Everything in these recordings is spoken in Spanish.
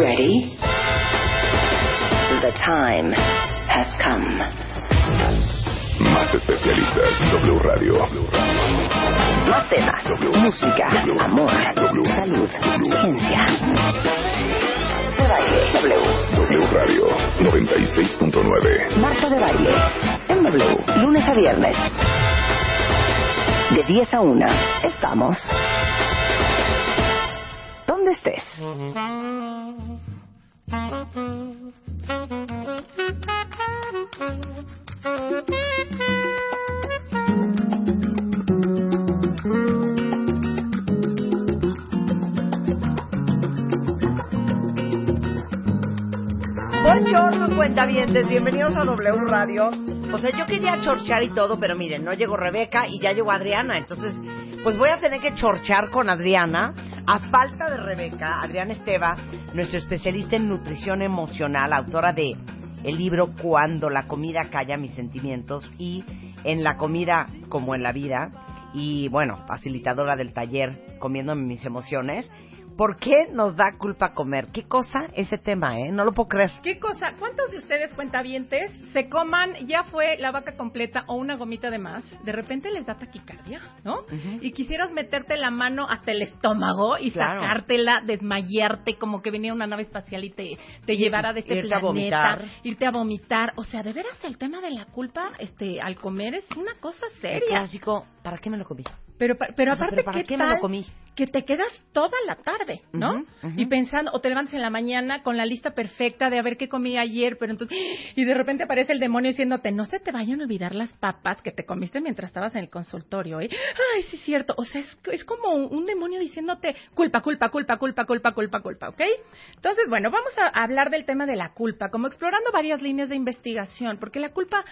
Ready? The time has come. Más especialistas, W Radio. Más temas, música, amor, salud, ciencia. De baile, W. W Radio 96.9. Marta de baile, en W, lunes a viernes. De 10 a 1, estamos. ¿Dónde estés? Buongiorno, cuentavientes, bienvenidos a W Radio. O sea, yo quería chorchear y todo, pero miren, no llegó Rebeca y ya llegó Adriana, entonces, pues voy a tener que chorchear con Adriana. A falta de Rebeca, Adriana Esteva, nuestra especialista en nutrición emocional, autora de el libro Cuando la comida calla mis sentimientos y en la comida como en la vida y bueno, facilitadora del taller Comiéndome mis emociones. ¿Por qué nos da culpa comer? ¿Qué cosa ese tema, eh? No lo puedo creer. ¿Qué cosa? ¿Cuántos de ustedes cuentavientes se coman, ya fue la vaca completa o una gomita de más? De repente les da taquicardia, ¿no? Y quisieras meterte la mano hasta el estómago y Claro. sacártela, desmayarte, como que venía una nave espacial y te, te llevara de este Irte a planeta, vomitar. irte a vomitar. O sea, de veras el tema de la culpa este, al comer es una cosa El seria. clásico, ¿para qué me lo comí? Pero, pero O sea, aparte, ¿pero para ¿qué qué me tal lo comí? que te quedas toda la tarde, ¿no? Y pensando, o te levantas en la mañana con la lista perfecta de a ver qué comí ayer, pero entonces, y de repente aparece el demonio diciéndote, no se te vayan a olvidar las papas que te comiste mientras estabas en el consultorio, ¿eh? Ay, sí es cierto, o sea, es, es como un, un demonio diciéndote, culpa, culpa, culpa, culpa, culpa, culpa, culpa, ¿ok? Entonces, bueno, vamos a hablar del tema de la culpa, como explorando varias líneas de investigación, porque la culpa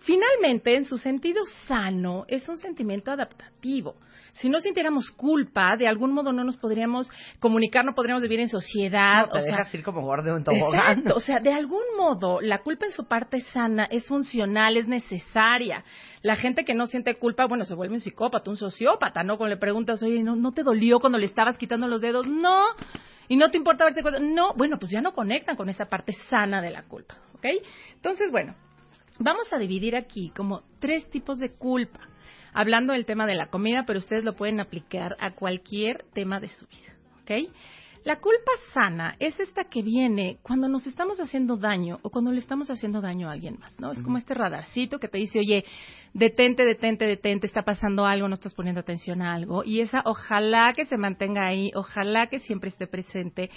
Finalmente, en su sentido sano, es un sentimiento adaptativo. Si no sintiéramos culpa, de algún modo no nos podríamos comunicar, no podríamos vivir en sociedad. No, te o sea, ir como gordo en tobogán. Exacto, o sea, de algún modo la culpa en su parte sana es funcional, es necesaria. La gente que no siente culpa, bueno, se vuelve un psicópata, un sociópata, ¿no? Cuando le preguntas, oye, ¿no, no te dolió cuando le estabas quitando los dedos? No. Y no te importa verse. No, bueno, pues ya no conectan con esa parte sana de la culpa, ¿ok? Entonces, bueno, vamos a dividir aquí como tres tipos de culpa. Hablando del tema de la comida, pero ustedes lo pueden aplicar a cualquier tema de su vida, ¿ok? La culpa sana es esta que viene cuando nos estamos haciendo daño o cuando le estamos haciendo daño a alguien más, ¿no? Es como este radarcito que te dice, oye, detente, detente, detente, está pasando algo, no estás poniendo atención a algo. Y esa ojalá que se mantenga ahí, ojalá que siempre esté presente.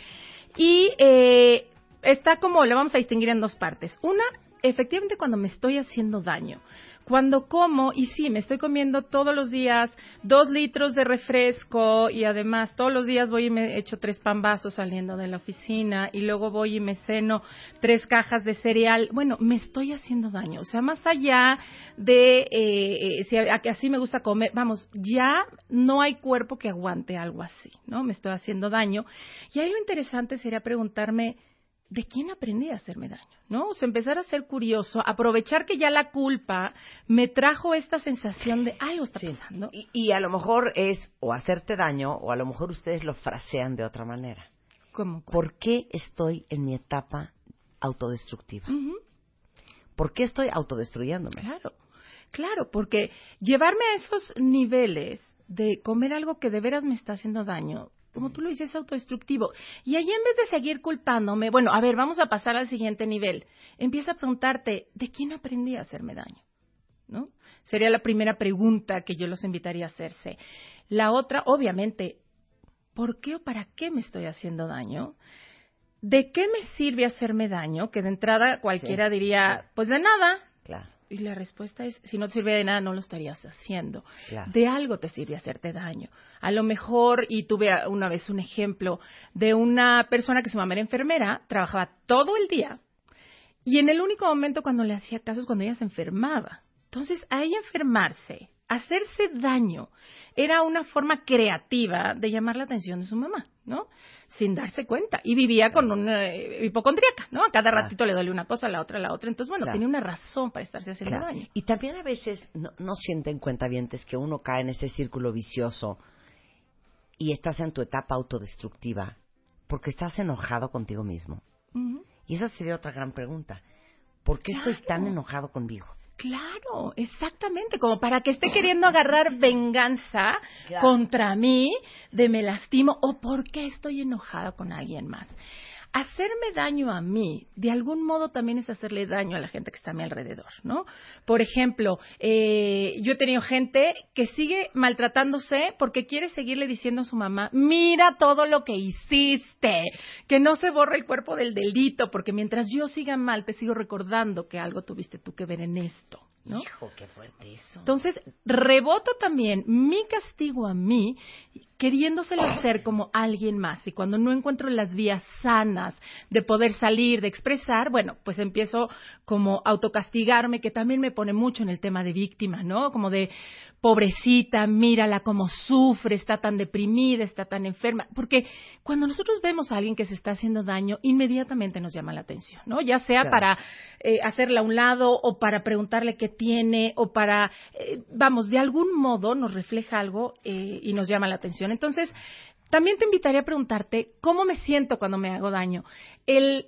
Y eh, está como, le vamos a distinguir en dos partes. Una, efectivamente cuando me estoy haciendo daño. Cuando como, y sí, me estoy comiendo todos los días dos litros de refresco y además todos los días voy y me echo tres pambazos saliendo de la oficina y luego voy y me ceno tres cajas de cereal. Bueno, me estoy haciendo daño. O sea, más allá de eh, eh, si así me gusta comer, vamos, ya no hay cuerpo que aguante algo así, ¿no? Me estoy haciendo daño. Y ahí lo interesante sería preguntarme, ¿de quién aprendí a hacerme daño? ¿No? O sea, empezar a ser curioso, aprovechar que ya la culpa me trajo esta sensación de algo está Sí. pasando. Y, y a lo mejor es o hacerte daño o a lo mejor ustedes lo frasean de otra manera. ¿Cómo? ¿Por qué estoy en mi etapa autodestructiva? ¿Por qué estoy autodestruyéndome? Claro, claro, porque llevarme a esos niveles de comer algo que de veras me está haciendo daño, como tú lo dices, es autodestructivo. Y ahí en vez de seguir culpándome, bueno, a ver, vamos a pasar al siguiente nivel. Empieza a preguntarte, ¿de quién aprendí a hacerme daño? ¿No? Sería la primera pregunta que yo los invitaría a hacerse. La otra, obviamente, ¿por qué o para qué me estoy haciendo daño? ¿De qué me sirve hacerme daño? Que de entrada cualquiera diría, pues de nada. Y la respuesta es, si no te sirve de nada, no lo estarías haciendo. Claro. De algo te sirve hacerte daño. A lo mejor, y tuve una vez un ejemplo de una persona que su mamá era enfermera, trabajaba todo el día, y en el único momento cuando le hacía caso es cuando ella se enfermaba. Entonces, ahí enfermarse, hacerse daño, era una forma creativa de llamar la atención de su mamá, ¿no? Sin darse cuenta. Y vivía con una eh, hipocondríaca, ¿no? A cada ratito le duele una cosa, la otra, la otra. Entonces, bueno, Claro. tenía una razón para estarse haciendo Claro. daño. Y también a veces no, no sienten cuentavientes que uno cae en ese círculo vicioso y estás en tu etapa autodestructiva porque estás enojado contigo mismo. Y esa sería otra gran pregunta. ¿Por qué estoy tan enojado conmigo? Claro, exactamente, como para que esté queriendo agarrar venganza Claro. contra mí de me lastimo o por qué estoy enojada con alguien más. Hacerme daño a mí, de algún modo también es hacerle daño a la gente que está a mi alrededor, ¿no? Por ejemplo, eh, yo he tenido gente que sigue maltratándose porque quiere seguirle diciendo a su mamá, mira todo lo que hiciste, que no se borre el cuerpo del delito, porque mientras yo siga mal, te sigo recordando que algo tuviste tú que ver en esto, ¿no? Hijo, qué fuerte eso. Entonces, reboto también mi castigo a mí, queriéndoselo hacer como alguien más. Y cuando no encuentro las vías sanas de poder salir, de expresar, bueno, pues empiezo como autocastigarme, que también me pone mucho en el tema de víctima, ¿no? Como de, pobrecita, mírala cómo sufre, está tan deprimida, está tan enferma. Porque cuando nosotros vemos a alguien que se está haciendo daño, inmediatamente nos llama la atención, ¿no? Ya sea Claro. para eh, hacerla a un lado o para preguntarle qué tiene o para, eh, vamos, de algún modo nos refleja algo eh, y nos llama la atención. Entonces, también te invitaría a preguntarte cómo me siento cuando me hago daño. El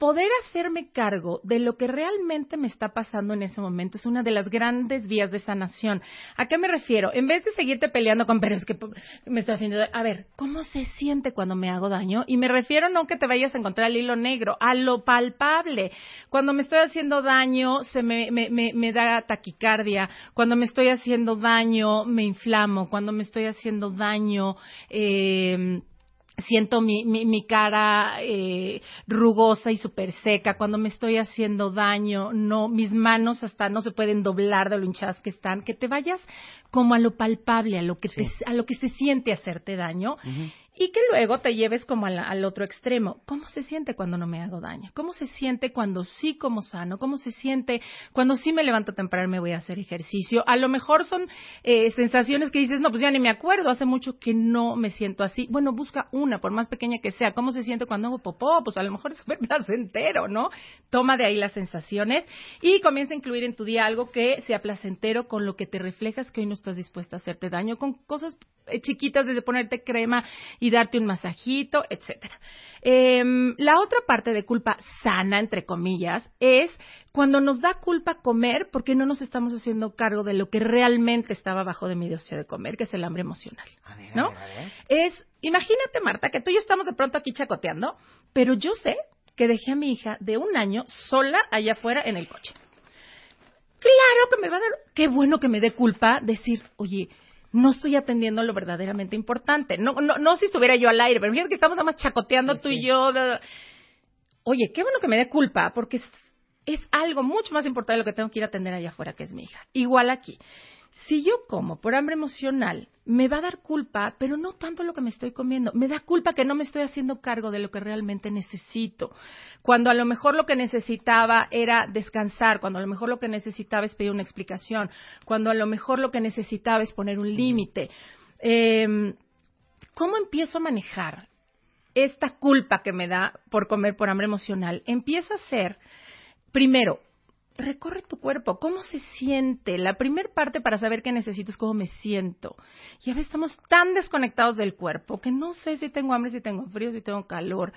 poder hacerme cargo de lo que realmente me está pasando en ese momento es una de las grandes vías de sanación. ¿A qué me refiero? En vez de seguirte peleando con, pero que po- me estoy haciendo, a ver, ¿cómo se siente cuando me hago daño? Y me refiero no que te vayas a encontrar el hilo negro, a lo palpable. Cuando me estoy haciendo daño, se me, me, me, me da taquicardia. Cuando me estoy haciendo daño, me inflamo. Cuando me estoy haciendo daño, eh, siento mi, mi, mi cara eh, rugosa y súper seca, cuando me estoy haciendo daño, no, mis manos hasta no se pueden doblar de lo hinchadas que están, que te vayas como a lo palpable, a lo que, Sí. te, a lo que se siente hacerte daño. Y que luego te lleves como al otro extremo. ¿Cómo se siente cuando no me hago daño? ¿Cómo se siente cuando sí como sano? ¿Cómo se siente cuando sí me levanto temprano y me voy a hacer ejercicio? A lo mejor son eh, sensaciones que dices, no, pues ya ni me acuerdo, hace mucho que no me siento así. Bueno, busca una, por más pequeña que sea. ¿Cómo se siente cuando hago popó? Pues a lo mejor es súper placentero, ¿no? Toma de ahí las sensaciones y comienza a incluir en tu día algo que sea placentero con lo que te reflejas que hoy no estás dispuesta a hacerte daño, con cosas eh, chiquitas desde ponerte crema y darte un masajito, etcétera. Em, la otra parte de culpa sana, entre comillas, es cuando nos da culpa comer porque no nos estamos haciendo cargo de lo que realmente estaba bajo de mi deseo de comer, que es el hambre emocional. A ver, ¿no? a ver, a ver. Es, imagínate, Marta, que tú y yo estamos de pronto aquí chacoteando, pero yo sé que dejé a mi hija de un año sola allá afuera en el coche. Claro que me va a dar, qué bueno que me dé culpa decir, oye, no estoy atendiendo lo verdaderamente importante. No, no, no si estuviera yo al aire, pero fíjate que estamos nada más chacoteando Sí, tú sí. y yo. bla, bla. Oye, qué bueno que me dé culpa, porque es, es algo mucho más importante de lo que tengo que ir a atender allá afuera, que es mi hija. Igual aquí. Si yo como por hambre emocional, me va a dar culpa, pero no tanto lo que me estoy comiendo. Me da culpa que no me estoy haciendo cargo de lo que realmente necesito. Cuando a lo mejor lo que necesitaba era descansar, cuando a lo mejor lo que necesitaba es pedir una explicación, cuando a lo mejor lo que necesitaba es poner un límite. Eh, ¿Cómo empiezo a manejar esta culpa que me da por comer por hambre emocional? Empieza a ser, primero, recorre tu cuerpo, cómo se siente. La primer parte para saber qué necesito es cómo me siento. Y a veces estamos tan desconectados del cuerpo que no sé si tengo hambre, si tengo frío, si tengo calor.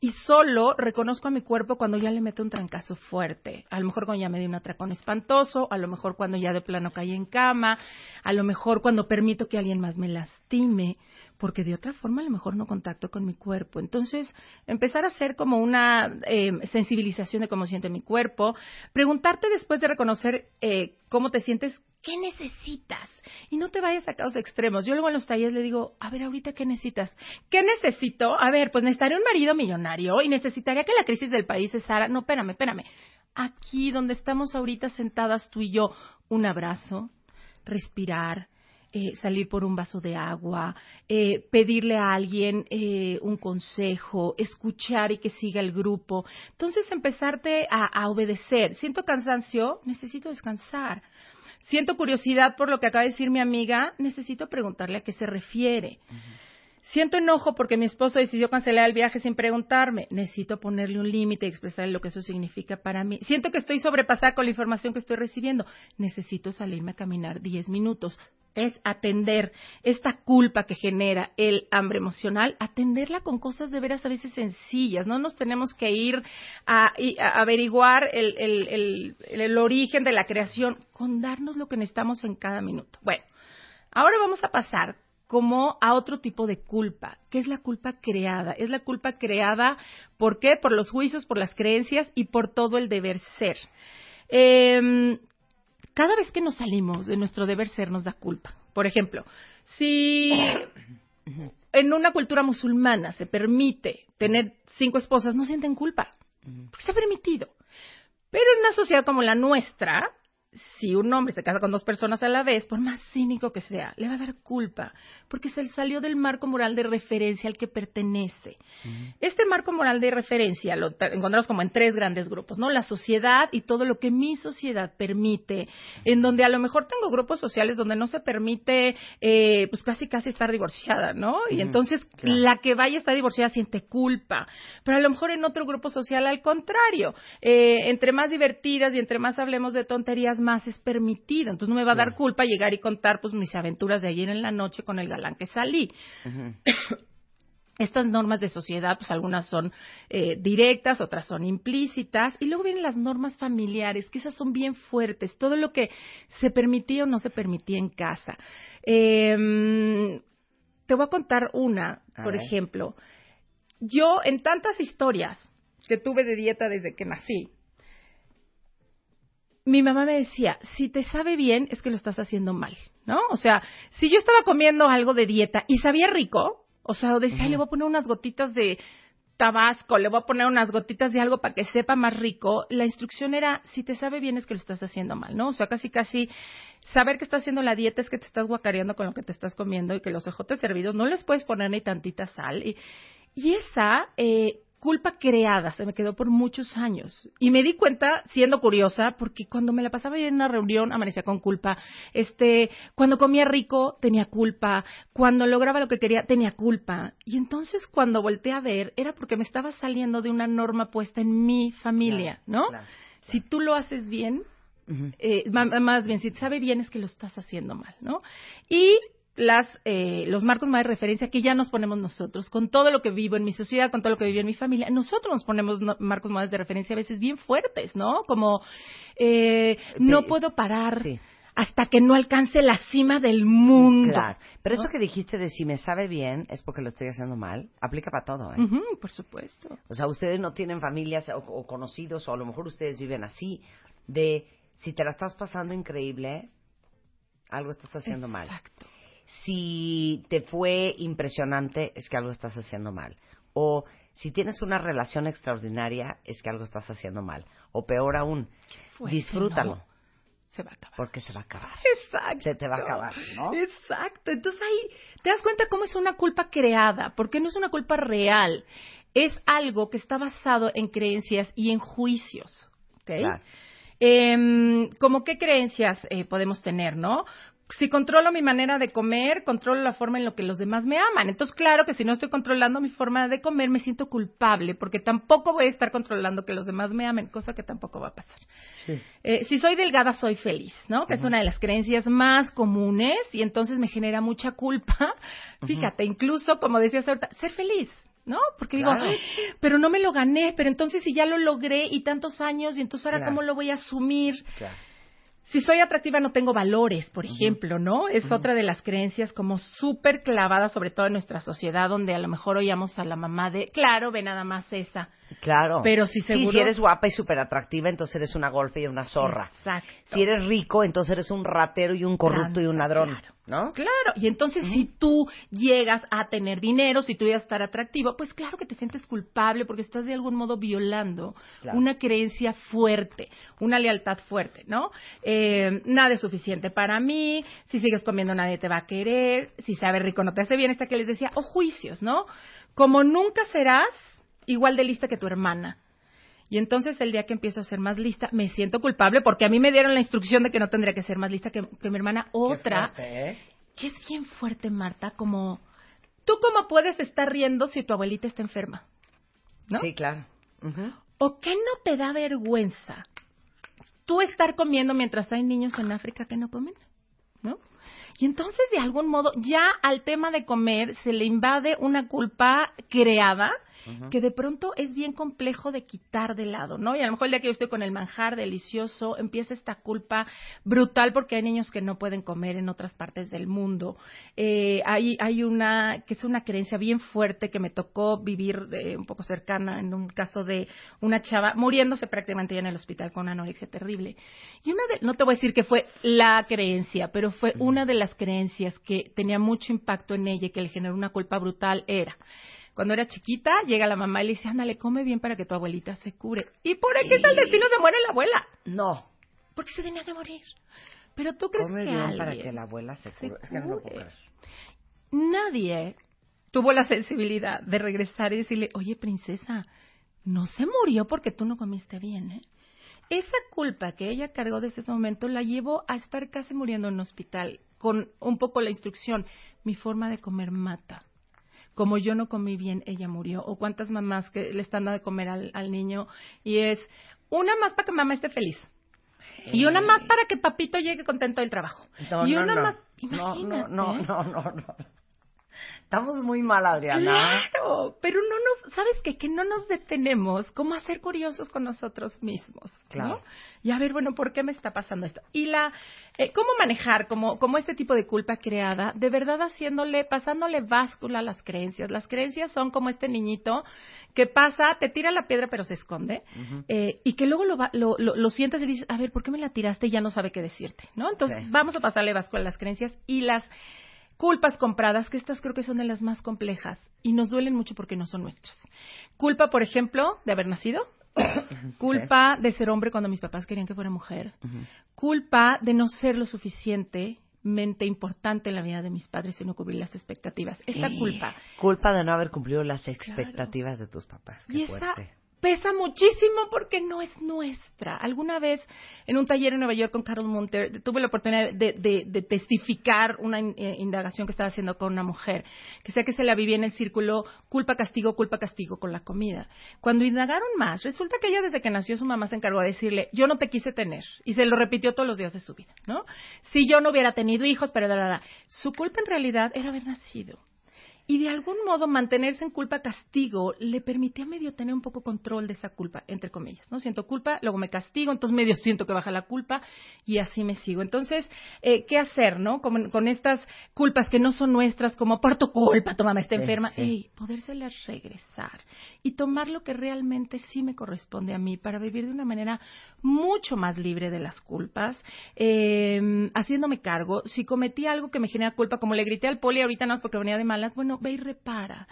Y solo reconozco a mi cuerpo cuando ya le meto un trancazo fuerte. A lo mejor cuando ya me di un atracón espantoso, a lo mejor cuando ya de plano caí en cama, a lo mejor cuando permito que alguien más me lastime porque de otra forma a lo mejor no contacto con mi cuerpo. Entonces, empezar a hacer como una eh, sensibilización de cómo siente mi cuerpo, preguntarte después de reconocer eh, cómo te sientes, ¿qué necesitas? Y no te vayas a casos extremos. Yo luego en los talleres le digo, a ver, ahorita, ¿qué necesitas? ¿Qué necesito? A ver, pues necesitaría un marido millonario y necesitaría que la crisis del país cesara. No, espérame, espérame. aquí donde estamos ahorita sentadas tú y yo, un abrazo, respirar, eh, salir por un vaso de agua, eh, pedirle a alguien eh, un consejo, escuchar y que siga el grupo. Entonces, empezarte a, obedecer. Siento cansancio, necesito descansar. Siento curiosidad por lo que acaba de decir mi amiga, necesito preguntarle a qué se refiere. Siento enojo porque mi esposo decidió cancelar el viaje sin preguntarme. Necesito ponerle un límite y expresarle lo que eso significa para mí. Siento que estoy sobrepasada con la información que estoy recibiendo. Necesito salirme a caminar 10 minutos. Es atender esta culpa que genera el hambre emocional, atenderla con cosas de veras a veces sencillas. No nos tenemos que ir a, averiguar el, el origen de la creación con darnos lo que necesitamos en cada minuto. Bueno, ahora vamos a pasar como a otro tipo de culpa, que es la culpa creada. Es la culpa creada, ¿por qué? Por los juicios, por las creencias y por todo el deber ser. Em, cada vez que nos salimos de nuestro deber ser nos da culpa. Por ejemplo, si en una cultura musulmana se permite tener cinco esposas, no sienten culpa, porque se ha permitido. Pero en una sociedad como la nuestra, si un hombre se casa con dos personas a la vez, por más cínico que sea, le va a dar culpa, porque se salió del marco moral de referencia al que pertenece. Este marco moral de referencia lo encontramos como en tres grandes grupos, ¿no? La sociedad y todo lo que mi sociedad permite, en donde a lo mejor tengo grupos sociales donde no se permite, eh, pues casi casi estar divorciada, ¿no? Y entonces la que vaya a estar divorciada siente culpa, pero a lo mejor en otro grupo social al contrario, eh, entre más divertidas y entre más hablemos de tonterías, más es permitido. Entonces no me va a dar culpa llegar y contar pues mis aventuras de ayer en la noche con el galán que salí. Estas normas de sociedad, pues algunas son eh, directas, otras son implícitas, y luego vienen las normas familiares, que esas son bien fuertes, todo lo que se permitía o no se permitía en casa. Em, te voy a contar una, por ejemplo. Yo, en tantas historias que tuve de dieta desde que nací, mi mamá me decía, si te sabe bien, es que lo estás haciendo mal, ¿no? O sea, si yo estaba comiendo algo de dieta y sabía rico, o sea, decía, le voy a poner unas gotitas de tabasco, le voy a poner unas gotitas de algo para que sepa más rico, la instrucción era, si te sabe bien es que lo estás haciendo mal, ¿no? O sea, casi casi saber que estás haciendo la dieta es que te estás guacareando con lo que te estás comiendo y que los ejotes servidos no les puedes poner ni tantita sal. Y, y esa eh, culpa creada, se me quedó por muchos años. Y me di cuenta, siendo curiosa, porque cuando me la pasaba en una reunión amanecía con culpa. Este, cuando comía rico tenía culpa, cuando lograba lo que quería tenía culpa. Y entonces cuando volteé a ver era porque me estaba saliendo de una norma puesta en mi familia, ¿no? Si tú lo haces bien, eh, más bien, si te sabe bien es que lo estás haciendo mal, ¿no? Y las, eh, los marcos más de referencia que ya nos ponemos nosotros, con todo lo que vivo en mi sociedad, con todo lo que vivo en mi familia, nosotros nos ponemos marcos más de referencia a veces bien fuertes, ¿no? Como, eh, no puedo parar. Hasta que no alcance la cima del mundo. Claro. Pero eso que dijiste de si me sabe bien es porque lo estoy haciendo mal, aplica para todo, ¿eh? por supuesto. O sea, ustedes no tienen familias o conocidos, o a lo mejor ustedes viven así, de si te la estás pasando increíble, algo estás haciendo mal. Exacto si te fue impresionante, es que algo estás haciendo mal. O si tienes una relación extraordinaria, es que algo estás haciendo mal. O peor aún, disfrútalo. Se va a acabar. Porque se va a acabar. Exacto. Se te va a acabar, ¿no? Exacto. Entonces ahí te das cuenta cómo es una culpa creada, porque no es una culpa real. Es algo que está basado en creencias y en juicios. ¿Ok? Em, como qué creencias eh, podemos tener, ¿no? Si controlo mi manera de comer, controlo la forma en la que los demás me aman. Entonces, claro que si no estoy controlando mi forma de comer, me siento culpable, porque tampoco voy a estar controlando que los demás me amen, cosa que tampoco va a pasar. Eh, si soy delgada, soy feliz, ¿no? Que es una de las creencias más comunes y entonces me genera mucha culpa. Fíjate, incluso, como decías ahorita, ser feliz. ¿no? Porque digo, pero no me lo gané, pero entonces si ya lo logré y tantos años, y entonces ahora cómo lo voy a asumir. Claro si soy atractiva no tengo valores, por ejemplo, ¿no? Es otra de las creencias como súper clavada, sobre todo en nuestra sociedad, donde a lo mejor oíamos a la mamá de, claro, ve nada más esa. Claro. Pero si seguro... si eres guapa y súper atractiva, entonces eres una golfe y una zorra. Exacto. Si eres rico, entonces eres un ratero y un corrupto y un ladrón. Claro. ¿no? Claro, y entonces si tú llegas a tener dinero, si tú llegas a estar atractivo, pues claro que te sientes culpable porque estás de algún modo violando Claro. una creencia fuerte, una lealtad fuerte, ¿no? Eh, nada es suficiente para mí, si sigues comiendo nadie te va a querer, si sabe rico no te hace bien, esta que les decía, o juicios, ¿no? Como nunca serás igual de lista que tu hermana. Y entonces el día que empiezo a ser más lista, me siento culpable porque a mí me dieron la instrucción de que no tendría que ser más lista que, que mi hermana. Otra, fuerte, ¿eh? que es bien fuerte, Marta, como tú cómo puedes estar riendo si tu abuelita está enferma, ¿no? Sí, claro. ¿O qué no te da vergüenza tú estar comiendo mientras hay niños en África que no comen, ¿no? Y entonces, de algún modo, ya al tema de comer se le invade una culpa creada que de pronto es bien complejo de quitar de lado, ¿no? Y a lo mejor el día que yo estoy con el manjar delicioso, empieza esta culpa brutal porque hay niños que no pueden comer en otras partes del mundo. Eh, hay, hay una, que es una creencia bien fuerte que me tocó vivir eh, un poco cercana en un caso de una chava muriéndose prácticamente ya en el hospital con una anorexia terrible. Y una de, no te voy a decir que fue la creencia, pero fue una de las creencias que tenía mucho impacto en ella y que le generó una culpa brutal era cuando era chiquita, llega la mamá y le dice, ándale, come bien para que tu abuelita se cure. ¿Y por qué está el destino? Se muere la abuela. No. Porque se tenía que morir. Pero tú crees Come que bien alguien para que la abuela se se cure. Es que no lo puedo. Nadie tuvo la sensibilidad de regresar y decirle, oye, princesa, no se murió porque tú no comiste bien, ¿eh? Esa culpa que ella cargó desde ese momento la llevó a estar casi muriendo en un hospital con un poco la instrucción, mi forma de comer mata. Como yo no comí bien, ella murió. O cuántas mamás que le están dando de comer al, al niño y es una más para que mamá esté feliz. Y una más para que papito llegue contento del trabajo. No, y no, una no. más. No, no, Imagínate. no, no, no, no. Estamos muy mal, Adriana. Claro, pero no nos, ¿sabes qué? Que no nos detenemos como a ser curiosos con nosotros mismos, Claro. ¿no? Y a ver, bueno, ¿por qué me está pasando esto? Y la, eh, ¿cómo manejar como, como este tipo de culpa creada? De verdad haciéndole, pasándole báscula a las creencias. Las creencias son como este niñito que pasa, te tira la piedra pero se esconde, eh, y que luego lo, va- lo, lo, lo sientes y dices, a ver, ¿por qué me la tiraste? Y ya no sabe qué decirte, ¿no? Entonces, vamos a pasarle báscula a las creencias y las culpas compradas, que estas creo que son de las más complejas y nos duelen mucho porque no son nuestras. Culpa, por ejemplo, de haber nacido. Culpa de ser hombre cuando mis papás querían que fuera mujer. Culpa de no ser lo suficientemente importante en la vida de mis padres y no cubrir las expectativas. Esta Sí. culpa. Culpa de no haber cumplido las expectativas de tus papás. Qué Y esa fuerte. Pesa muchísimo porque no es nuestra. Alguna vez en un taller en Nueva York con Carol Munter tuve la oportunidad de, de- de testificar una eh, indagación que estaba haciendo con una mujer que sea que se la vivía en el círculo culpa, castigo, culpa, castigo con la comida. Cuando indagaron más, resulta que ella desde que nació su mamá se encargó de decirle, yo no te quise tener. Y se lo repitió todos los días de su vida, ¿no? Si yo no hubiera tenido hijos, pero... la, la, la. Su culpa en realidad era haber nacido. Y de algún modo mantenerse en culpa castigo le permitía medio tener un poco control de esa culpa, entre comillas, ¿no? Siento culpa, luego me castigo, entonces medio siento que baja la culpa y así me sigo. Entonces, eh, ¿qué hacer, no? Con, con estas culpas que no son nuestras, como por tu culpa, tu mamá está Sí, enferma, sí. Ey, podérselas regresar y tomar lo que realmente sí me corresponde a mí para vivir de una manera mucho más libre de las culpas, eh, haciéndome cargo. Si cometí algo que me genera culpa, como le grité al poli ahorita no es porque venía de malas, bueno, ve y repara.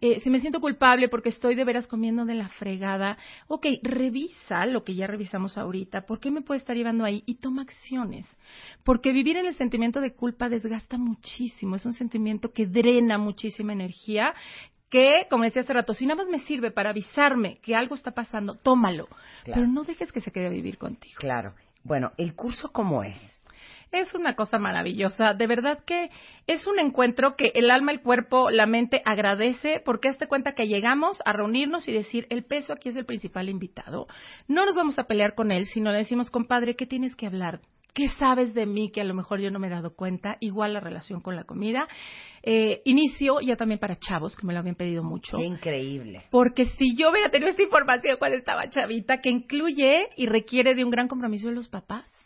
Eh, si me siento culpable porque estoy de veras comiendo de la fregada, ok, revisa lo que ya revisamos ahorita, ¿por qué me puede estar llevando ahí? Y toma acciones. Porque vivir en el sentimiento de culpa desgasta muchísimo, es un sentimiento que drena muchísima energía, que, como decía hace rato, si nada más me sirve para avisarme que algo está pasando, tómalo. Claro. Pero no dejes que se quede a vivir contigo. Claro. Bueno, ¿el curso cómo es? Es una cosa maravillosa. De verdad que es un encuentro que el alma, el cuerpo, la mente agradece porque hazte cuenta que llegamos a reunirnos y decir, el peso aquí es el principal invitado. No nos vamos a pelear con él, sino le decimos, compadre, ¿qué tienes que hablar? ¿Qué sabes de mí que a lo mejor yo no me he dado cuenta? Igual la relación con la comida. Eh, inicio ya también para chavos, que me lo habían pedido mucho. Qué increíble. Porque si yo hubiera tenido esta información cuando estaba chavita, que incluye y requiere de un gran compromiso de los papás,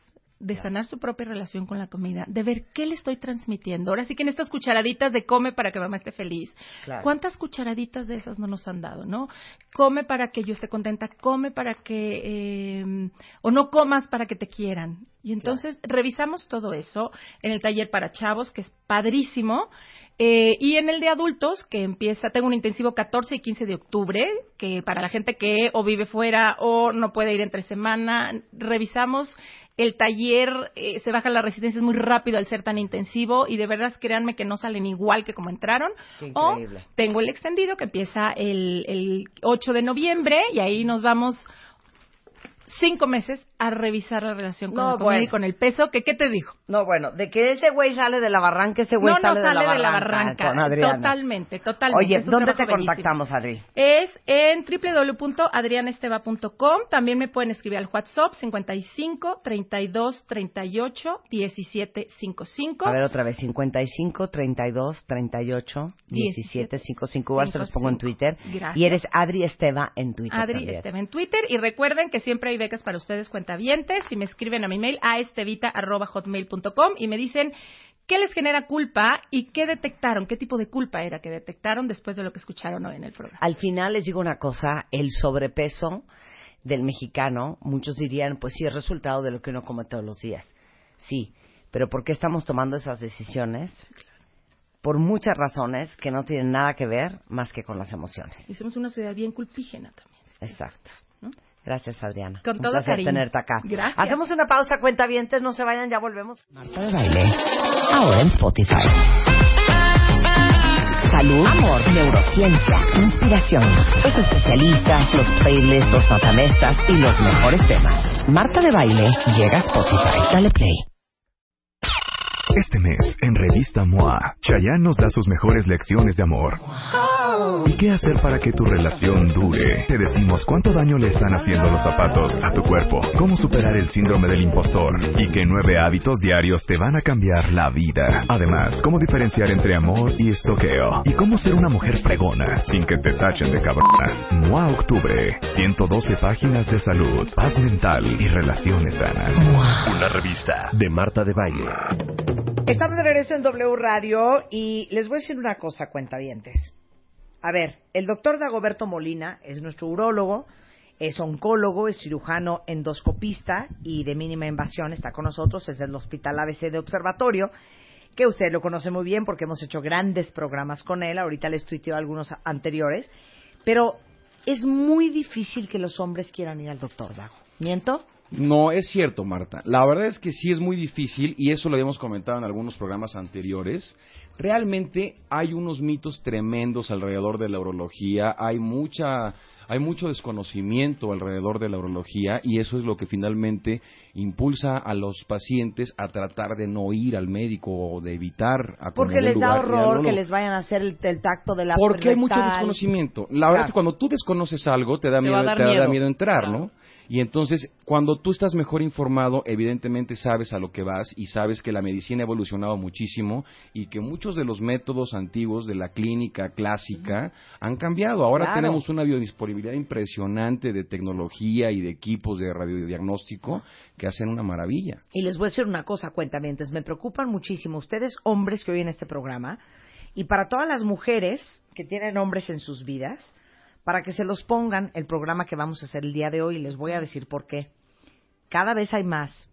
de sanar su propia relación con la comida, de ver qué le estoy transmitiendo. Ahora sí que en estas cucharaditas de come para que mamá esté feliz. Claro. ¿Cuántas cucharaditas de esas no nos han dado, no? Come para que yo esté contenta, come para que eh, o no comas para que te quieran. Y entonces revisamos todo eso en el taller para chavos, que es padrísimo. Eh, y en el de adultos, que empieza, tengo un intensivo 14 y 15 de octubre, que para la gente que o vive fuera o no puede ir entre semana, revisamos el taller, eh, se baja la resistencia es muy rápido al ser tan intensivo y de verdad créanme que no salen igual que como entraron. O tengo el extendido que empieza el, el 8 de noviembre y ahí nos vamos cinco meses a revisar la relación con No, la comida y bueno. con el peso, que qué te dijo? No, bueno, de que ese güey sale de la barranca, ese güey no, no sale, sale de la barranca. con Adriana. Totalmente, totalmente. Oye, ¿dónde te contactamos, Adri? Es en www.adrianesteva.com. También me pueden escribir al WhatsApp 55 32 38 17 55. A ver, otra vez, 55, 32, 38, 17, 55. Igual se los pongo en Twitter. Gracias. Y eres Adri Esteva en Twitter Adri también. Esteva en Twitter. Y recuerden que siempre hay becas para ustedes cuentavientes. Y me escriben a mi mail a estevita.hotmail.com y me dicen qué les genera culpa y qué detectaron, qué tipo de culpa era que detectaron después de lo que escucharon hoy en el programa. Al final les digo una cosa, el sobrepeso del mexicano, muchos dirían, pues sí, es resultado de lo que uno come todos los días. Sí, pero ¿por qué estamos tomando esas decisiones? Por muchas razones que no tienen nada que ver más que con las emociones. Y somos una sociedad bien culpígena también. Exacto. Gracias, Adriana. Con Un todo placer cariño. tenerte acá. Gracias. Hacemos una pausa, cuenta no se vayan, ya volvemos. Marta de Baile, ahora en Spotify. Salud, amor, neurociencia, inspiración, los especialistas, los playlists, los matamestas y los mejores temas. Marta de Baile llega a Spotify. Dale play. Este mes, en Revista MOA, Chayanne nos da sus mejores lecciones de amor. ¿Y qué hacer para que tu relación dure? Te decimos cuánto daño le están haciendo los zapatos a tu cuerpo, cómo superar el síndrome del impostor y qué nueve hábitos diarios te van a cambiar la vida. Además, cómo diferenciar entre amor y estoqueo y cómo ser una mujer pregona sin que te tachen de cabrona. MOA Octubre, 112 páginas de salud, paz mental y relaciones sanas. Una revista de Marta de Baile. Estamos de regreso en W Radio y les voy a decir una cosa, cuentavientes. A ver, el doctor Dagoberto Molina es nuestro urólogo, es oncólogo, es cirujano endoscopista y de mínima invasión, está con nosotros, es del Hospital ABC de Observatorio, que usted lo conoce muy bien porque hemos hecho grandes programas con él, ahorita les tuiteo algunos anteriores, pero es muy difícil que los hombres quieran ir al doctor Dago. ¿Miento? No, es cierto, Marta. La verdad es que sí es muy difícil y eso lo habíamos comentado en algunos programas anteriores. Realmente hay unos mitos tremendos alrededor de la urología, hay mucha hay mucho desconocimiento alrededor de la urología y eso es lo que finalmente impulsa a los pacientes a tratar de no ir al médico o de evitar a Porque les da horror que les vayan a hacer el, el tacto de la Porque hay mucho desconocimiento. La verdad es que cuando tú desconoces algo, te da Te miedo, da entrar, Claro. ¿no? Y entonces, cuando tú estás mejor informado, evidentemente sabes a lo que vas y sabes que la medicina ha evolucionado muchísimo y que muchos de los métodos antiguos de la clínica clásica han cambiado. Ahora Claro. tenemos una biodisponibilidad impresionante de tecnología y de equipos de radiodiagnóstico que hacen una maravilla. Y les voy a decir una cosa, cuentamientos. Me preocupan muchísimo ustedes, hombres que oyen este programa, y para todas las mujeres que tienen hombres en sus vidas, para que se los pongan el programa que vamos a hacer el día de hoy. Les voy a decir por qué. Cada vez hay más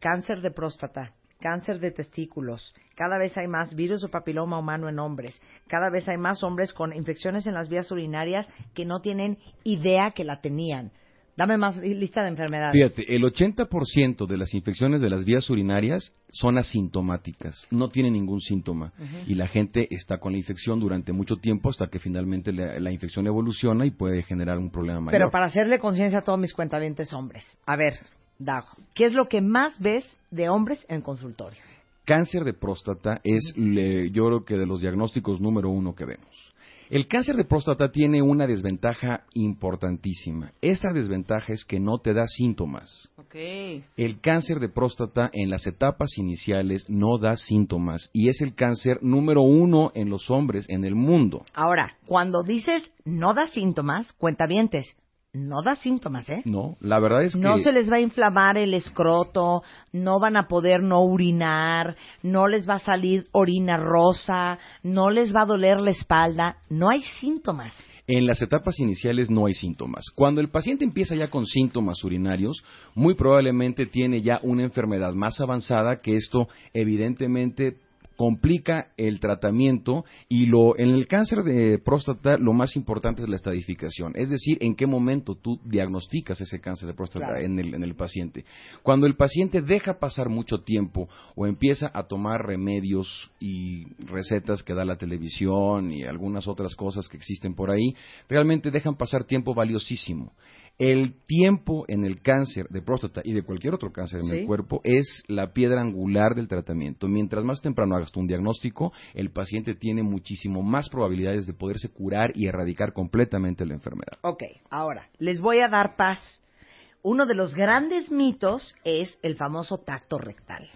cáncer de próstata, cáncer de testículos, cada vez hay más virus o papiloma humano en hombres, cada vez hay más hombres con infecciones en las vías urinarias que no tienen idea que la tenían. Dame más lista de enfermedades. Fíjate, el 80% de las infecciones de las vías urinarias son asintomáticas, no tienen ningún síntoma. Y la gente está con la infección durante mucho tiempo hasta que finalmente la, la infección evoluciona y puede generar un problema mayor. Pero para hacerle conciencia a todos mis cuentavientes hombres. A ver, Dago, ¿qué es lo que más ves de hombres en consultorio? Cáncer de próstata es, le- yo creo que de los diagnósticos número uno que vemos. El cáncer de próstata tiene una desventaja importantísima. Esa desventaja es que no te da síntomas. El cáncer de próstata en las etapas iniciales no da síntomas y es el cáncer número uno en los hombres en el mundo. Ahora, cuando dices no da síntomas, cuentavientes, no da síntomas, ¿eh? No, la verdad es que... No se les va a inflamar el escroto, no van a poder no urinar, no les va a salir orina rosa, no les va a doler la espalda, no hay síntomas. En las etapas iniciales no hay síntomas. Cuando el paciente empieza ya con síntomas urinarios, muy probablemente tiene ya una enfermedad más avanzada que esto evidentemente complica el tratamiento y lo en el cáncer de próstata lo más importante es la estadificación, es decir, en qué momento tú diagnosticas ese cáncer de próstata en, el, en el paciente. Cuando el paciente deja pasar mucho tiempo o empieza a tomar remedios y recetas que da la televisión y algunas otras cosas que existen por ahí, realmente dejan pasar tiempo valiosísimo. El tiempo en el cáncer de próstata y de cualquier otro cáncer en el cuerpo es la piedra angular del tratamiento. Mientras más temprano hagas un diagnóstico, el paciente tiene muchísimo más probabilidades de poderse curar y erradicar completamente la enfermedad. Ok, ahora, les voy a dar paz. Uno de los grandes mitos es el famoso tacto rectal.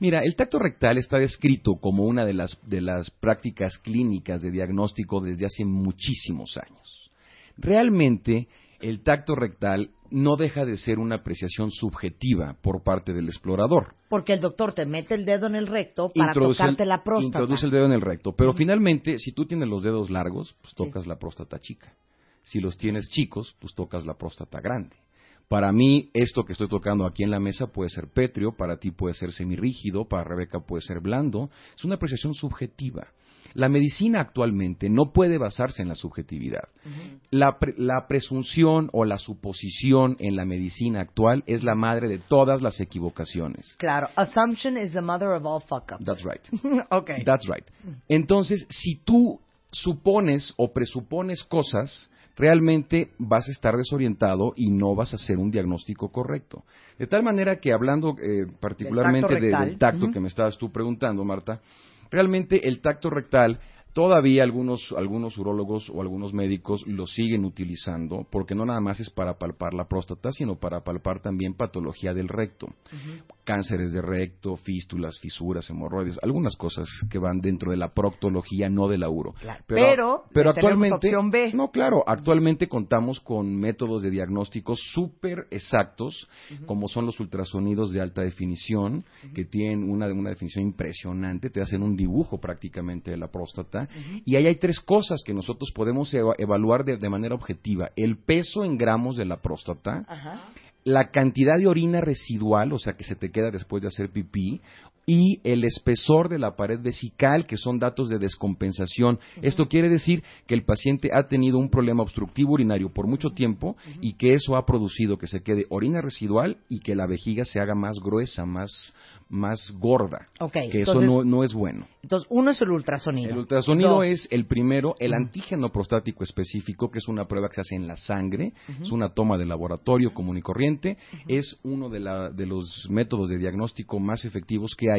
Mira, el tacto rectal está descrito como una de las, de las prácticas clínicas de diagnóstico desde hace muchísimos años. Realmente, el tacto rectal no deja de ser una apreciación subjetiva por parte del explorador. Porque el doctor te mete el dedo en el recto para tocarte la próstata. Introduce el dedo en el recto. Pero finalmente, si tú tienes los dedos largos, pues tocas la próstata chica. Si los tienes chicos, pues tocas la próstata grande. Para mí, esto que estoy tocando aquí en la mesa puede ser pétreo, para ti puede ser semirrígido, para Rebeca puede ser blando. Es una apreciación subjetiva. La medicina actualmente no puede basarse en la subjetividad. la, presunción o la suposición en la medicina actual es la madre de todas las equivocaciones. Claro, assumption is the mother of all fuck ups. That's right. okay. That's right. Entonces, si tú supones o presupones cosas, realmente vas a estar desorientado y no vas a hacer un diagnóstico correcto. De tal manera que hablando eh, particularmente del tacto que me estabas tú preguntando, Marta, Realmente el tacto rectal Todavía algunos, algunos urólogos o algunos médicos lo siguen utilizando porque no nada más es para palpar la próstata, sino para palpar también patología del recto. Cánceres de recto, fístulas, fisuras, hemorroides, algunas cosas que van dentro de la proctología, no de la uro. pero, pero, actualmente, no, claro, actualmente contamos con métodos de diagnóstico súper exactos, como son los ultrasonidos de alta definición, que tienen una, una definición impresionante, te hacen un dibujo prácticamente de la próstata y ahí hay tres cosas que nosotros podemos evaluar de, manera objetiva. El peso en gramos de la próstata, la cantidad de orina residual, o sea, que se te queda después de hacer pipí, y el espesor de la pared vesical, que son datos de descompensación. Esto quiere decir que el paciente ha tenido un problema obstructivo urinario por mucho tiempo y que eso ha producido que se quede orina residual y que la vejiga se haga más gruesa, más, más gorda. que eso no, no, es bueno. Entonces, uno es el ultrasonido. El ultrasonido es el primero, el antígeno prostático específico, que es una prueba que se hace en la sangre, es una toma de laboratorio común y corriente, es uno de, la, de los métodos de diagnóstico más efectivos que hay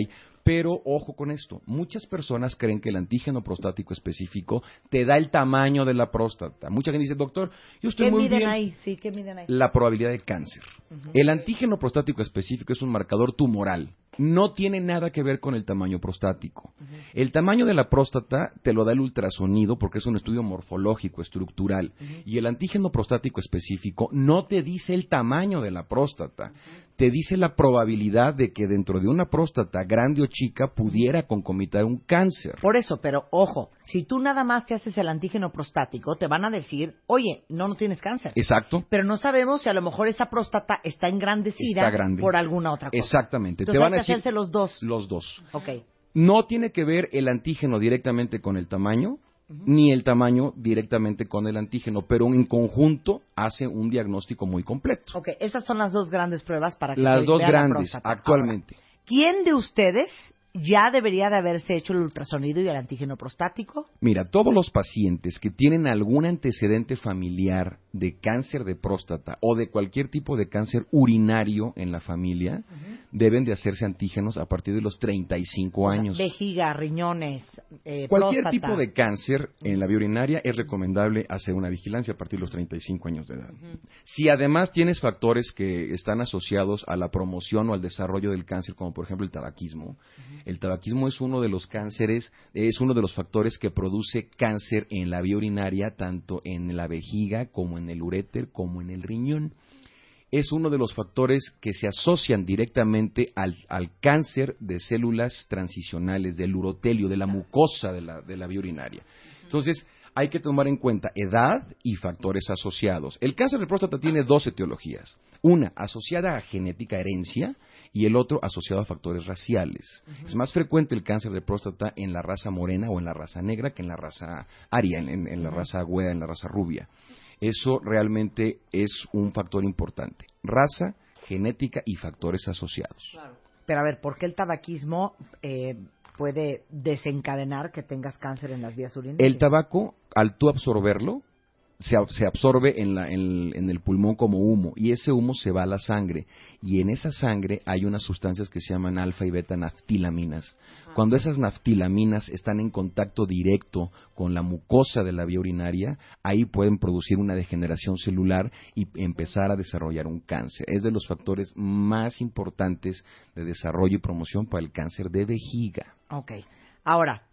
pero ojo con esto, muchas personas creen que el antígeno prostático específico te da el tamaño de la próstata. Mucha gente dice, doctor, yo estoy muy bien. Ahí? Sí, ¿qué miden ahí? La probabilidad de cáncer. El antígeno prostático específico es un marcador tumoral no tiene nada que ver con el tamaño prostático. El tamaño de la próstata te lo da el ultrasonido porque es un estudio morfológico, estructural. Y el antígeno prostático específico no te dice el tamaño de la próstata, te dice la probabilidad de que dentro de una próstata grande o chica pudiera concomitar un cáncer. Por eso, pero ojo, si tú nada más te haces el antígeno prostático, te van a decir, oye, no, no tienes cáncer. Exacto. Pero no sabemos si a lo mejor esa próstata está engrandecida por alguna otra cosa. Exactamente. te van a hacerse los dos. Los dos. Ok. No tiene que ver el antígeno directamente con el tamaño, ni el tamaño directamente con el antígeno, pero en conjunto hace un diagnóstico muy completo. Ok, esas son las dos grandes pruebas para que Las dos grandes, actualmente. ¿Quién de ustedes ya debería de haberse hecho el ultrasonido y el antígeno prostático? Mira, todos los pacientes que tienen algún antecedente familiar de cáncer de próstata o de cualquier tipo de cáncer urinario en la familia deben de hacerse antígenos a partir de los 35 años. Vejiga, riñones, eh, Cualquier tipo de cáncer en la vía urinaria es recomendable hacer una vigilancia a partir de los 35 años de edad. Si además tienes factores que están asociados a la promoción o al desarrollo del cáncer, como por ejemplo el tabaquismo, El tabaquismo es uno de los cánceres, es uno de los factores que produce cáncer en la vía urinaria, tanto en la vejiga como en el uréter, como en el riñón es uno de los factores que se asocian directamente al, cáncer de células transicionales, del urotelio, de la mucosa de la, de la vía urinaria. Entonces, hay que tomar en cuenta edad y factores asociados. El cáncer de próstata tiene dos etiologías. Una asociada a genética herencia y el otro asociado a factores raciales. Es más frecuente el cáncer de próstata en la raza morena o en la raza negra que en la raza aria, en, la raza güera, en la raza rubia. Eso realmente es un factor importante. Raza, genética y factores asociados. Pero a ver, ¿por qué el tabaquismo eh, puede desencadenar que tengas cáncer en las vías urinarias. El tabaco, al tú absorberlo, se, absorbe en, en, el pulmón como humo y ese humo se va a la sangre y en esa sangre hay unas sustancias que se llaman alfa y beta naftilaminas. Cuando esas naftilaminas están en contacto directo con la mucosa de la vía urinaria, ahí pueden producir una degeneración celular y empezar a desarrollar un cáncer. Es de los factores más importantes de desarrollo y promoción para el cáncer de vejiga. Ok. Ahora,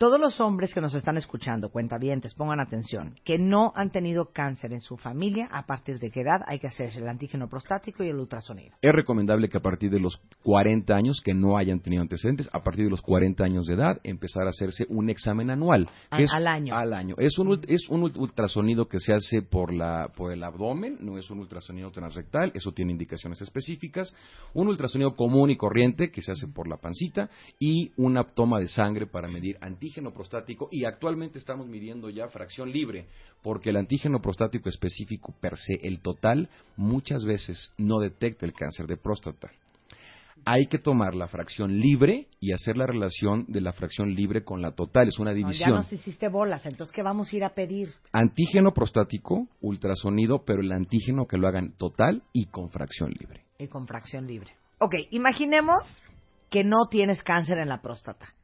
todos los hombres que nos están escuchando, cuentavientes, pongan atención, que no han tenido cáncer en su familia, a partir de qué edad hay que hacerse el antígeno prostático y el ultrasonido. Es recomendable que a partir de los 40 años, que no hayan tenido antecedentes, a partir de los 40 años de edad, empezar a hacerse un examen anual. al año. Al año. Es un, es un ultrasonido que se hace por, la, por el abdomen, no es un ultrasonido transrectal, eso tiene indicaciones específicas. Un ultrasonido común y corriente que se hace por la pancita y una toma de sangre para medir antígenos antígeno prostático y actualmente estamos midiendo ya fracción libre, porque el antígeno prostático específico per se, el total, muchas veces no detecta el cáncer de próstata. Hay que tomar la fracción libre y hacer la relación de la fracción libre con la total. Es una división. ya nos hiciste bolas, entonces ¿qué vamos a ir a pedir? Antígeno prostático, ultrasonido, pero el antígeno que lo hagan total y con fracción libre. Y con fracción libre. Ok, imaginemos que no tienes cáncer en la próstata.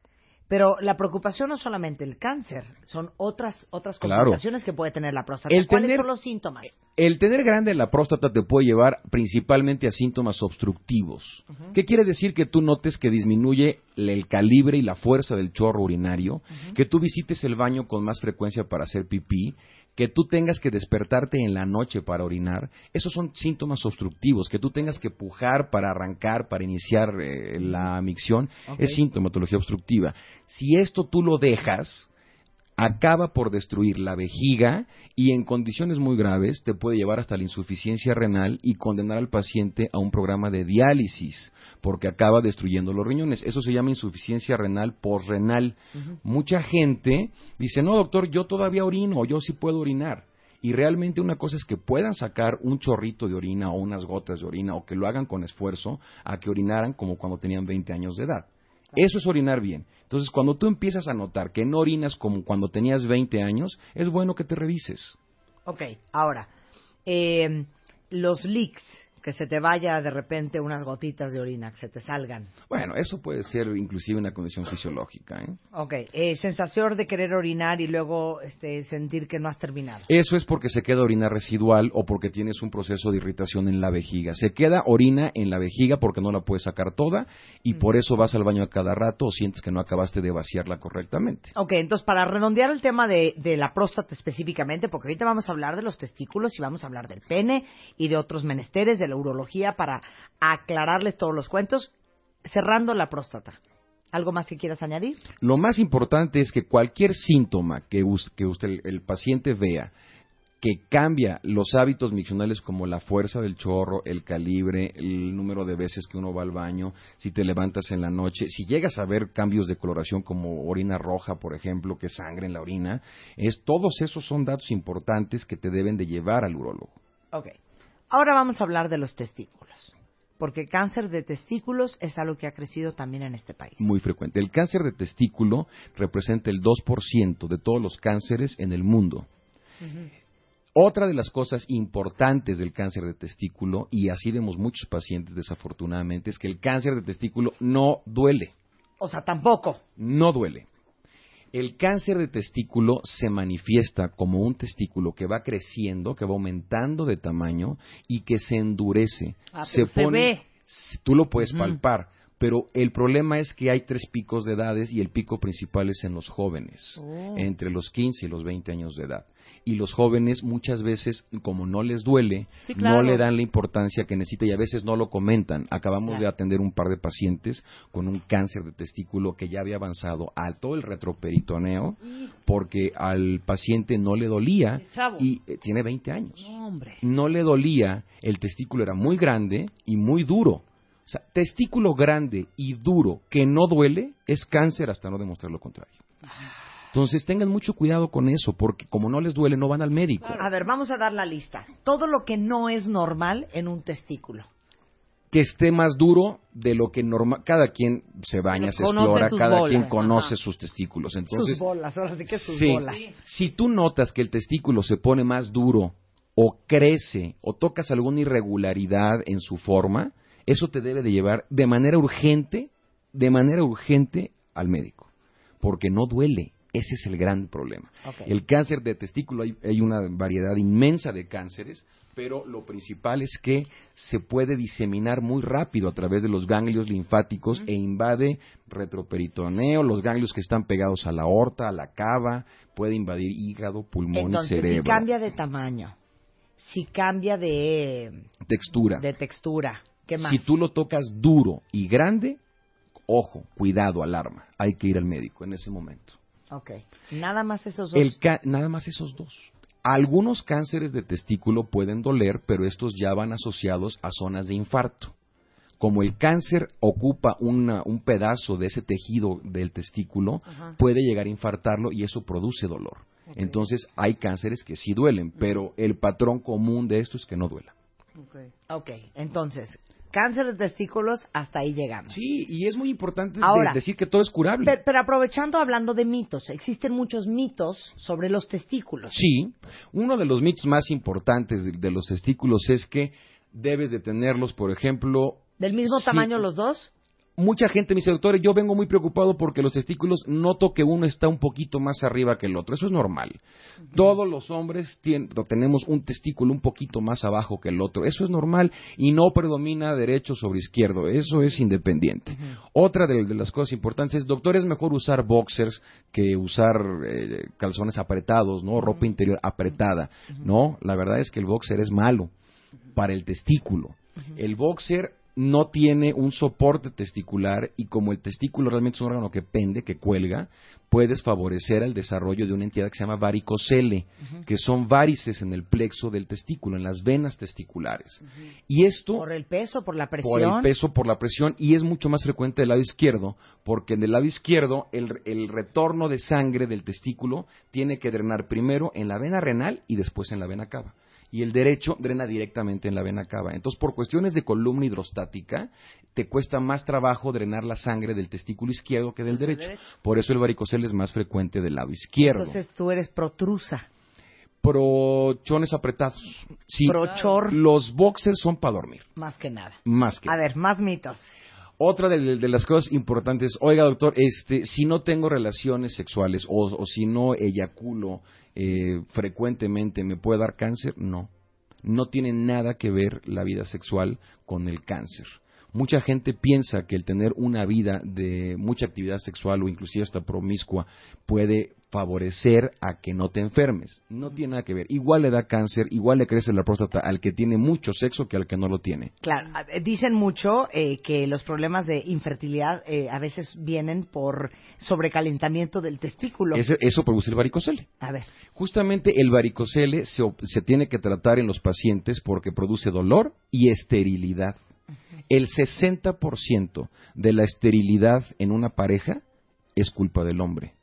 Pero la preocupación no es solamente el cáncer, son otras otras complicaciones que puede tener la próstata. ¿Cuáles son los síntomas? El tener grande la próstata te puede llevar principalmente a síntomas obstructivos. ¿Qué quiere decir que tú notes que disminuye el calibre y la fuerza del chorro urinario, que tú visites el baño con más frecuencia para hacer pipí, que tú tengas que despertarte en la noche para orinar, esos son síntomas obstructivos, que tú tengas que pujar para arrancar, para iniciar eh, la micción, es sintomatología obstructiva. Si esto tú lo dejas, acaba por destruir la vejiga y en condiciones muy graves te puede llevar hasta la insuficiencia renal y condenar al paciente a un programa de diálisis porque acaba destruyendo los riñones. Eso se llama insuficiencia renal posrenal. Mucha gente dice, no doctor, yo todavía orino, yo sí puedo orinar. Y realmente una cosa es que puedan sacar un chorrito de orina o unas gotas de orina o que lo hagan con esfuerzo a que orinaran como cuando tenían 20 años de edad. Eso es orinar bien. Entonces, cuando tú empiezas a notar que no orinas como cuando tenías 20 años, es bueno que te revises. Ok, ahora, eh, los leaks que se te vaya de repente unas gotitas de orina, que se te salgan. Bueno, eso puede ser inclusive una condición fisiológica. ¿eh? Ok, eh, sensación de querer orinar y luego este, sentir que no has terminado. Eso es porque se queda orina residual o porque tienes un proceso de irritación en la vejiga. Se queda orina en la vejiga porque no la puedes sacar toda y por eso vas al baño a cada rato o sientes que no acabaste de vaciarla correctamente. Ok, entonces para redondear el tema de, de la próstata específicamente, porque ahorita vamos a hablar de los testículos y vamos a hablar del pene y de otros menesteres de la urología para aclararles todos los cuentos, cerrando la próstata. ¿Algo más que quieras añadir? Lo más importante es que cualquier síntoma que, que usted, el, paciente vea que cambia los hábitos miccionales como la fuerza del chorro, el calibre, el número de veces que uno va al baño, si te levantas en la noche, si llegas a ver cambios de coloración como orina roja, por ejemplo, que sangre en la orina, es todos esos son datos importantes que te deben de llevar al urólogo. Okay. Ahora vamos a hablar de los testículos, porque cáncer de testículos es algo que ha crecido también en este país. Muy frecuente. El cáncer de testículo representa el 2% de todos los cánceres en el mundo. Otra de las cosas importantes del cáncer de testículo, y así vemos muchos pacientes desafortunadamente, es que el cáncer de testículo no duele. O sea, tampoco. No duele. El cáncer de testículo se manifiesta como un testículo que va creciendo, que va aumentando de tamaño y que se endurece. Ah, se, pone, Tú lo puedes palpar Pero el problema es que hay tres picos de edades y el pico principal es en los jóvenes, Oh. entre los 15 y los 20 años de edad. Y los jóvenes muchas veces, como no les duele, Sí, claro. no le dan la importancia que necesita y a veces no lo comentan. Acabamos Claro. de atender un par de pacientes con un cáncer de testículo que ya había avanzado a todo el retroperitoneo porque al paciente no le dolía y eh, tiene 20 años No, no le dolía, el testículo era muy grande y muy duro. O sea, testículo grande y duro que no duele es cáncer hasta no demostrar lo contrario. Entonces tengan mucho cuidado con eso, porque como no les duele, no van al médico. A ver, vamos a dar la lista. Todo lo que no es normal en un testículo. Que esté más duro de lo que normal. Cada quien se baña, se Conoce explora, sus cada bolas, quien conoce ajá. sus testículos. Entonces, sus bolas, ahora sí que sus Sí. bolas. Si tú notas que el testículo se pone más duro o crece o tocas alguna irregularidad en su forma, eso te debe de llevar de manera urgente, de manera urgente al médico, porque no duele. Ese es el gran problema. El cáncer de testículo hay, hay una variedad inmensa de cánceres, pero lo principal es que se puede diseminar muy rápido a través de los ganglios linfáticos e invade retroperitoneo, los ganglios que están pegados a la aorta, a la cava, puede invadir hígado, pulmón Entonces, y cerebro. si cambia de tamaño, si cambia de, Textura. de textura, ¿qué más? Si tú lo tocas duro y grande, ojo, cuidado, alarma. Hay que ir al médico en ese momento. Ok. Nada más esos dos. El ca- nada más esos dos. Algunos cánceres de testículo pueden doler, pero estos ya van asociados a zonas de infarto. Como el cáncer ocupa una- un pedazo de ese tejido del testículo, Ajá. puede llegar a infartarlo y eso produce dolor. Entonces hay cánceres que sí duelen, pero el patrón común de esto es que no duela. Ok, entonces, cáncer de testículos, hasta ahí llegamos. Sí, y es muy importante de- decir que todo es curable. Pero, pero aprovechando hablando de mitos, existen muchos mitos sobre los testículos. Sí, uno de los mitos más importantes de, de los testículos es que debes de tenerlos, por ejemplo, ¿Del mismo tamaño los dos? Mucha gente me dice, doctor, yo vengo muy preocupado porque los testículos noto que uno está un poquito más arriba que el otro. Eso es normal. Todos los hombres tien- lo tenemos un testículo un poquito más abajo que el otro. Eso es normal y no predomina derecho sobre izquierdo. Eso es independiente. Otra de, de las cosas importantes es, doctor, es mejor usar boxers que usar eh, calzones apretados, ¿no? Ropa interior apretada. No, la verdad es que el boxer es malo para el testículo. El boxer no tiene un soporte testicular y como el testículo realmente es un órgano que pende, que cuelga, puedes favorecer el desarrollo de una entidad que se llama varicocele, que son varices en el plexo del testículo, en las venas testiculares. Y esto ¿Por el peso, por la presión? por el peso, por la presión, y es mucho más frecuente del lado izquierdo, porque en el lado izquierdo el, el retorno de sangre del testículo tiene que drenar primero en la vena renal y después en la vena cava. Y el derecho drena directamente en la vena cava. Entonces, por cuestiones de columna hidrostática, te cuesta más trabajo drenar la sangre del testículo izquierdo que del derecho. Por eso el varicocele es más frecuente del lado izquierdo. Entonces tú eres protrusa. Prochones apretados. Sí, Prochor. los boxers son para dormir, Más que nada. más que A ver, más mitos. Otra de, de las cosas importantes, oiga doctor, este, si no tengo relaciones sexuales o, o si no eyaculo eh, frecuentemente, ¿me puede dar cáncer? No, no tiene nada que ver la vida sexual con el cáncer. Mucha gente piensa que el tener una vida de mucha actividad sexual o inclusive hasta promiscua puede favorecer a que no te enfermes. No tiene nada que ver. Igual le da cáncer, igual le crece la próstata al que tiene mucho sexo que al que no lo tiene. Claro, eh, dicen mucho eh, que los problemas de infertilidad eh, a veces vienen por sobrecalentamiento del testículo. Eso produce el varicocele. A ver, Justamente el varicocele se, se tiene que tratar en los pacientes porque produce dolor y esterilidad. El 60% de la esterilidad en una pareja es culpa del hombre.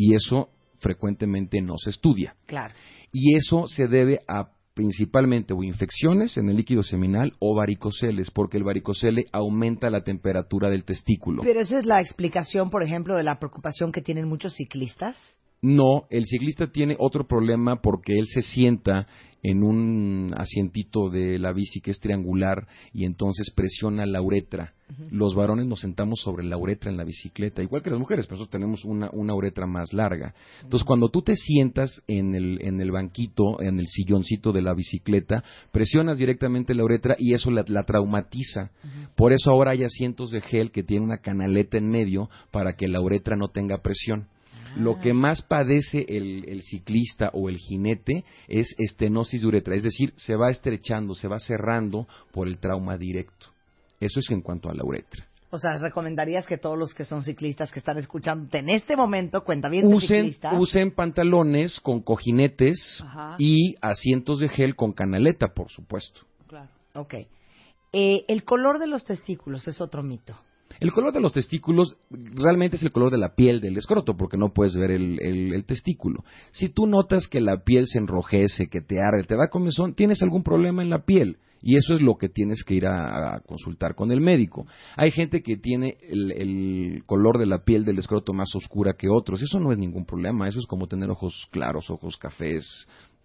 Y eso frecuentemente no se estudia. claro. Y eso se debe a principalmente o infecciones en el líquido seminal o varicoceles, porque el varicocele aumenta la temperatura del testículo. Pero esa es la explicación, por ejemplo, de la preocupación que tienen muchos ciclistas No, el ciclista tiene otro problema porque él se sienta en un asientito de la bici que es triangular y entonces presiona la uretra. Los varones nos sentamos sobre la uretra en la bicicleta, igual que las mujeres, pero nosotros tenemos una, una uretra más larga. Entonces, cuando tú te sientas en el, en el banquito, en el silloncito de la bicicleta, presionas directamente la uretra y eso la, la traumatiza. Por eso ahora hay asientos de gel que tienen una canaleta en medio para que la uretra no tenga presión. Lo que más padece el, el ciclista o el jinete es estenosis de uretra, es decir, se va estrechando, se va cerrando por el trauma directo. Eso es en cuanto a la uretra. O sea, recomendarías que todos los que son ciclistas que están escuchándote en este momento, cuenta bien Usen, usen pantalones con cojinetes Ajá. y asientos de gel con canaleta, por supuesto. Ok. Eh, el color de los testículos es otro mito. El color de los testículos realmente es el color de la piel del escroto, porque no puedes ver el, el- el testículo. Si tú notas que la piel se enrojece, que te arde, te da comezón, tienes algún problema en la piel. Y eso es lo que tienes que ir a, a consultar con el médico. Hay gente que tiene el, el color de la piel del escroto más oscura que otros. Eso no es ningún problema. Eso es como tener ojos claros, ojos cafés,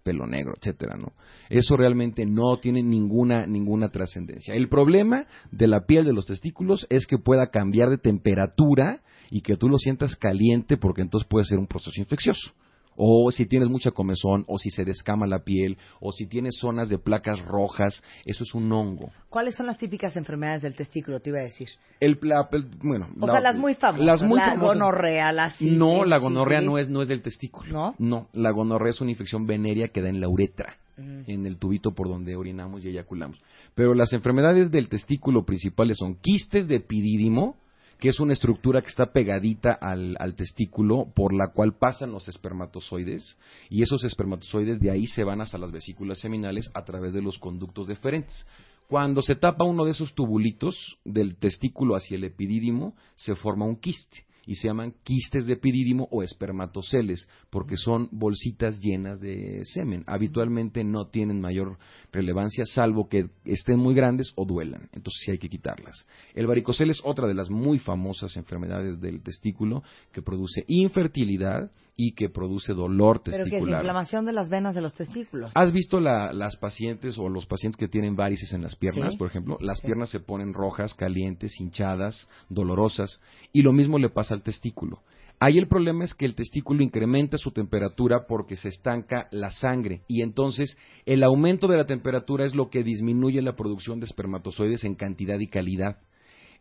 pelo negro, etcétera, ¿no? Eso realmente no tiene ninguna ninguna trascendencia. El problema de la piel de los testículos es que pueda cambiar de temperatura y que tú lo sientas caliente porque entonces puede ser un proceso infeccioso. O si tienes mucha comezón, o si se descama la piel, o si tienes zonas de placas rojas, eso es un hongo. ¿Cuáles son las típicas enfermedades del testículo? Te iba a decir. El, la- el- bueno, O la- sea, las muy famosas. Las muy la famosas. gonorrea, la sífilis, No, la gonorrea sífilis. no es, no es del testículo. ¿No? No, la gonorrea es una infección venérea que da en la uretra, Mm. en el tubito por donde orinamos y eyaculamos. Pero las enfermedades del testículo principales son quistes de epidídimo, que es una estructura que está pegadita al, testículo por la cual pasan los espermatozoides y esos espermatozoides de ahí se van hasta las vesículas seminales a través de los conductos deferentes. Cuando se tapa uno de esos tubulitos del testículo hacia el epidídimo, se forma un quiste y se llaman quistes de epidídimo o espermatoceles, porque son bolsitas llenas de semen. Habitualmente no tienen mayor relevancia, salvo que estén muy grandes o duelan. Entonces sí hay que quitarlas. El varicocele es otra de las muy famosas enfermedades del testículo que produce infertilidad y que produce dolor Pero que es testicular. inflamación de las venas de los testículos. ¿Has visto la- las pacientes o los pacientes que tienen varices en las piernas, Sí. por ejemplo? Las Sí. piernas se ponen rojas, calientes, hinchadas, dolorosas, y lo mismo le pasa al testículo. Ahí el problema es que el testículo incrementa su temperatura porque se estanca la sangre y entonces el aumento de la temperatura es lo que disminuye la producción de espermatozoides en cantidad y calidad.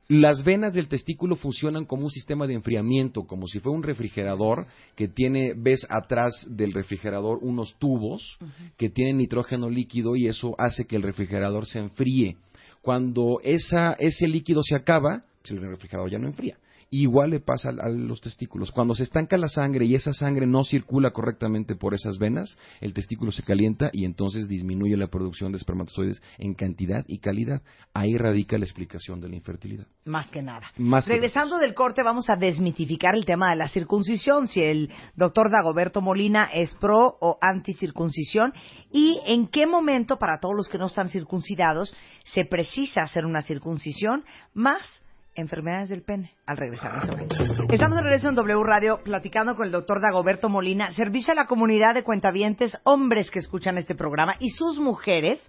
Las venas del testículo funcionan como un sistema de enfriamiento, como si fuera un refrigerador que tiene, ves atrás del refrigerador unos tubos que tienen nitrógeno líquido y eso hace que el refrigerador se enfríe. Cuando esa, ese líquido se acaba, pues el refrigerador ya no enfría. Igual le pasa a, los testículos. Cuando se estanca la sangre y esa sangre no circula correctamente por esas venas, el testículo se calienta y entonces disminuye la producción de espermatozoides en cantidad y calidad. Ahí radica la explicación de la infertilidad. Más que nada. Más que- Regresando del corte, vamos a desmitificar el tema de la circuncisión, si el doctor Dagoberto Molina es pro o anti-circuncisión y en qué momento, para todos los que no están circuncidados, se precisa hacer una circuncisión, más enfermedades del pene. Al regresar momento. Estamos de regreso en W Radio platicando con el doctor Dagoberto Molina, servicio a la comunidad de cuentavientes, hombres que escuchan este programa y sus mujeres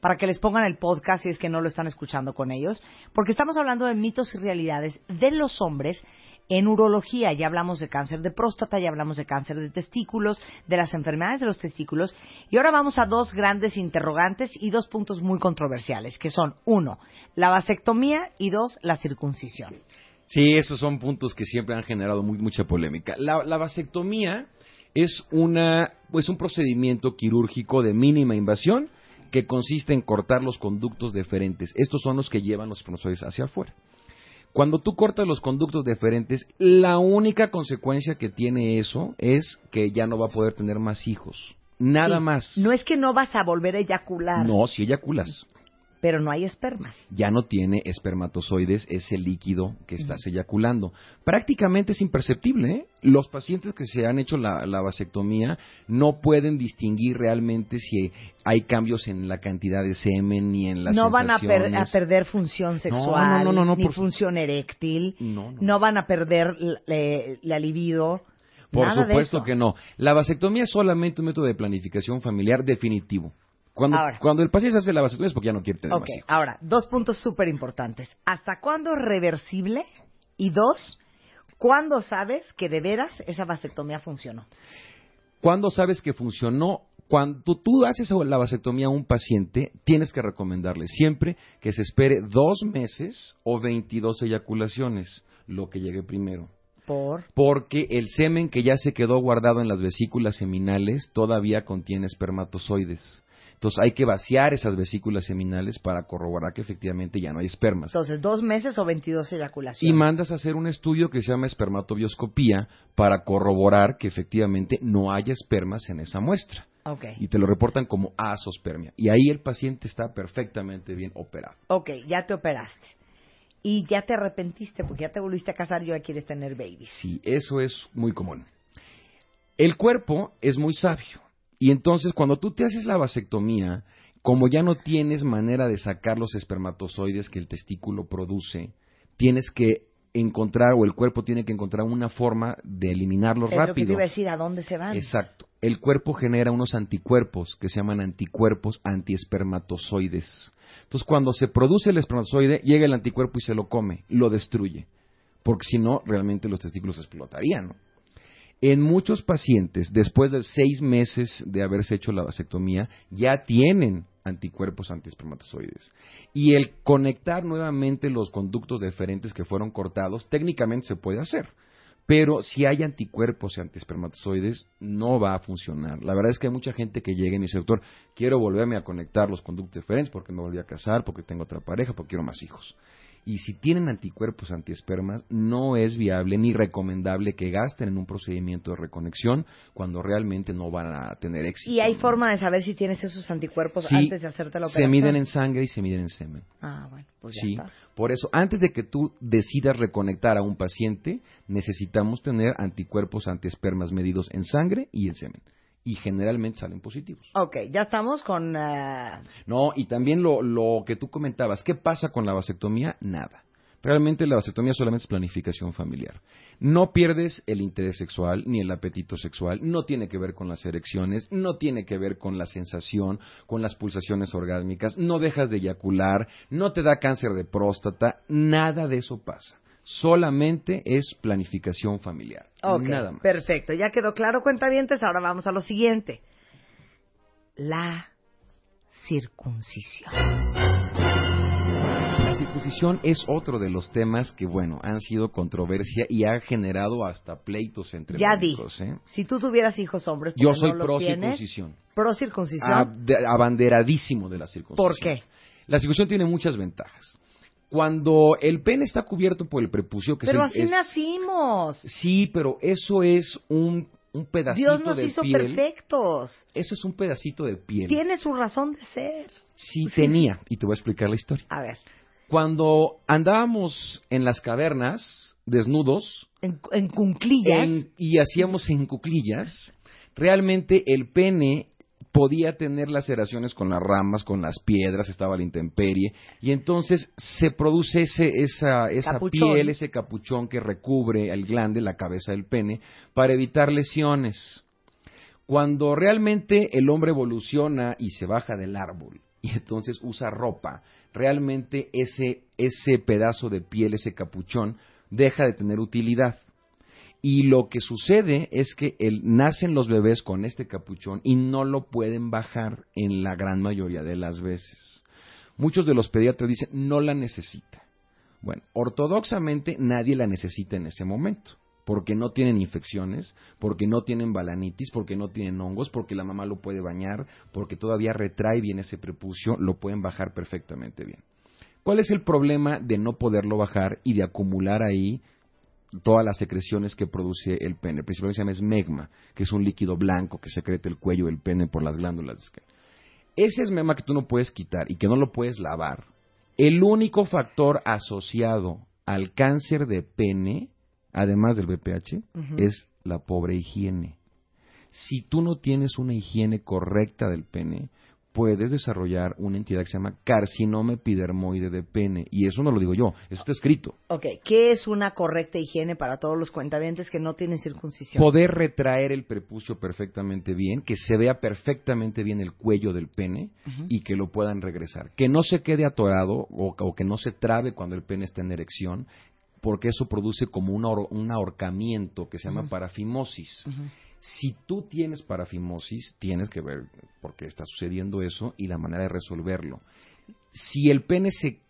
para que les pongan el podcast si es que no lo están escuchando con ellos, porque estamos hablando de mitos y realidades de los hombres en urología. Ya hablamos de cáncer de próstata, ya hablamos de cáncer de testículos, de las enfermedades de los testículos, y ahora vamos a dos grandes interrogantes y dos puntos muy controversiales, que son, uno, la vasectomía y dos, la circuncisión. Sí, esos son puntos que siempre han generado mucha polémica. La, la vasectomía es una, pues un procedimiento quirúrgico de mínima invasión que consiste en cortar los conductos deferentes. Estos son los que llevan los espermatozoides hacia afuera. Cuando tú cortas los conductos deferentes, la única consecuencia que tiene eso es que ya no va a poder tener más hijos. Nada Sí, más. No es que no vas a volver a eyacular, No, si eyaculas. Pero no hay espermas. ya no tiene espermatozoides ese líquido que estás eyaculando. Prácticamente es imperceptible. ¿eh? Los pacientes que se han hecho la, la vasectomía no pueden distinguir realmente si hay cambios en la cantidad de semen ni en las no van a, per- sensaciones. a perder función sexual, no, no, no, ni por función eréctil, No, van a perder l- le- la libido. Por Nada supuesto que no. La vasectomía es solamente un método de planificación familiar definitivo. Cuando, Ahora. cuando el paciente se hace la vasectomía es porque ya no quiere tener Ok, más hijos. ahora, dos puntos súper importantes. ¿Hasta cuándo es reversible? Y dos, ¿cuándo sabes que de veras esa vasectomía funcionó? ¿Cuándo sabes que funcionó? Cuando tú haces la vasectomía a un paciente, tienes que recomendarle siempre que se espere dos meses o 22 eyaculaciones, lo que llegue primero. Por. Porque el semen que ya se quedó guardado en las vesículas seminales todavía contiene espermatozoides. Entonces hay que vaciar esas vesículas seminales para corroborar que efectivamente ya no hay espermas. Entonces, dos meses o 22 Y eyaculaciones. mandas a hacer un estudio que se llama espermatobioscopía para corroborar que efectivamente no haya espermas en esa muestra. Ok. Y te lo reportan como asospermia. Y ahí el paciente está perfectamente bien operado. Ok, ya te operaste. Y ya te arrepentiste porque ya te volviste a casar y ya quieres tener babies. Sí, eso es muy común. El cuerpo es muy sabio. Y entonces cuando tú te haces la vasectomía, como ya no tienes manera de sacar los espermatozoides que el testículo produce, tienes que encontrar, o el cuerpo tiene que encontrar una forma de eliminarlos Es lo que te rápido. iba a decir, ¿a dónde se van? Exacto. El cuerpo genera unos anticuerpos que se llaman anticuerpos antiespermatozoides. Entonces, cuando se produce el espermatozoide, llega el anticuerpo y se lo come, lo destruye. Porque si no, realmente los testículos explotarían. ¿no? En muchos pacientes, después de seis meses de haberse hecho la vasectomía, ya tienen anticuerpos antiespermatozoides. Y el conectar nuevamente los conductos deferentes que fueron cortados, técnicamente se puede hacer. Pero si hay anticuerpos y antiespermatozoides, no va a funcionar. La verdad es que hay mucha gente que llega y dice, doctor, quiero volverme a conectar los conductos deferentes porque me volví a casar, porque tengo otra pareja, porque quiero más hijos. Y si tienen anticuerpos antiespermas, no es viable ni recomendable que gasten en un procedimiento de reconexión cuando realmente no van a tener éxito. ¿Y hay forma de saber si tienes esos anticuerpos Sí, antes de hacerte la operación? Se miden en sangre y se miden en semen. Ah, bueno, pues ya sí, está. por eso, antes de que tú decidas reconectar a un paciente, necesitamos tener anticuerpos antiespermas medidos en sangre y en semen. Y generalmente salen positivos. Ok, ya estamos con... eh, No, y también lo, lo que tú comentabas, ¿qué pasa con la vasectomía? Nada. Realmente la vasectomía solamente es planificación familiar. No pierdes el interés sexual ni el apetito sexual, no tiene que ver con las erecciones, no tiene que ver con la sensación, con las pulsaciones orgásmicas, no dejas de eyacular, no te da cáncer de próstata, nada de eso pasa. Solamente es planificación familiar. Ok, Nada más. perfecto. Ya quedó claro, cuentavientes. Ahora vamos a lo siguiente. La circuncisión. La circuncisión es otro de los temas que, bueno, han sido controversia y ha generado hasta pleitos entre Ya di. médicos, ¿eh? Si tú tuvieras hijos hombres, Yo soy no pro tienes, circuncisión. Pro circuncisión. Ab- abanderadísimo de la circuncisión. ¿Por qué? La circuncisión tiene muchas ventajas. Cuando el pene está cubierto por el prepucio, que es Pero el- así es- nacimos. Sí, pero eso es un, un pedacito Dios nos de hizo piel. perfectos. Eso es un pedacito de piel. Tiene su razón de ser. Sí, tenía. Y te voy a explicar la historia. A ver, Cuando andábamos en las cavernas, desnudos, en, en cunclillas. en- y hacíamos en cuclillas, realmente el pene podía tener laceraciones con las ramas, con las piedras, estaba la intemperie, y entonces se produce ese, esa, esa Capuchón. piel, ese capuchón que recubre el glande, la cabeza del pene, para evitar lesiones. Cuando realmente el hombre evoluciona y se baja del árbol y entonces usa ropa, realmente ese, ese pedazo de piel, ese capuchón, deja de tener utilidad. Y lo que sucede es que nacen los bebés con este capuchón y no lo pueden bajar en la gran mayoría de las veces. Muchos de los pediatras dicen, no la necesita. Bueno, ortodoxamente nadie la necesita en ese momento, porque no tienen infecciones, porque no tienen balanitis, porque no tienen hongos, porque la mamá lo puede bañar, porque todavía retrae bien ese prepucio, lo pueden bajar perfectamente bien. ¿Cuál es el problema de no poderlo bajar y de acumular ahí todas las secreciones que produce el pene? Principalmente se llama esmegma, que es un líquido blanco que secreta el cuello del pene por las glándulas. Ese esmegma que tú no puedes quitar y que no lo puedes lavar, el único factor asociado al cáncer de pene, además del BPH, es la pobre higiene. Si tú no tienes una higiene correcta del pene, puedes desarrollar una entidad que se llama carcinoma epidermoide de pene. Y eso no lo digo yo, eso está escrito. Ok, ¿qué es una correcta higiene para todos los cuentavientes que no tienen circuncisión? Poder retraer el prepucio perfectamente bien, que se vea perfectamente bien el cuello del pene y que lo puedan regresar. Que no se quede atorado o, o que no se trabe cuando el pene está en erección, porque eso produce como un, ahor- un ahorcamiento que se llama parafimosis. Si tú tienes parafimosis, tienes que ver por qué está sucediendo eso y la manera de resolverlo. Si el pene se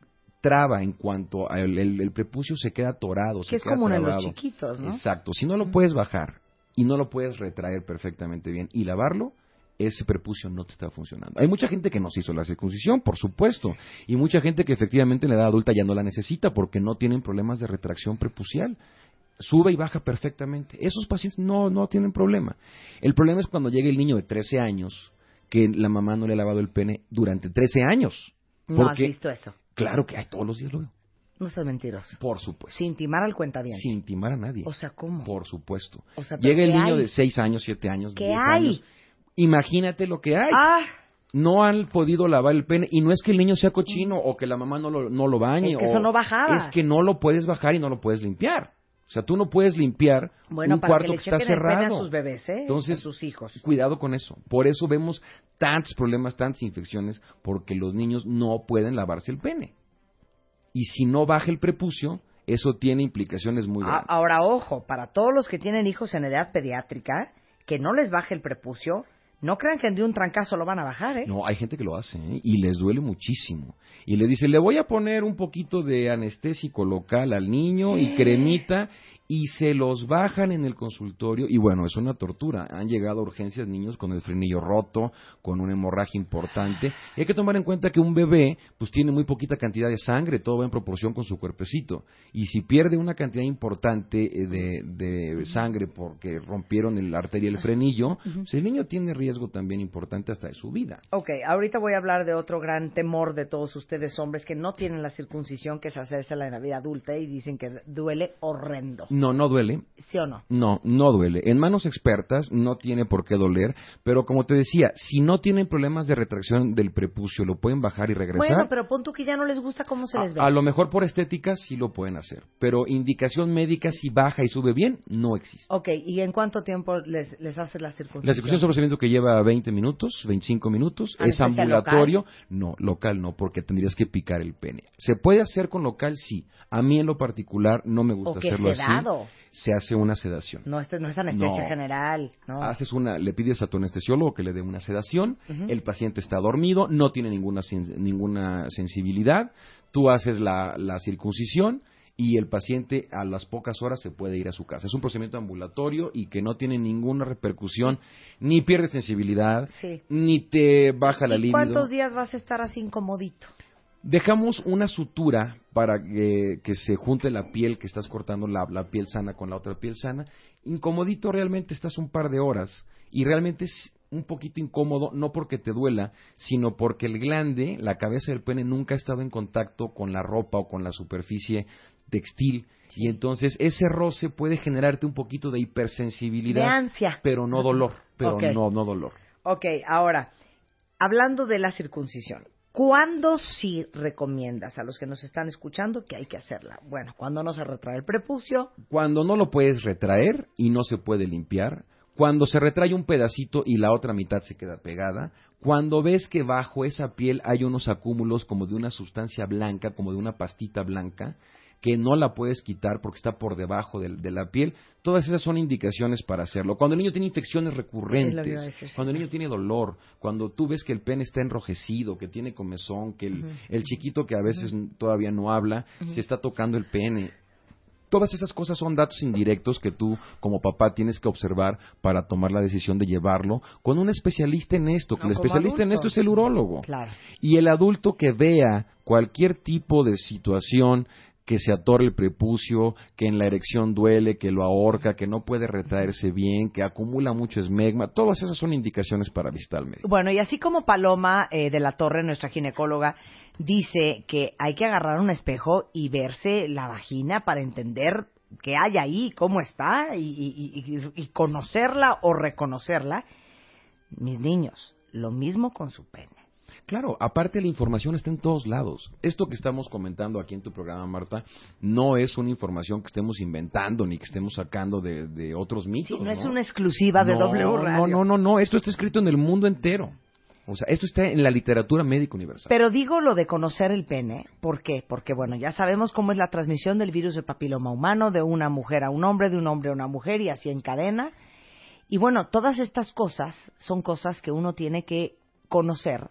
traba en cuanto al el, el prepucio se queda atorado, se Que es queda en los chiquitos, ¿no? Exacto. Si no lo puedes bajar y no lo puedes retraer perfectamente bien y lavarlo, ese prepucio no te está funcionando. Hay mucha gente que no se hizo la circuncisión, por supuesto, y mucha gente que efectivamente en la edad adulta ya no la necesita porque no tienen problemas de retracción prepucial. Sube y baja perfectamente. Esos pacientes no, no tienen problema. El problema es cuando llega el niño de 13 años que la mamá no le ha lavado el pene durante 13 años. No has visto eso. claro que hay todos los días lo veo. No seas mentiroso. Por supuesto. Sin timar al cuentaviente. Sin intimar a nadie. O sea, ¿cómo? Por supuesto. O sea, ¿pero Llega el niño hay? de 6 años, 7 años, ¿Qué 10 hay? años. Imagínate lo que hay. Ah, No han podido lavar el pene. Y no es que el niño sea cochino o que la mamá no lo, no lo bañe. Es que o- eso no bajaba. Es que no lo puedes bajar y no lo puedes limpiar. O sea, tú no puedes limpiar bueno, un para cuarto que le que, está cerrado. a sus bebés, ¿eh? Entonces, a sus hijos. Cuidado con eso. Por eso vemos tantos problemas, tantas infecciones, porque los niños no pueden lavarse el pene. Y si no baja el prepucio, eso tiene implicaciones muy grandes. Ahora, ojo, para todos los que tienen hijos en edad pediátrica, que no les baje el prepucio, no crean que de un trancazo lo van a bajar, ¿eh? No, hay gente que lo hace ¿eh? y les duele muchísimo. Y le dice, le voy a poner un poquito de anestésico local al niño y cremita y se los bajan en el consultorio y bueno, es una tortura. Han llegado a urgencias niños con el frenillo roto, con una hemorragia importante. Y hay que tomar en cuenta que un bebé pues tiene muy poquita cantidad de sangre, todo va en proporción con su cuerpecito. Y si pierde una cantidad importante eh, de, de sangre porque rompieron el arteria y el frenillo, pues el niño tiene riesgo también importante hasta de su vida. Ok, ahorita voy a hablar de otro gran temor de todos ustedes hombres que no tienen la circuncisión, que es hacerse en la vida adulta y dicen que duele horrendo. No, no duele. ¿Sí o no? No, no duele. En manos expertas no tiene por qué doler, pero como te decía, si no tienen problemas de retracción del prepucio, lo pueden bajar y regresar. Bueno, pero pon tú que ya no les gusta cómo se les ve. a, a lo mejor por estética sí lo pueden hacer, pero indicación médica si baja y sube bien no existe. Ok, ¿y en cuánto tiempo les, les haces la circuncisión? La circuncisión es un procedimiento que lleva 20 minutos, 25 minutos, es ¿Anestesia ambulatorio, no, local no, porque tendrías que picar el pene. ¿Se puede hacer con local? Sí. A mí en lo particular no me gusta ¿O qué hacerlo sedado? así. Se hace una sedación. No, este no es anestesia No. general, ¿no? Haces una, le pides a tu anestesiólogo que le dé una sedación, el paciente está dormido, no tiene ninguna, ninguna sensibilidad, tú haces la, la circuncisión y el paciente a las pocas horas se puede ir a su casa. Es un procedimiento ambulatorio y que no tiene ninguna repercusión, ni pierde sensibilidad, Sí. ni te baja la ¿Y libido. cuántos días vas a estar así incomodito? Dejamos una sutura para que, que se junte la piel que estás cortando, la, la piel sana con la otra piel sana. Incomodito realmente estás un par de horas y realmente es un poquito incómodo, no porque te duela, sino porque el glande, la cabeza del pene, nunca ha estado en contacto con la ropa o con la superficie textil. Y entonces ese roce puede generarte un poquito de hipersensibilidad, De ansia. pero no dolor, pero no, no dolor. Ok, ahora, hablando de la circuncisión, ¿cuándo sí recomiendas a los que nos están escuchando que hay que hacerla? Bueno, cuando no se retrae el prepucio, Cuando no lo puedes retraer y no se puede limpiar, cuando se retrae un pedacito y la otra mitad se queda pegada, cuando ves que bajo esa piel hay unos acúmulos como de una sustancia blanca, como de una pastita blanca, que no la puedes quitar porque está por debajo del- de, la piel, todas esas son indicaciones para hacerlo. Cuando el niño tiene infecciones recurrentes, decir, cuando el niño tiene dolor, cuando tú ves que el pene está enrojecido, que tiene comezón, que el, el chiquito que a veces todavía no habla, se está tocando el pene, Todas esas cosas son datos indirectos que tú como papá tienes que observar para tomar la decisión de llevarlo con un especialista en esto. que No, el especialista en esto es el urólogo. claro. Y el adulto que vea cualquier tipo de situación que se atora el prepucio, que en la erección duele, que lo ahorca, que no puede retraerse bien, que acumula mucho esmegma, todas esas son indicaciones para visitar médico. Bueno, y así como Paloma eh, de la Torre, nuestra ginecóloga, dice que hay que agarrar un espejo y verse la vagina para entender qué hay ahí, cómo está, y conocerla o reconocerla. Mis niños, lo mismo con su pene. Claro, aparte la información está en todos lados. Esto que estamos comentando aquí en tu programa, Marta, no es una información que estemos inventando ni que estemos sacando de, de otros mitos. Sí, no, es una exclusiva de No, W Radio. No, no, no, no, esto está escrito en el mundo entero. O sea, esto está en la literatura médica universal. Pero digo lo de conocer el pene, ¿por qué? Porque bueno, ya sabemos cómo es la transmisión del virus del papiloma humano de una mujer a un hombre, de un hombre a una mujer y así en cadena. Y bueno, todas estas cosas son cosas que uno tiene que conocer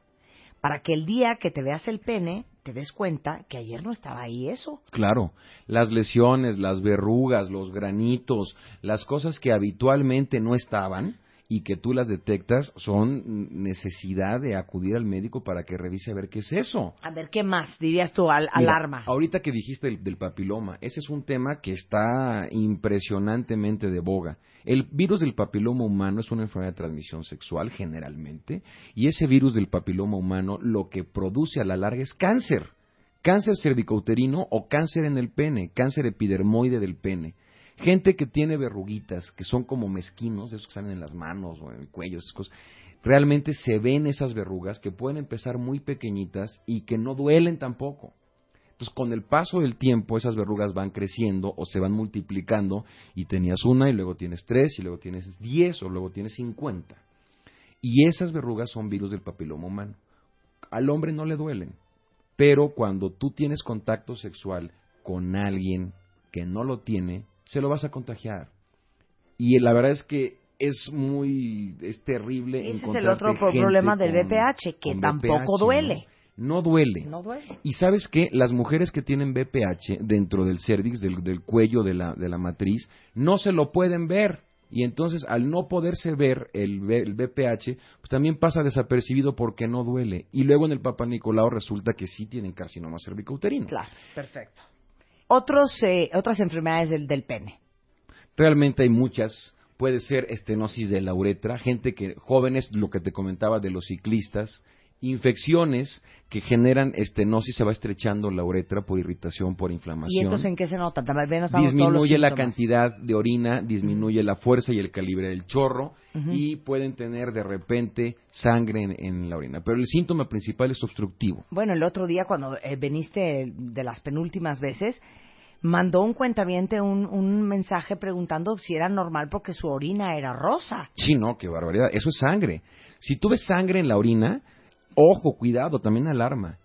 para que el día que te veas el pene te des cuenta que ayer no estaba ahí eso. Claro, las lesiones, las verrugas, los granitos, las cosas que habitualmente no estaban y que tú las detectas son necesidad de acudir al médico para que revise a ver qué es eso. A ver, ¿qué más dirías tú? Al, Mira, alarma. Ahorita que dijiste del, del papiloma, ese es un tema que está impresionantemente de boga. El virus del papiloma humano es una enfermedad de transmisión sexual generalmente, y ese virus del papiloma humano lo que produce a la larga es cáncer. Cáncer cervicouterino o cáncer en el pene, cáncer epidermoide del pene. Gente que tiene verruguitas, que son como mezquinos, esos que salen en las manos o en el cuello, esas cosas, realmente se ven esas verrugas que pueden empezar muy pequeñitas y que no duelen tampoco. Entonces, con el paso del tiempo, esas verrugas van creciendo o se van multiplicando y tenías una y luego tienes tres y luego tienes diez o luego tienes cincuenta. Y esas verrugas son virus del papiloma humano. Al hombre no le duelen, pero cuando tú tienes contacto sexual con alguien que no lo tiene, se lo vas a contagiar. Y la verdad es que es muy, es terrible. Ese es el otro problema del con- VPH, que tampoco duele. No, No duele. No duele. Y sabes que las mujeres que tienen BPH dentro del cervix, del, del cuello de la, de la matriz, no se lo pueden ver. Y entonces, al no poderse ver el, el BPH, pues también pasa desapercibido porque no duele. Y luego en el Papa Nicolau resulta que sí tienen carcinoma cervicouterino. Claro, perfecto. Otros, eh, otras enfermedades del, del pene. Realmente hay muchas. Puede ser estenosis de la uretra, gente que, jóvenes, lo que te comentaba de los ciclistas, infecciones que generan estenosis, se va estrechando la uretra por irritación, por inflamación. ¿Y entonces en qué se nota? También disminuye la cantidad de orina, disminuye la fuerza y el calibre del chorro y pueden tener de repente sangre en, en la orina. Pero el síntoma principal es obstructivo. Bueno, el otro día cuando eh, veniste de las penúltimas veces, mandó un cuentaviente un, un mensaje preguntando si era normal porque su orina era rosa. Sí, no, qué barbaridad. Eso es sangre. Si tú ves sangre en la orina, ojo, cuidado, también alarma.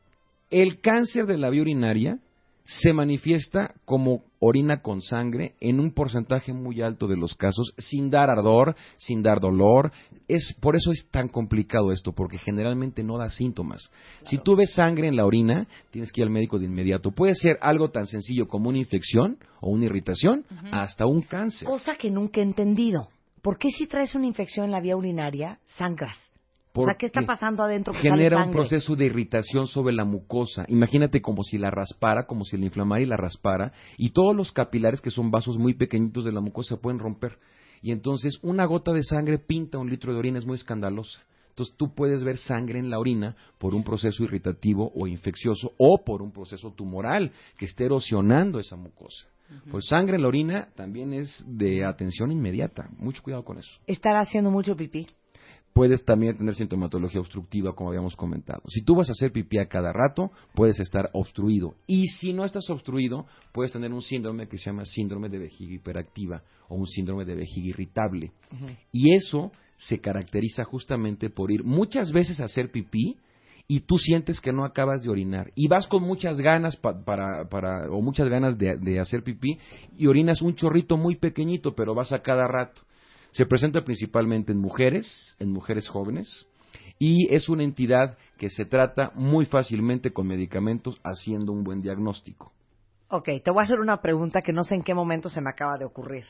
El cáncer de la vía urinaria se manifiesta como orina con sangre en un porcentaje muy alto de los casos, sin dar ardor, sin dar dolor. Es por eso es tan complicado esto, porque generalmente no da síntomas. Si tú ves sangre en la orina, tienes que ir al médico de inmediato. Puede ser algo tan sencillo como una infección o una irritación, hasta un cáncer. Cosa que nunca he entendido. ¿Por qué si traes una infección en la vía urinaria, sangras? O sea, ¿qué está pasando adentro que sale genera un proceso de irritación sobre la mucosa. Imagínate como si la raspara, como si la inflamara y la raspara, y todos los capilares, que son vasos muy pequeñitos de la mucosa, se pueden romper. Y entonces una gota de sangre pinta un litro de orina, es muy escandalosa. Entonces tú puedes ver sangre en la orina por un proceso irritativo o infeccioso o por un proceso tumoral que esté erosionando esa mucosa. Pues sangre en la orina también es de atención inmediata. Mucho cuidado con eso Estar haciendo mucho pipí. Puedes también tener sintomatología obstructiva, como habíamos comentado. Si tú vas a hacer pipí a cada rato, puedes estar obstruido. Y si no estás obstruido, puedes tener un síndrome que se llama síndrome de vejiga hiperactiva o un síndrome de vejiga irritable. Y eso se caracteriza justamente por ir muchas veces a hacer pipí y tú sientes que no acabas de orinar y vas con muchas ganas pa- para, para o muchas ganas de, de hacer pipí y orinas un chorrito muy pequeñito, pero vas a cada rato. Se presenta principalmente en mujeres, en mujeres jóvenes, y es una entidad que se trata muy fácilmente con medicamentos haciendo un buen diagnóstico. Ok, te voy a hacer una pregunta que no sé en qué momento se me acaba de ocurrir.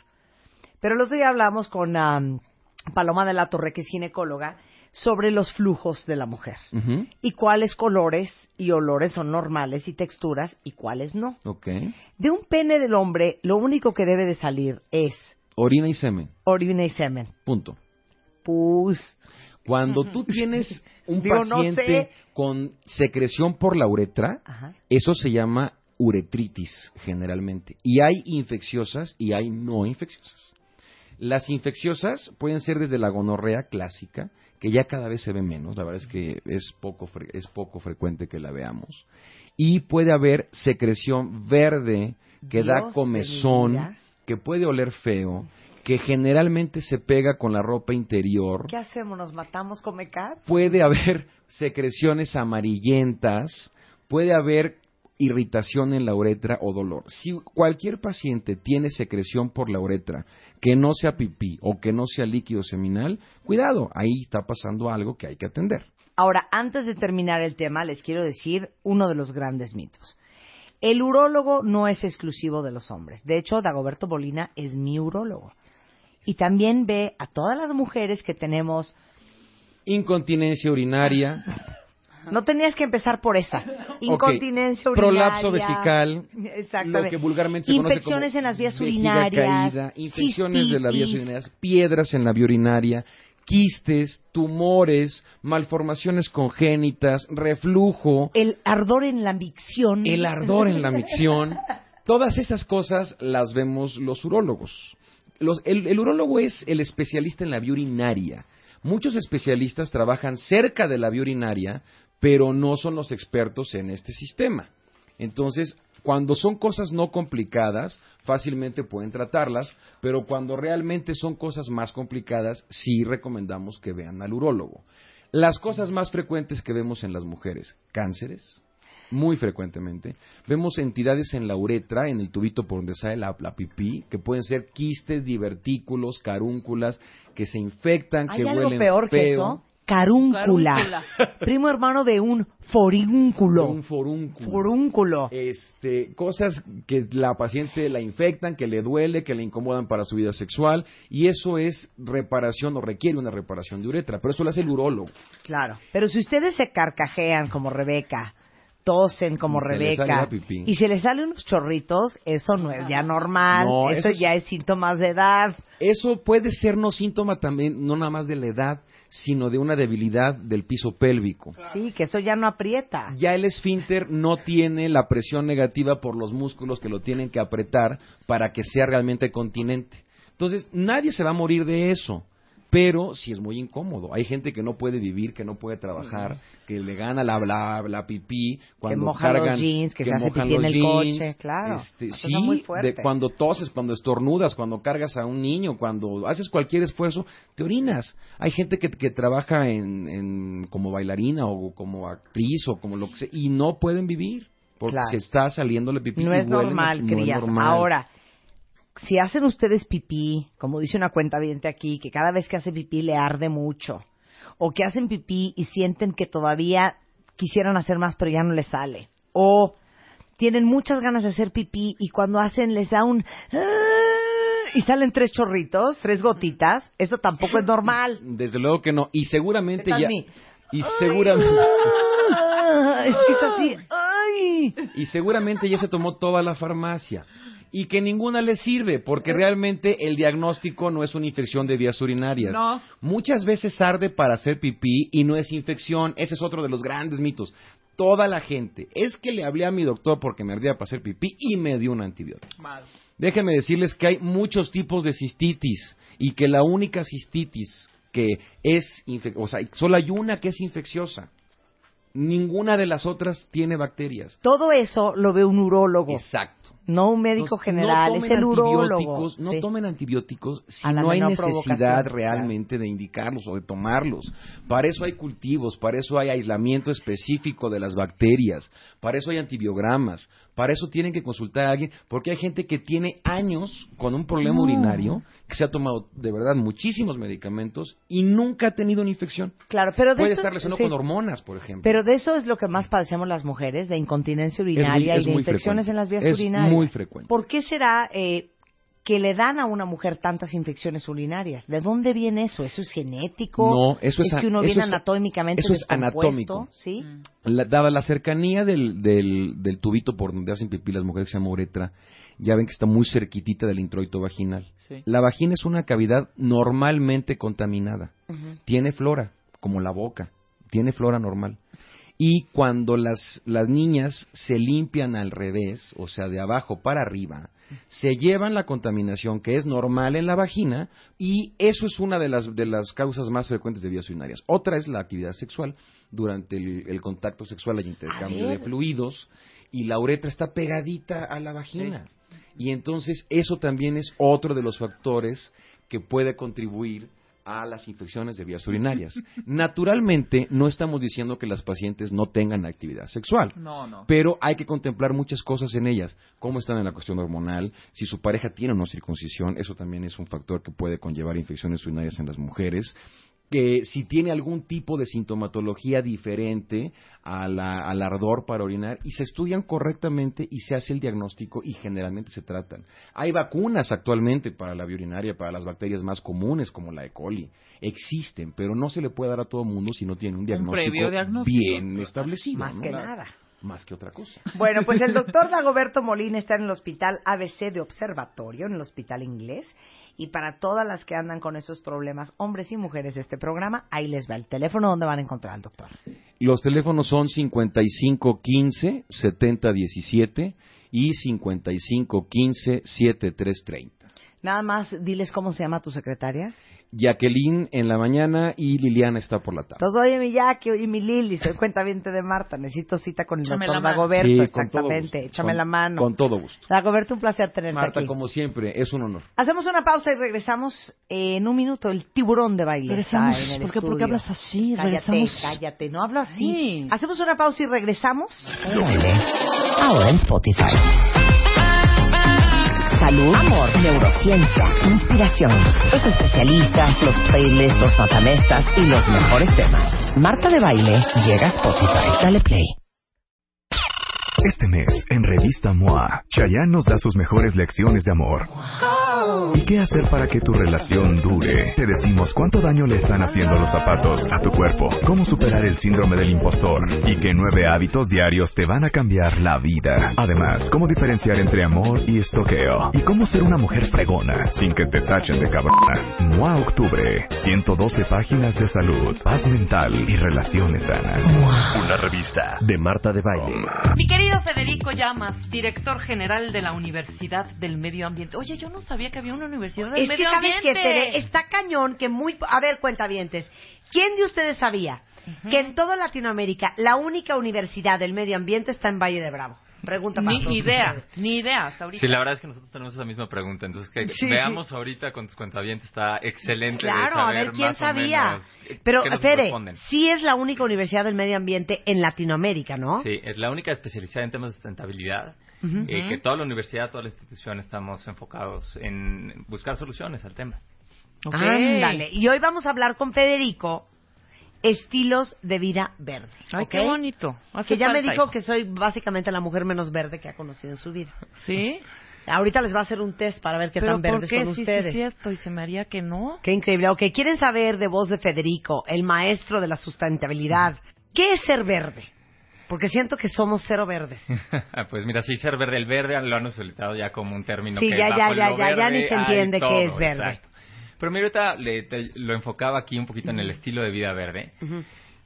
Pero el otro día hablamos con Paloma de la Torre, que es ginecóloga, sobre los flujos de la mujer. Y cuáles colores y olores son normales y texturas y cuáles no. Ok. De un pene del hombre, lo único que debe de salir es Orina y semen. orina y semen. Punto. Pus. Cuando tú tienes un Digo, no paciente sé. con secreción por la uretra, Ajá. eso se llama uretritis generalmente. Y hay infecciosas y hay no infecciosas. Las infecciosas pueden ser desde la gonorrea clásica, que ya cada vez se ve menos, la verdad es que es poco, fre- es poco frecuente que la veamos. Y puede haber secreción verde que Dios da comezón. Que puede oler feo, que generalmente se pega con la ropa interior. ¿Qué hacemos? ¿Nos matamos con mecat? Puede haber secreciones amarillentas, puede haber irritación en la uretra o dolor. Si cualquier paciente tiene secreción por la uretra que no sea pipí o que no sea líquido seminal, cuidado, ahí está pasando algo que hay que atender. Ahora, antes de terminar el tema, les quiero decir uno de los grandes mitos. El urólogo no es exclusivo de los hombres. De hecho, Dagoberto Bolina es mi urólogo. Y también ve a todas las mujeres que tenemos. Incontinencia urinaria, No tenías que empezar por esa. Incontinencia urinaria. prolapso vesical, lo que vulgarmente se conoce Infecciones como en las vías urinarias. caída, infecciones de las vías urinarias, piedras en la vía urinaria, quistes, tumores, malformaciones congénitas, reflujo, El ardor en la micción. el ardor en la micción, todas esas cosas las vemos los urólogos. Los- el, el urólogo es el especialista en la vía urinaria. Muchos especialistas trabajan cerca de la vía urinaria, pero no son los expertos en este sistema. Entonces, cuando son cosas no complicadas, fácilmente pueden tratarlas, pero cuando realmente son cosas más complicadas, sí recomendamos que vean al urólogo. Las cosas más frecuentes que vemos en las mujeres, cánceres, muy frecuentemente. Vemos entidades en la uretra, en el tubito por donde sale la, la pipí, que pueden ser quistes, divertículos, carúnculas, que se infectan, ¿Hay que algo huelen peor que feo. eso? Carúncula. Carúncula. Primo hermano de un forúnculo. Un forúnculo. Forúnculo. Este, cosas que la paciente la infectan, que le duele, que le incomodan para su vida sexual, y eso es reparación o requiere una reparación de uretra, pero eso lo hace el urólogo. Claro. Pero si ustedes se carcajean como Rebeca, tosen como Y Rebeca, y se les salen unos chorritos, eso no es ya normal. No, eso, eso es- ya es síntomas de edad. Eso puede ser no síntoma también, no nada más de la edad, sino de una debilidad del piso pélvico. Sí, que eso ya no aprieta. Ya el esfínter no tiene la presión negativa por los músculos que lo tienen que apretar para que sea realmente continente. Entonces, nadie se va a morir de eso, pero sí es muy incómodo. Hay gente que no puede vivir, que no puede trabajar, que le gana la, la, la pipí cuando mojan los cargan, jeans, que se hace mojan pipí en los el jeans. coche, claro. Este, sí, muy de cuando toses, cuando estornudas, cuando cargas a un niño, cuando haces cualquier esfuerzo, te orinas. Hay gente que, que trabaja en, en- como bailarina o como actriz o como lo que sea y no pueden vivir porque Claro. se está saliéndole pipí. No y es huelen- normal, no es crías. normal. Ahora, si hacen ustedes pipí, como dice una cuenta aquí, que cada vez que hace pipí le arde mucho, o que hacen pipí y sienten que todavía quisieran hacer más pero ya no les sale, o tienen muchas ganas de hacer pipí y cuando hacen les da un y salen tres chorritos, tres gotitas, eso tampoco es normal. Desde luego que no. Y seguramente ¿Qué tal ya. mi? Y seguramente. Es que es así. ¡Ay! y seguramente ya se tomó toda la farmacia y que ninguna le sirve porque realmente el diagnóstico no es una infección de vías urinarias. No. Muchas veces arde para hacer pipí y no es infección. Ese es otro de los grandes mitos. Toda la gente, es que le hablé a mi doctor porque me ardía para hacer pipí y me dio un antibiótico. Déjenme decirles que hay muchos tipos de cistitis y que la única cistitis que es, infe- o sea, solo hay una que es infecciosa. Ninguna de las otras tiene bacterias. Todo eso lo ve un urólogo. Exacto. No un médico Entonces, general, no es el urólogo. antibióticos, No Sí. tomen antibióticos si no hay necesidad realmente de indicarlos o de tomarlos. Para eso hay cultivos, para eso hay aislamiento específico de las bacterias, para eso hay antibiogramas, para eso tienen que consultar a alguien, porque hay gente que tiene años con un problema urinario, que se ha tomado de verdad muchísimos medicamentos y nunca ha tenido una infección. Claro, pero de Puede eso, estar relacionado sí. con hormonas, por ejemplo. Pero de eso es lo que más padecemos las mujeres, de incontinencia urinaria es y de infecciones frecuente. en las vías Es urinarias. Muy frecuente. ¿Por qué será eh, que le dan a una mujer tantas infecciones urinarias? ¿De dónde viene eso? ¿Eso es genético? No, eso es a- que uno eso viene es- anatómicamente eso es anatómico. ¿Sí? La- dada la cercanía del, del, del tubito por donde hacen pipí las mujeres que se llama uretra, ya ven que está muy cerquitita del introito vaginal. Sí. La vagina es una cavidad normalmente contaminada. Tiene flora, como la boca. Tiene flora normal. Y cuando las, las niñas se limpian al revés, o sea, de abajo para arriba, Se llevan la contaminación que es normal en la vagina y eso es una de las, de las causas más frecuentes de vías urinarias. Otra es la actividad sexual. Durante el, el contacto sexual hay intercambio de fluidos y la uretra está pegadita a la vagina. Y entonces eso también es otro de los factores que puede contribuir a las infecciones de vías urinarias. Naturalmente, no estamos diciendo que las pacientes no tengan actividad sexual. No, no. Pero hay que contemplar muchas cosas en ellas. Cómo están en la cuestión hormonal, si su pareja tiene o no circuncisión, eso también es un factor que puede conllevar infecciones urinarias en las mujeres que si tiene algún tipo de sintomatología diferente a la- al ardor para orinar y se estudian correctamente y se hace el diagnóstico y generalmente se tratan. Hay vacunas actualmente para la vía urinaria, para las bacterias más comunes como la E. coli. Existen, pero no se le puede dar a todo mundo si no tiene un diagnóstico previo diagnóstico. bien establecido. Más ¿no? que La- nada. Más que otra cosa. Bueno, pues el doctor Dagoberto Molina está en el Hospital ABC de Observatorio, en el Hospital Inglés. Y para todas las que andan con esos problemas, hombres y mujeres de este programa, ahí les va el teléfono donde van a encontrar al doctor. Los teléfonos son 5515 7017 y 5515 7330. Nada más, diles cómo se llama tu secretaria. Jacqueline en la mañana y Liliana está por la tarde. Entonces, oye, mi Jackie, oye, mi Lili, soy cuentaviente de Marta, necesito cita con el Échame doctor la mano. Dagoberto, Sí, con todo exactamente, gusto. échame Con- la mano. Con todo gusto. Dagoberto, un placer tenerte Marta, aquí. como siempre, es un honor. Hacemos una pausa y regresamos en un minuto. El tiburón de baile. Regresamos. en el ¿Por qué- por qué estudio. hablas así? Cállate, Regresamos. cállate, no hablo así. Sí. Hacemos una pausa y regresamos. Ahora en Spotify. Salud, amor, neurociencia, inspiración. Los especialistas, los playlists, los matamestas y los mejores temas. Marta de Baile llega a Spotify. Dale play. Este mes, en Revista MOA, Chayanne nos da sus mejores lecciones de amor. ¿Y qué hacer para que tu relación dure? Te decimos cuánto daño le están haciendo los zapatos a tu cuerpo, cómo superar el síndrome del impostor y qué nueve hábitos diarios te van a cambiar la vida. Además, cómo diferenciar entre amor y estoqueo y cómo ser una mujer fregona sin que te tachen de cabrona. MOA Octubre, 112 páginas de salud, paz mental y relaciones sanas. Una revista de Marta de Baile. Mi querido Federico Llamas, director general de la Universidad del Medio Ambiente. Oye, yo no sabía que había una Universidad del Es que sabes que Tere, está cañón que muy... A ver, cuentavientes. ¿Quién de ustedes sabía que en toda Latinoamérica la única universidad del medio ambiente está en Valle de Bravo? Pregunta para Ni idea, ustedes. ni idea hasta ahorita. Sí, la verdad es que nosotros tenemos esa misma pregunta. Entonces, que Sí, veamos ahorita con tus cuentavientes está excelente. de Claro, a saber ver quién más sabía. menos, Pero, Fede, sí es la única universidad del medio ambiente en Latinoamérica, ¿no? Sí, es la única especializada en temas de sustentabilidad. Eh, que toda la universidad, toda la institución estamos enfocados en buscar soluciones al tema. Ok. Ándale. Y hoy vamos a hablar con Federico estilos de vida verde. Ay, ¿ok? qué bonito. Hace Que ya me dijo hijo. que soy básicamente la mujer menos verde que ha conocido en su vida. ¿Sí? Ahorita les va a hacer un test para ver qué ¿Pero tan por verdes qué? son Sí, ustedes. Sí, es cierto. Y se me haría que no. Qué increíble. Ok, quieren saber de voz de Federico, el maestro de la sustentabilidad. ¿Qué es ser verde? Porque siento que somos cero verdes. pues mira, sí, ser verde, el verde lo han utilizado ya como un término Sí, que ya, ya, bajo ya, lo ya, ni se entiende qué todo, es verde. exacto. Pero mira, ahorita le- te- lo enfocaba aquí un poquito en el estilo de vida verde.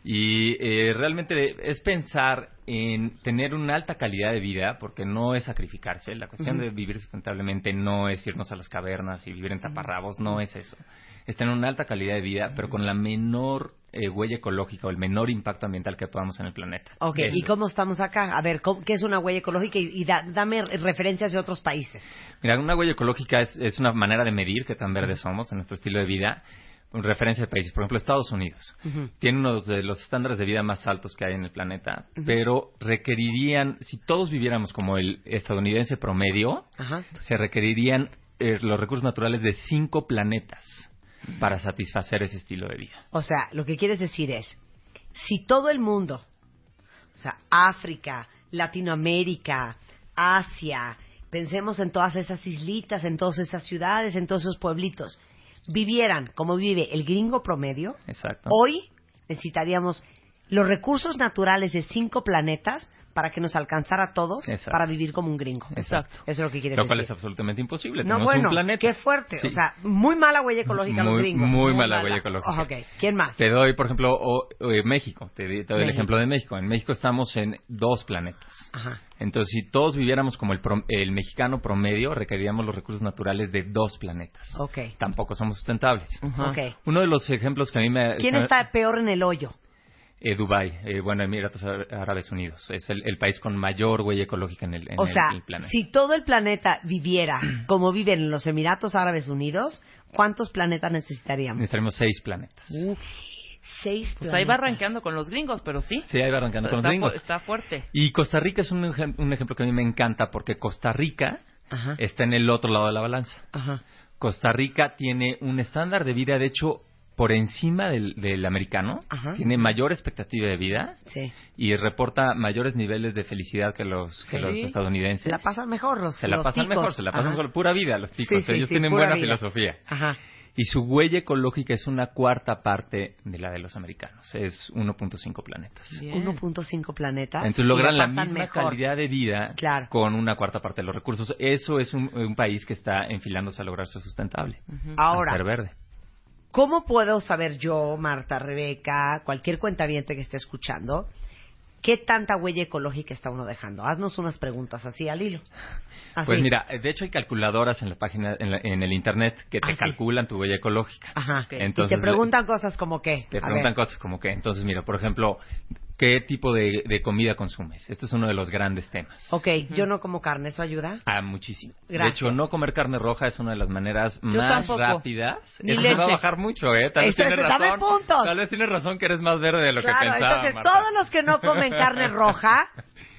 Y eh, realmente es pensar en tener una alta calidad de vida, porque no es sacrificarse. La cuestión de vivir sustentablemente no es irnos a las cavernas y vivir en taparrabos, no es eso. Es tener una alta calidad de vida, pero con la menor eh, huella ecológica o el menor impacto ambiental que podamos en el planeta. Ok, Eso ¿y es. cómo estamos acá? A ver, ¿cómo- ¿qué es una huella ecológica? Y, y da- dame referencias de otros países. Mira, una huella ecológica es, es una manera de medir qué tan verdes somos en nuestro estilo de vida. En referencia de países, por ejemplo, Estados Unidos. Tiene uno de los estándares de vida más altos que hay en el planeta, pero requerirían, si todos viviéramos como el estadounidense promedio, Ajá. se requerirían eh, los recursos naturales de cinco planetas para satisfacer ese estilo de vida. O sea, lo que quieres decir es, si todo el mundo, o sea, África, Latinoamérica, Asia, pensemos en todas esas islitas, en todas esas ciudades, en todos esos pueblitos, vivieran como vive el gringo promedio, Exacto. hoy necesitaríamos los recursos naturales de cinco planetas para que nos alcanzara a todos Exacto. para vivir como un gringo. Exacto. Eso es lo que quieres Lo cual es decir. absolutamente imposible. No, Tenemos bueno, un planeta. qué fuerte. Sí. O sea, muy mala huella ecológica los Muy- gringos. muy mala huella ecológica. Oh, ¿quién más? Te doy, por ejemplo, o- o, eh, México. Te, doy el ejemplo de México. En México estamos en dos planetas. Ajá. Entonces, si todos viviéramos como el, prom- el mexicano promedio, requeriríamos los recursos naturales de dos planetas. Ok. Tampoco somos sustentables. Ok. Uno de los ejemplos que a mí me... ¿Quién está peor en el hoyo? Eh, Dubái, eh, bueno, Emiratos Ár- Árabes Unidos. Es el, el país con mayor huella ecológica en el, en O el- sea, el planeta. si todo el planeta viviera como viven en los Emiratos Árabes Unidos, ¿cuántos planetas necesitaríamos? Necesitaremos seis planetas. Seis Pues ahí va arranqueando con los gringos, pero sí. Sí, ahí va arrancando con los Está, gringos. está fuerte. Y Costa Rica es un, un ejemplo que a mí me encanta porque Costa Rica Ajá. está en el otro lado de la balanza. Ajá. Costa Rica tiene un estándar de vida, de hecho, por encima del, del americano. Ajá. Tiene mayor expectativa de vida Sí. y reporta mayores niveles de felicidad que los, que Sí. los estadounidenses. Se la pasan mejor los Se la los pasan ticos. mejor, se la pasan Ajá. mejor. Pura vida los ticos. Sí, sí, Ellos sí, tienen pura buena vida. filosofía. Ajá. Y su huella ecológica es una cuarta parte de la de los americanos. Es 1.5 planetas. Bien. 1.5 planetas. Entonces logran la misma mejor. calidad de vida Claro. con una cuarta parte de los recursos. Eso es un, un país que está enfilándose a lograrse sustentable. Ahora, A ser verde. ¿Cómo puedo saber yo, Marta, Rebeca, cualquier cuentaviente que esté escuchando, qué tanta huella ecológica está uno dejando? Haznos unas preguntas así al hilo. Así. Pues mira, de hecho hay calculadoras en la página, en, la- en el internet que te Ah, sí. calculan tu huella ecológica. Ajá. Entonces, y te preguntan cosas como qué. Te A preguntan ver. cosas como que, entonces mira, por ejemplo, ¿qué tipo de, de comida consumes? Este es uno de los grandes temas. Ok, yo no como carne, ¿eso ayuda? Ah, muchísimo. Gracias. De hecho, no comer carne roja es una de las maneras Yo más tampoco. rápidas. Ni Eso te va a leche. bajar mucho, ¿eh? Tal vez tienes razón. puntos. Tal vez tienes razón que eres más verde de lo claro, que pensaba, entonces Marta. todos los que no comen carne roja,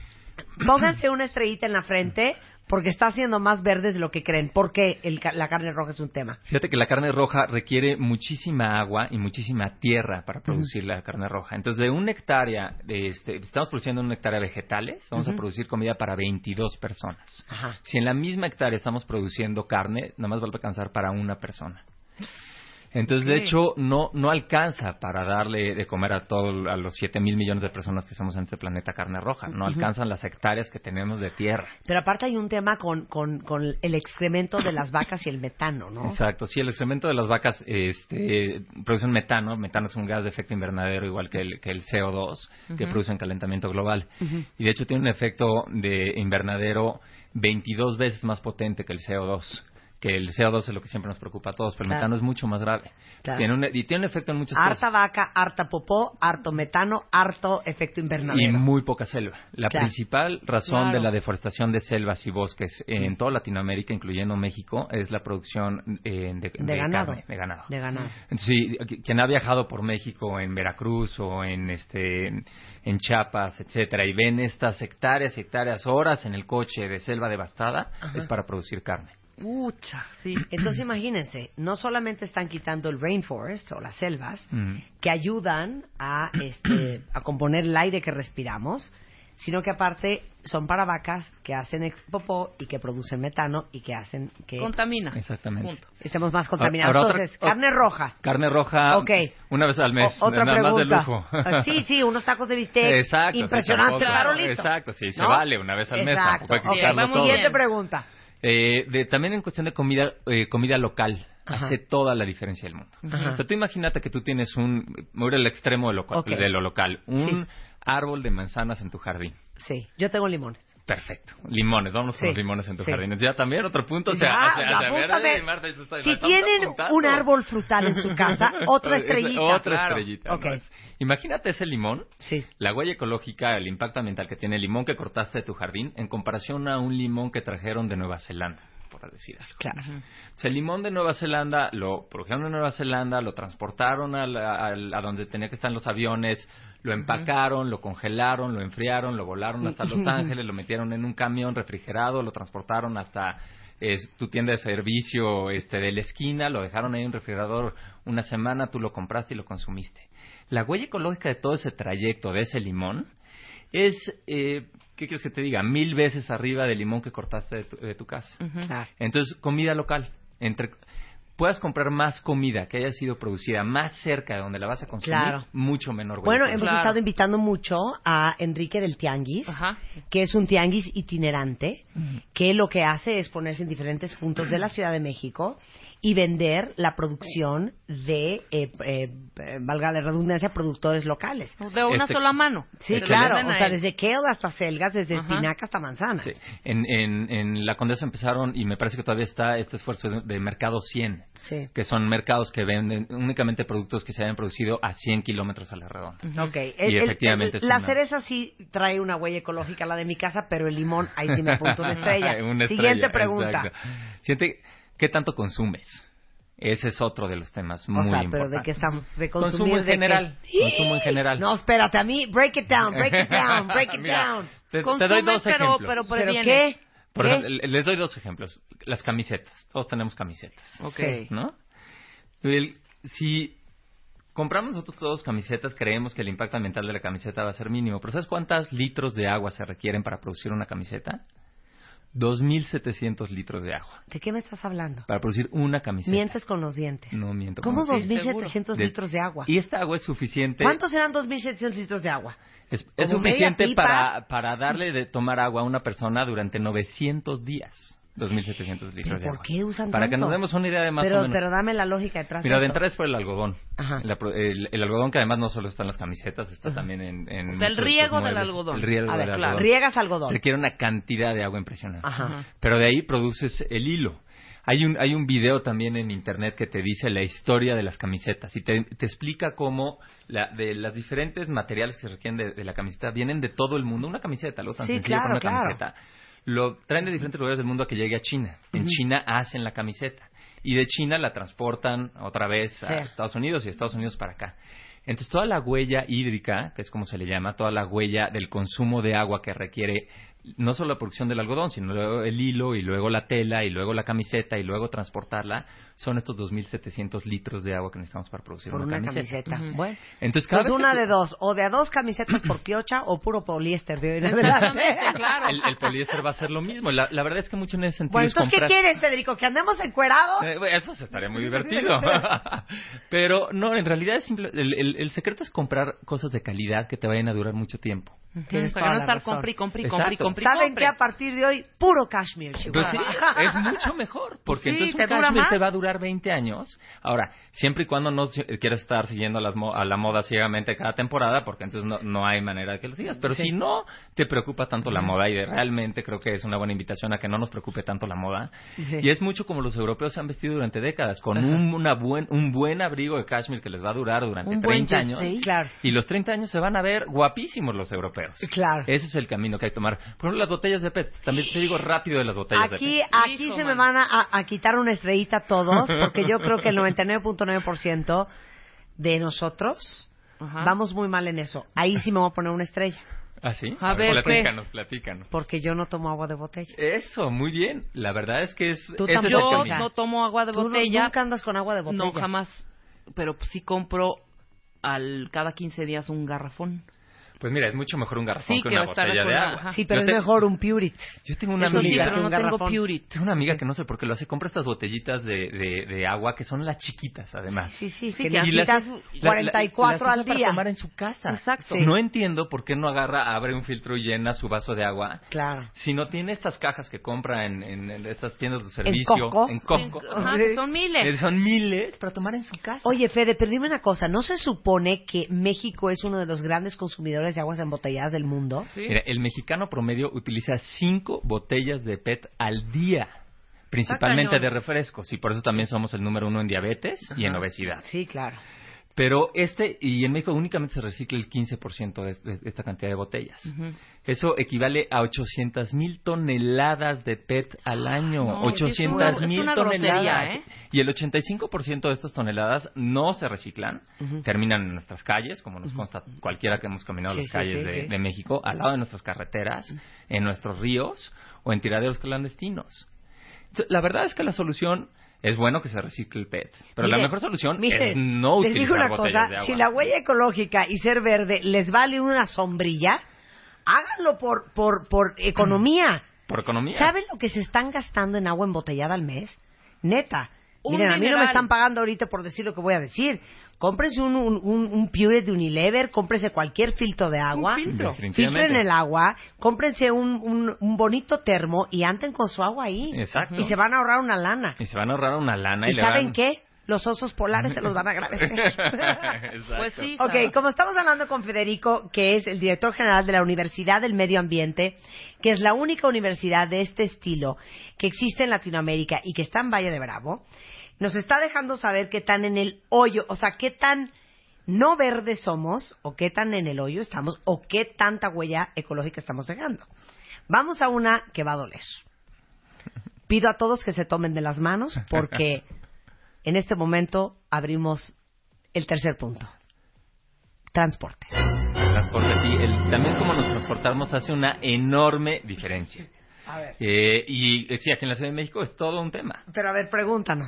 pónganse una estrellita en la frente porque está haciendo más verdes de lo que creen. Porque el ca- la carne roja es un tema. Fíjate que la carne roja requiere muchísima agua y muchísima tierra para producir la carne roja. Entonces, de una hectárea, de este, estamos produciendo una hectárea vegetales, vamos a producir comida para 22 personas. Ajá. Si en la misma hectárea estamos produciendo carne, nada más va a alcanzar para una persona. Entonces, de hecho, no, no alcanza para darle de comer a todo, a los 7 mil millones de personas que somos en este planeta carne roja. No alcanzan las hectáreas que tenemos de tierra. Pero aparte hay un tema con, con, con el excremento de las vacas y el metano, ¿no? Exacto, sí, el excremento de las vacas este, producen metano. Metano es un gas de efecto invernadero igual que el, que el CO2 que produce en calentamiento global. Y de hecho tiene un efecto de invernadero 22 veces más potente que el CO2. Que el CO2 es lo que siempre nos preocupa a todos, pero el Claro. metano es mucho más grave. Claro. Tiene un- y tiene un efecto en muchas Harta cosas. vaca, harta popó, harto metano, harto efecto Y invernadero. muy poca selva. La Claro. principal razón de la deforestación de selvas y bosques en toda Latinoamérica, incluyendo México, es la producción eh, de, de ganado. carne, de ganado. De ganado. Sí, qui- quien ha viajado por México, en Veracruz o en este en, Chiapas, etcétera, y ven estas hectáreas y hectáreas, horas en el coche de selva devastada, es para producir carne. Pucha, sí. Entonces imagínense, no solamente están quitando el rainforest o las selvas, Mm. que ayudan a, este, a componer el aire que respiramos, sino que aparte son para vacas que hacen popó y que producen metano y que hacen que Contamina. Exactamente. Punto. estemos más contaminados. Ahora otra- Entonces, o- carne roja. Carne roja, Ok. una vez al mes, O- otra nada más de pregunta. lujo. Ah, Sí, sí, unos tacos de bistec. Exacto, sí, Impresionante, tampoco- farolito. Exacto, sí, se ¿No? vale una vez al mes, Exacto. tampoco hay que vamos. Siguiente pregunta. Eh, de, también en cuestión de comida, eh, comida local, Ajá. hace toda la diferencia del mundo. Ajá. O sea, tú imagínate que tú tienes un, me voy al extremo de lo, de lo local, un Sí. árbol de manzanas en tu jardín. Sí, yo tengo limones. Perfecto. Limones, vamos Sí, con los limones en tu sí. jardín. Ya también otro punto. Ya, está- si tienen un árbol frutal en su casa, otra Es- estrellita. Otra Claro. estrellita. Ok. ¿no? Imagínate ese limón, Sí. la huella ecológica, el impacto ambiental que tiene el limón que cortaste de tu jardín en comparación a un limón que trajeron de Nueva Zelanda, por decir algo. Claro. O sea, el limón de Nueva Zelanda lo produjeron en Nueva Zelanda, lo transportaron a, la- al- a donde tenía que estar los aviones, lo empacaron, lo congelaron, lo enfriaron, lo volaron hasta Los Ángeles, lo metieron en un camión refrigerado, lo transportaron hasta es, tu tienda de servicio este, de la esquina, lo dejaron ahí en un refrigerador una semana, tú lo compraste y lo consumiste. La huella ecológica de todo ese trayecto de ese limón es, eh, ¿qué quieres que te diga? Mil veces arriba del limón que cortaste de tu, de tu casa. Entonces, comida local. Entre, puedas comprar más comida que haya sido producida más cerca de donde la vas a consumir, Claro. mucho menor huella Bueno, hemos estado invitando mucho a Enrique del Tianguis, que es un tianguis itinerante, que lo que hace es ponerse en diferentes puntos de la Ciudad de México y vender la producción de, eh, eh, eh, valga la redundancia, productores locales. De una Este- sola mano. Sí, lo claro, o sea, desde kale hasta selgas, desde Ajá. espinaca hasta manzanas. Sí. En, en, en la Condesa empezaron, y me parece que todavía está este esfuerzo de, de Mercado 100, Sí. que son mercados que venden únicamente productos que se hayan producido a 100 kilómetros a la redonda. Ok, Y el- efectivamente la una- cereza sí trae una huella ecológica, la de mi casa, pero el limón, ahí sí me apunto una estrella. Una estrella, Siguiente pregunta. exacto. Siente, ¿qué tanto consumes? Ese es otro de los temas muy o sea, importantes. pero ¿de qué estamos? ¿De Consumo en de qué? general. Consumo en general. No, espérate, a mí, break it down, break it down, break it Mira, down. Te, te Consumes, doy dos pero- ejemplos. pero ¿Pero previenes. qué? Por ¿Qué? ejemplo, les doy dos ejemplos. Las camisetas. Todos tenemos camisetas. Ok. ¿No? El- si compramos nosotros todos camisetas, creemos que el impacto ambiental de la camiseta va a ser mínimo. Pero ¿sabes cuántos litros de agua se requieren para producir una camiseta? 2.700 litros de agua ¿De qué me estás hablando? para producir una camiseta. Mientes con los dientes. No miento. ¿Cómo con- 2.700 De- litros de agua? Y esta agua es suficiente. ¿Cuántos eran 2.700 litros de agua? Es, es ¿Como media suficiente para, para darle de tomar agua a una persona durante 900 días. 2.700 litros de ¿Por agua. qué usan Para que nos demos una idea de más pero, o menos. Pero dame la lógica detrás Mira, de entrada es por el algodón. Ajá. La pro- el, el algodón que además no solo está en las camisetas, está también en... en O sea, el riego del algodón. El riego A ver, del claro. algodón. Riegas algodón. Requiere una cantidad de agua impresionante. Ajá. Pero de ahí produces el hilo. Hay un, hay un video también en internet que te dice la historia de las camisetas y te, te explica cómo la, de las diferentes materiales que se requieren de, de la camiseta vienen de todo el mundo. Una camiseta, algo tan Sí, sencillo claro, como una claro. camiseta, lo traen de diferentes lugares del mundo a que llegue a China. En China hacen la camiseta y de China la transportan otra vez a Sí. Estados Unidos y de Estados Unidos para acá. Entonces, toda la huella hídrica, que es como se le llama, toda la huella del consumo de agua que requiere no solo la producción del algodón, sino el hilo y luego la tela y luego la camiseta y luego transportarla, son estos 2.700 litros de agua que necesitamos para producir Por una camiseta. camiseta. Bueno. Entonces, cada Pues vez una que- de dos, o de a dos camisetas por piocha o puro poliéster de hoy claro. el, el poliéster va a ser lo mismo. La, la verdad es que mucho en ese sentido Bueno, ¿qué quieres, Federico? ¿Que andemos encuerados? Eh, bueno, eso se estaría muy divertido. Pero no, en realidad es simple- el, el- el secreto es comprar cosas de calidad que te vayan a durar mucho tiempo. Tienes Para no estar compre y compre y. ¿Saben que a partir de hoy, puro cashmere, Pues sí, es mucho mejor, porque Sí, entonces un cashmere más. te va a durar 20 años. Ahora, siempre y cuando no quieras estar siguiendo a, las mo- a la moda ciegamente cada temporada, porque entonces no, no hay manera de que lo sigas. Pero Sí. si no te preocupa tanto la moda, y de- realmente creo que es una buena invitación a que no nos preocupe tanto la moda, y es mucho como los europeos se han vestido durante décadas, con un, una buen, un buen abrigo de cashmere que les va a durar durante Un buen 30 años. Claro. Y los 30 años se van a ver guapísimos los europeos. Claro. Ese es el camino que hay que tomar. Por ejemplo, las botellas de PET. También te digo rápido de las botellas Aquí, de PET. aquí Hijo, se me man. van a, a quitar una estrellita todos, porque yo creo que el 99.9% de nosotros Ajá. vamos muy mal en eso. Ahí sí me voy a poner una estrella, ¿Ah, sí? A ver, ¿qué? platícanos, platícanos. porque yo no tomo agua de botella. Eso, muy bien. La verdad es que es... Tú es el Yo camino. no tomo agua de Tú no- botella. nunca andas con agua de botella. No, jamás. Pero pues, sí compro al cada 15 días un garrafón. Pues mira, es mucho mejor un garrafón Sí, que que una botella de la- agua. ajá. Sí, pero Yo es te- mejor un Purit. Yo tengo una Eso sí, amiga... pero no un tengo. Purity. Tengo una amiga que no sé por qué lo hace. Compra estas botellitas de, de, de agua que son las chiquitas, además. Sí, sí, Sí, que que necesitas las- 44 las al usa para día. tomar en su casa. Exacto. Sí. No entiendo por qué no agarra, abre un filtro y llena su vaso de agua. Claro. Si no tiene estas cajas que compra en, en- en estas tiendas de servicio, Costco. en Costco, Ajá, que son miles. eh, son miles para tomar en su casa. Oye, Fede, pero dime una cosa. ¿No se supone que México es uno de los grandes consumidores de aguas embotelladas del mundo? Sí. Mira, el mexicano promedio utiliza cinco botellas de PET al día, principalmente cañón. de refrescos, y por eso también somos el número uno en diabetes y en obesidad. Sí, claro. Pero este, y en México únicamente se recicla el 15% de, de esta cantidad de botellas. Eso equivale a 800 mil toneladas de PET al año. No, sí, es 800 una- es mil toneladas. ¿eh? Y el 85% de estas toneladas no se reciclan, terminan en nuestras calles, como nos consta cualquiera que hemos caminado Sí, las calles sí, de, sí. de México, al lado de nuestras carreteras, en nuestros ríos o en tiraderos clandestinos. La verdad es que la solución es bueno que se recicle el PET, pero la mejor solución mire, es no les digo una botellas cosa, de agua. si la huella ecológica y ser verde les vale una sombrilla, háganlo por, por, por economía. Por economía. ¿Saben lo que se están gastando en agua embotellada al mes? Neta, Un Miren, a mí no me están pagando ahorita por decir lo que voy a decir. Cómprense un, un, un, un Pure de Unilever, cómprense cualquier filtro de agua. Un filtro. Filtren el agua, cómprense un, un, un bonito termo y anden con su agua ahí. Exacto. Y se van a ahorrar una lana. Y se van a ahorrar una lana y, ¿Y le saben van- qué? Los osos polares se los van a agradecer. Exacto. Pues sí. Ok, como estamos hablando con Federico, que es el director general de la Universidad del Medio Ambiente, que es la única universidad de este estilo que existe en Latinoamérica y que está en Valle de Bravo, nos está dejando saber qué tan en el hoyo, o sea, qué tan no verdes somos, o qué tan en el hoyo estamos, o qué tanta huella ecológica estamos dejando. Vamos a una que va a doler. Pido a todos que se tomen de las manos porque en este momento abrimos el tercer punto. Transporte. Transporte, sí. El- también como nos transportamos hace una enorme diferencia. A ver. Eh, y eh, sí, aquí en la Ciudad de México es todo un tema. Pero a ver, pregúntanos.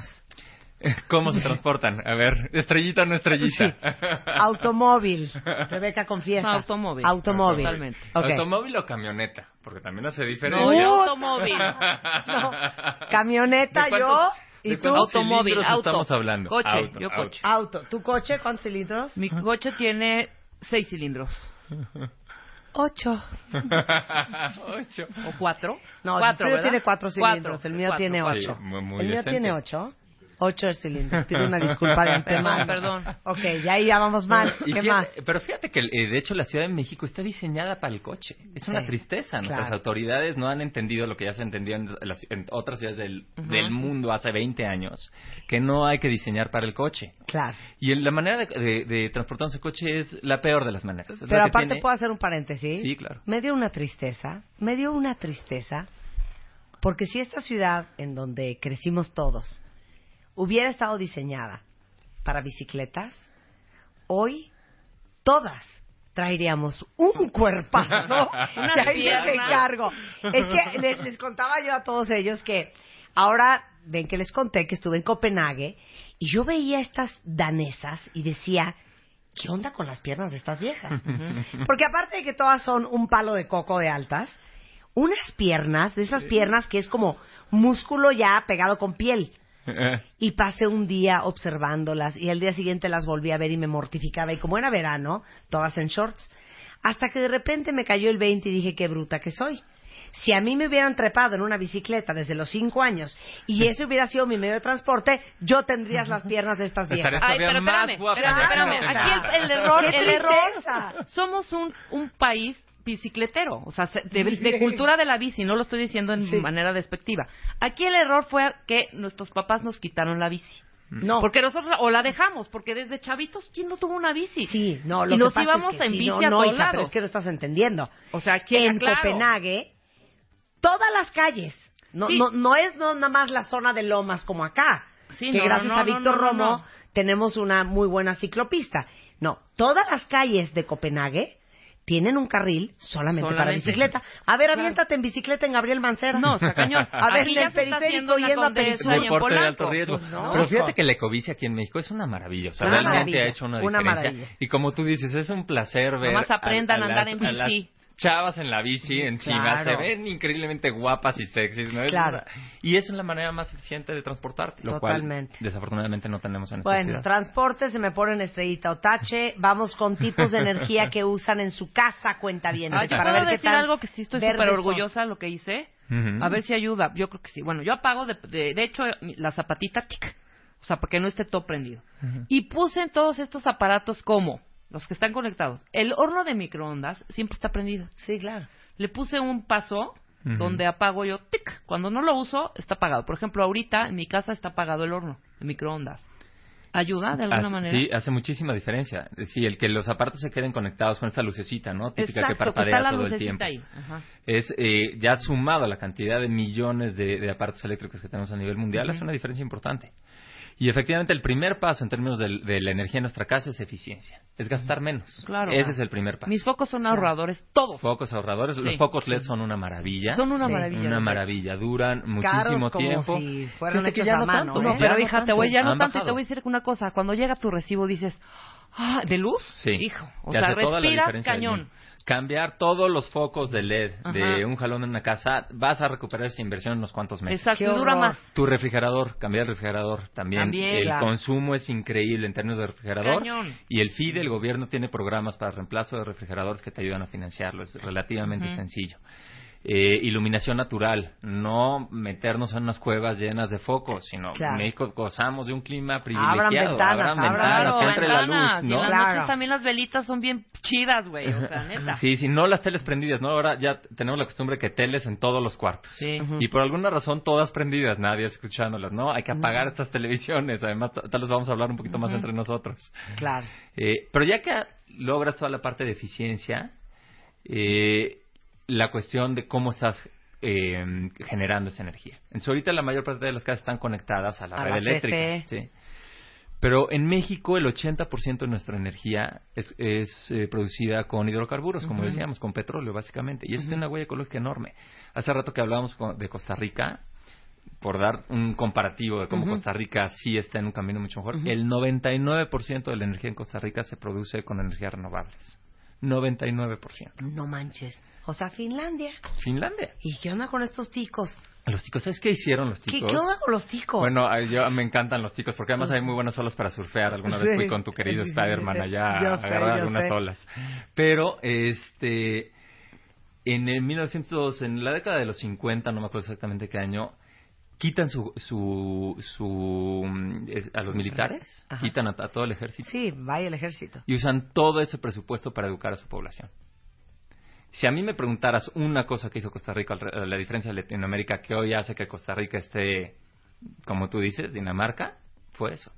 ¿Cómo se transportan? A ver, estrellita o no estrellita. Automóvil. Rebeca confiesa. Automóvil. Automóvil. Totalmente. ¿Automóvil o camioneta? Porque también hace No, diferencia. yo automóvil. No. Camioneta, ¿De cuántos- yo y tú. Automóvil, auto. estamos hablando? Coche, Auto, yo auto. coche. Auto. ¿Tu coche cuántos cilindros? Mi coche tiene seis cilindros. Ocho. Ocho. ¿O cuatro? No, cuatro, el tuyo ¿verdad? tiene cuatro cilindros, Cuatro, el mío cuatro, tiene cuatro. ocho. Sí, muy- muy el mío decente. tiene ocho. Ocho cilindros. Pido una disculpa de antemano. Perdón. Ok, ya ahí ya vamos mal. ¿Qué fíjate- más? Pero fíjate que, eh, de hecho, la Ciudad de México está diseñada para el coche. Es una tristeza. Nuestras claro. autoridades no han entendido lo que ya se entendió en, las- en otras ciudades del, del mundo hace 20 años, que no hay que diseñar para el coche. Claro. Y la manera de, de- de transportarse en coche es la peor de las maneras. Es Pero aparte tiene- puedo hacer un paréntesis. Sí, claro. Me dio una tristeza, me dio una tristeza, porque si esta ciudad en donde crecimos todos hubiera estado diseñada para bicicletas, hoy todas traeríamos un cuerpazo que ahí les piernas. encargo. Es que les, les contaba yo a todos ellos que ahora ven que les conté que estuve en Copenhague y yo veía estas danesas y decía, ¿qué onda con las piernas de estas viejas? Porque aparte de que todas son un palo de coco de altas, unas piernas, de esas piernas que es como músculo ya pegado con piel. Y pasé un día observándolas y al día siguiente las volví a ver y me mortificaba. Y como era verano, todas en shorts. Hasta que de repente me cayó el 20 y dije, qué bruta que soy. Si a mí me hubieran trepado en una bicicleta desde los 5 años y ese hubiera sido mi medio de transporte, yo tendría las piernas de estas viejas. Ay, pero espérame, espérame, espérame. Aquí el, el error, ¡Qué el error, somos un, un país bicicletero, o sea, se- de, de cultura de la bici, no lo estoy diciendo en Sí. manera despectiva. Aquí el error fue que nuestros papás nos quitaron la bici. No. Porque nosotros, o la dejamos, porque desde chavitos, ¿quién no tuvo una bici? Sí, no, lo y que nos pasa íbamos es que en bici no, a no, todos hija, pero lados. es que no estás entendiendo. O sea, aquí en claro. Copenhague, todas las calles, no, Sí. no, no es no, nada más la zona de lomas como acá, Sí, que no, gracias no, a no, Víctor no, no, Romo no. tenemos una muy buena ciclopista. No, todas las calles de Copenhague tienen un carril solamente, para bicicleta. A ver, Claro. aviéntate en bicicleta en Gabriel Mancera. No, está cañón. A ver, en el periférico haciendo en la yendo a deporte de alto riesgo. Pues no. Pero fíjate que la ecobici aquí en México es una maravilla. O sea, Una realmente maravilla, ha hecho una, una diferencia. maravilla. Y como tú dices, es un placer ver. Nomás aprendan a andar en las- bici. Chavas en la bici encima Claro. se ven increíblemente guapas y sexys, ¿no? Es Claro. una- y es la manera más eficiente de transportarte, lo Totalmente. cual desafortunadamente no tenemos en esta Bueno, ciudad. transporte, se me ponen estrellita o tache. Vamos con tipos de energía que usan en su casa, cuenta bien. Ah, yo para puedo ver decir algo que sí estoy súper orgullosa de lo que hice. A ver si ayuda. Yo creo que sí. Bueno, yo apago, de, de, de hecho, la zapatita, tic, o sea, porque no esté todo prendido. Y puse en todos estos aparatos como los que están conectados. El horno de microondas siempre está prendido. Sí, claro. Le puse un paso donde apago yo, tic. Cuando no lo uso, está apagado. Por ejemplo, ahorita en mi casa está apagado el horno de microondas. ¿Ayuda de alguna Hace- manera? Sí, hace muchísima diferencia. Sí, el que los aparatos se queden conectados con esta lucecita, ¿no? Típica que Exacto, que parpadea está la todo el tiempo. ahí. Ajá. Es eh, ya sumado a la cantidad de millones de, de aparatos eléctricos que tenemos a nivel mundial, Ujú. es una diferencia importante. Y efectivamente el primer paso en términos de, la energía en nuestra casa es eficiencia, es gastar menos. Claro. Ese es el primer paso. Mis focos son ahorradores, todos. Focos ahorradores, los focos LED son una maravilla. Son una Sí. maravilla. Una maravilla, duran Caros muchísimo como tiempo. si fueran Fíjate que hechos ya a no mano, tanto, ¿eh? No, ya pero no hija, te voy, ya no tanto, y te voy a decir una cosa. Cuando llega tu recibo dices, Ah, ¿De luz? Sí. Hijo. O sea, del cañón. Cambiar todos los focos de LED de un jalón en una casa, vas a recuperar esa inversión en unos cuantos meses. Exacto, dura más. Tu refrigerador, cambiar el refrigerador también. También, el claro. consumo es increíble en términos de refrigerador. Cañón. Y el FIDE, el gobierno, tiene programas para reemplazo de refrigeradores que te ayudan a financiarlo. Es relativamente sencillo. Eh, iluminación natural, no meternos en unas cuevas llenas de focos, sino Claro. México gozamos de un clima Abran privilegiado. ventanas, abran abran- ventanas, Claro, que entre la ventanas, luz, Y en ¿no? las Claro. noches también las velitas son bien chidas, güey. O sea, neta. Sí, sí, no las teles prendidas, ¿no? Ahora ya tenemos la costumbre que teles en todos los cuartos. Sí. Y por alguna razón todas prendidas, nadie escuchándolas, ¿no? Hay que apagar estas televisiones, además tal vez vamos a hablar un poquito más entre nosotros. Claro. Eh, pero ya que logras toda la parte de eficiencia, eh, la cuestión de cómo estás eh, generando esa energía. Entonces, ahorita la mayor parte de las casas están conectadas a la A red la eléctrica. Sí. Pero en México el 80% de nuestra energía es, es, eh, producida con hidrocarburos, como decíamos, con petróleo básicamente. Y eso tiene una huella ecológica enorme. Hace rato que hablábamos de Costa Rica, por dar un comparativo de cómo Costa Rica sí está en un camino mucho mejor, el 99% de la energía en Costa Rica se produce con energías renovables. 99%. No manches. O sea, Finlandia. Finlandia. ¿Y qué onda con estos ticos? Los ticos, ¿sabes qué hicieron los ¿Qué, ticos? qué onda con los ticos? Bueno, yo me encantan los ticos porque además hay muy buenas olas para surfear. Alguna vez fui con tu querido Spider-Man allá a agarrar algunas sé. olas. Pero, este, en el 1900, en la década de los 50, no me acuerdo exactamente qué año, quitan su, su, su mm, a los militares, Ajá. quitan a, a todo el ejército Sí, vaya el ejército. y usan todo ese presupuesto para educar a su población. Si a mí me preguntaras una cosa que hizo Costa Rica, la diferencia de Latinoamérica que hoy hace que Costa Rica esté, como tú dices, Dinamarca, fue eso.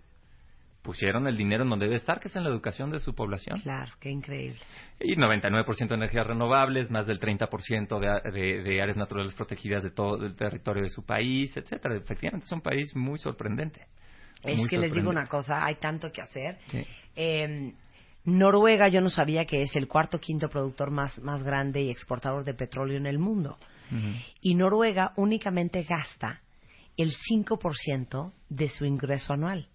Pusieron el dinero en donde debe estar, que es en la educación de su población. Claro, qué increíble. Y 99% de energías renovables, más del 30% de, de, de áreas naturales protegidas de todo el territorio de su país, etcétera. Efectivamente, es un país muy sorprendente. Es Muy que les digo una cosa, hay tanto que hacer. Sí. Eh, Noruega yo no sabía que es el cuarto quinto productor más, más grande y exportador de petróleo en el mundo. Y Noruega únicamente gasta el 5% de su ingreso anual.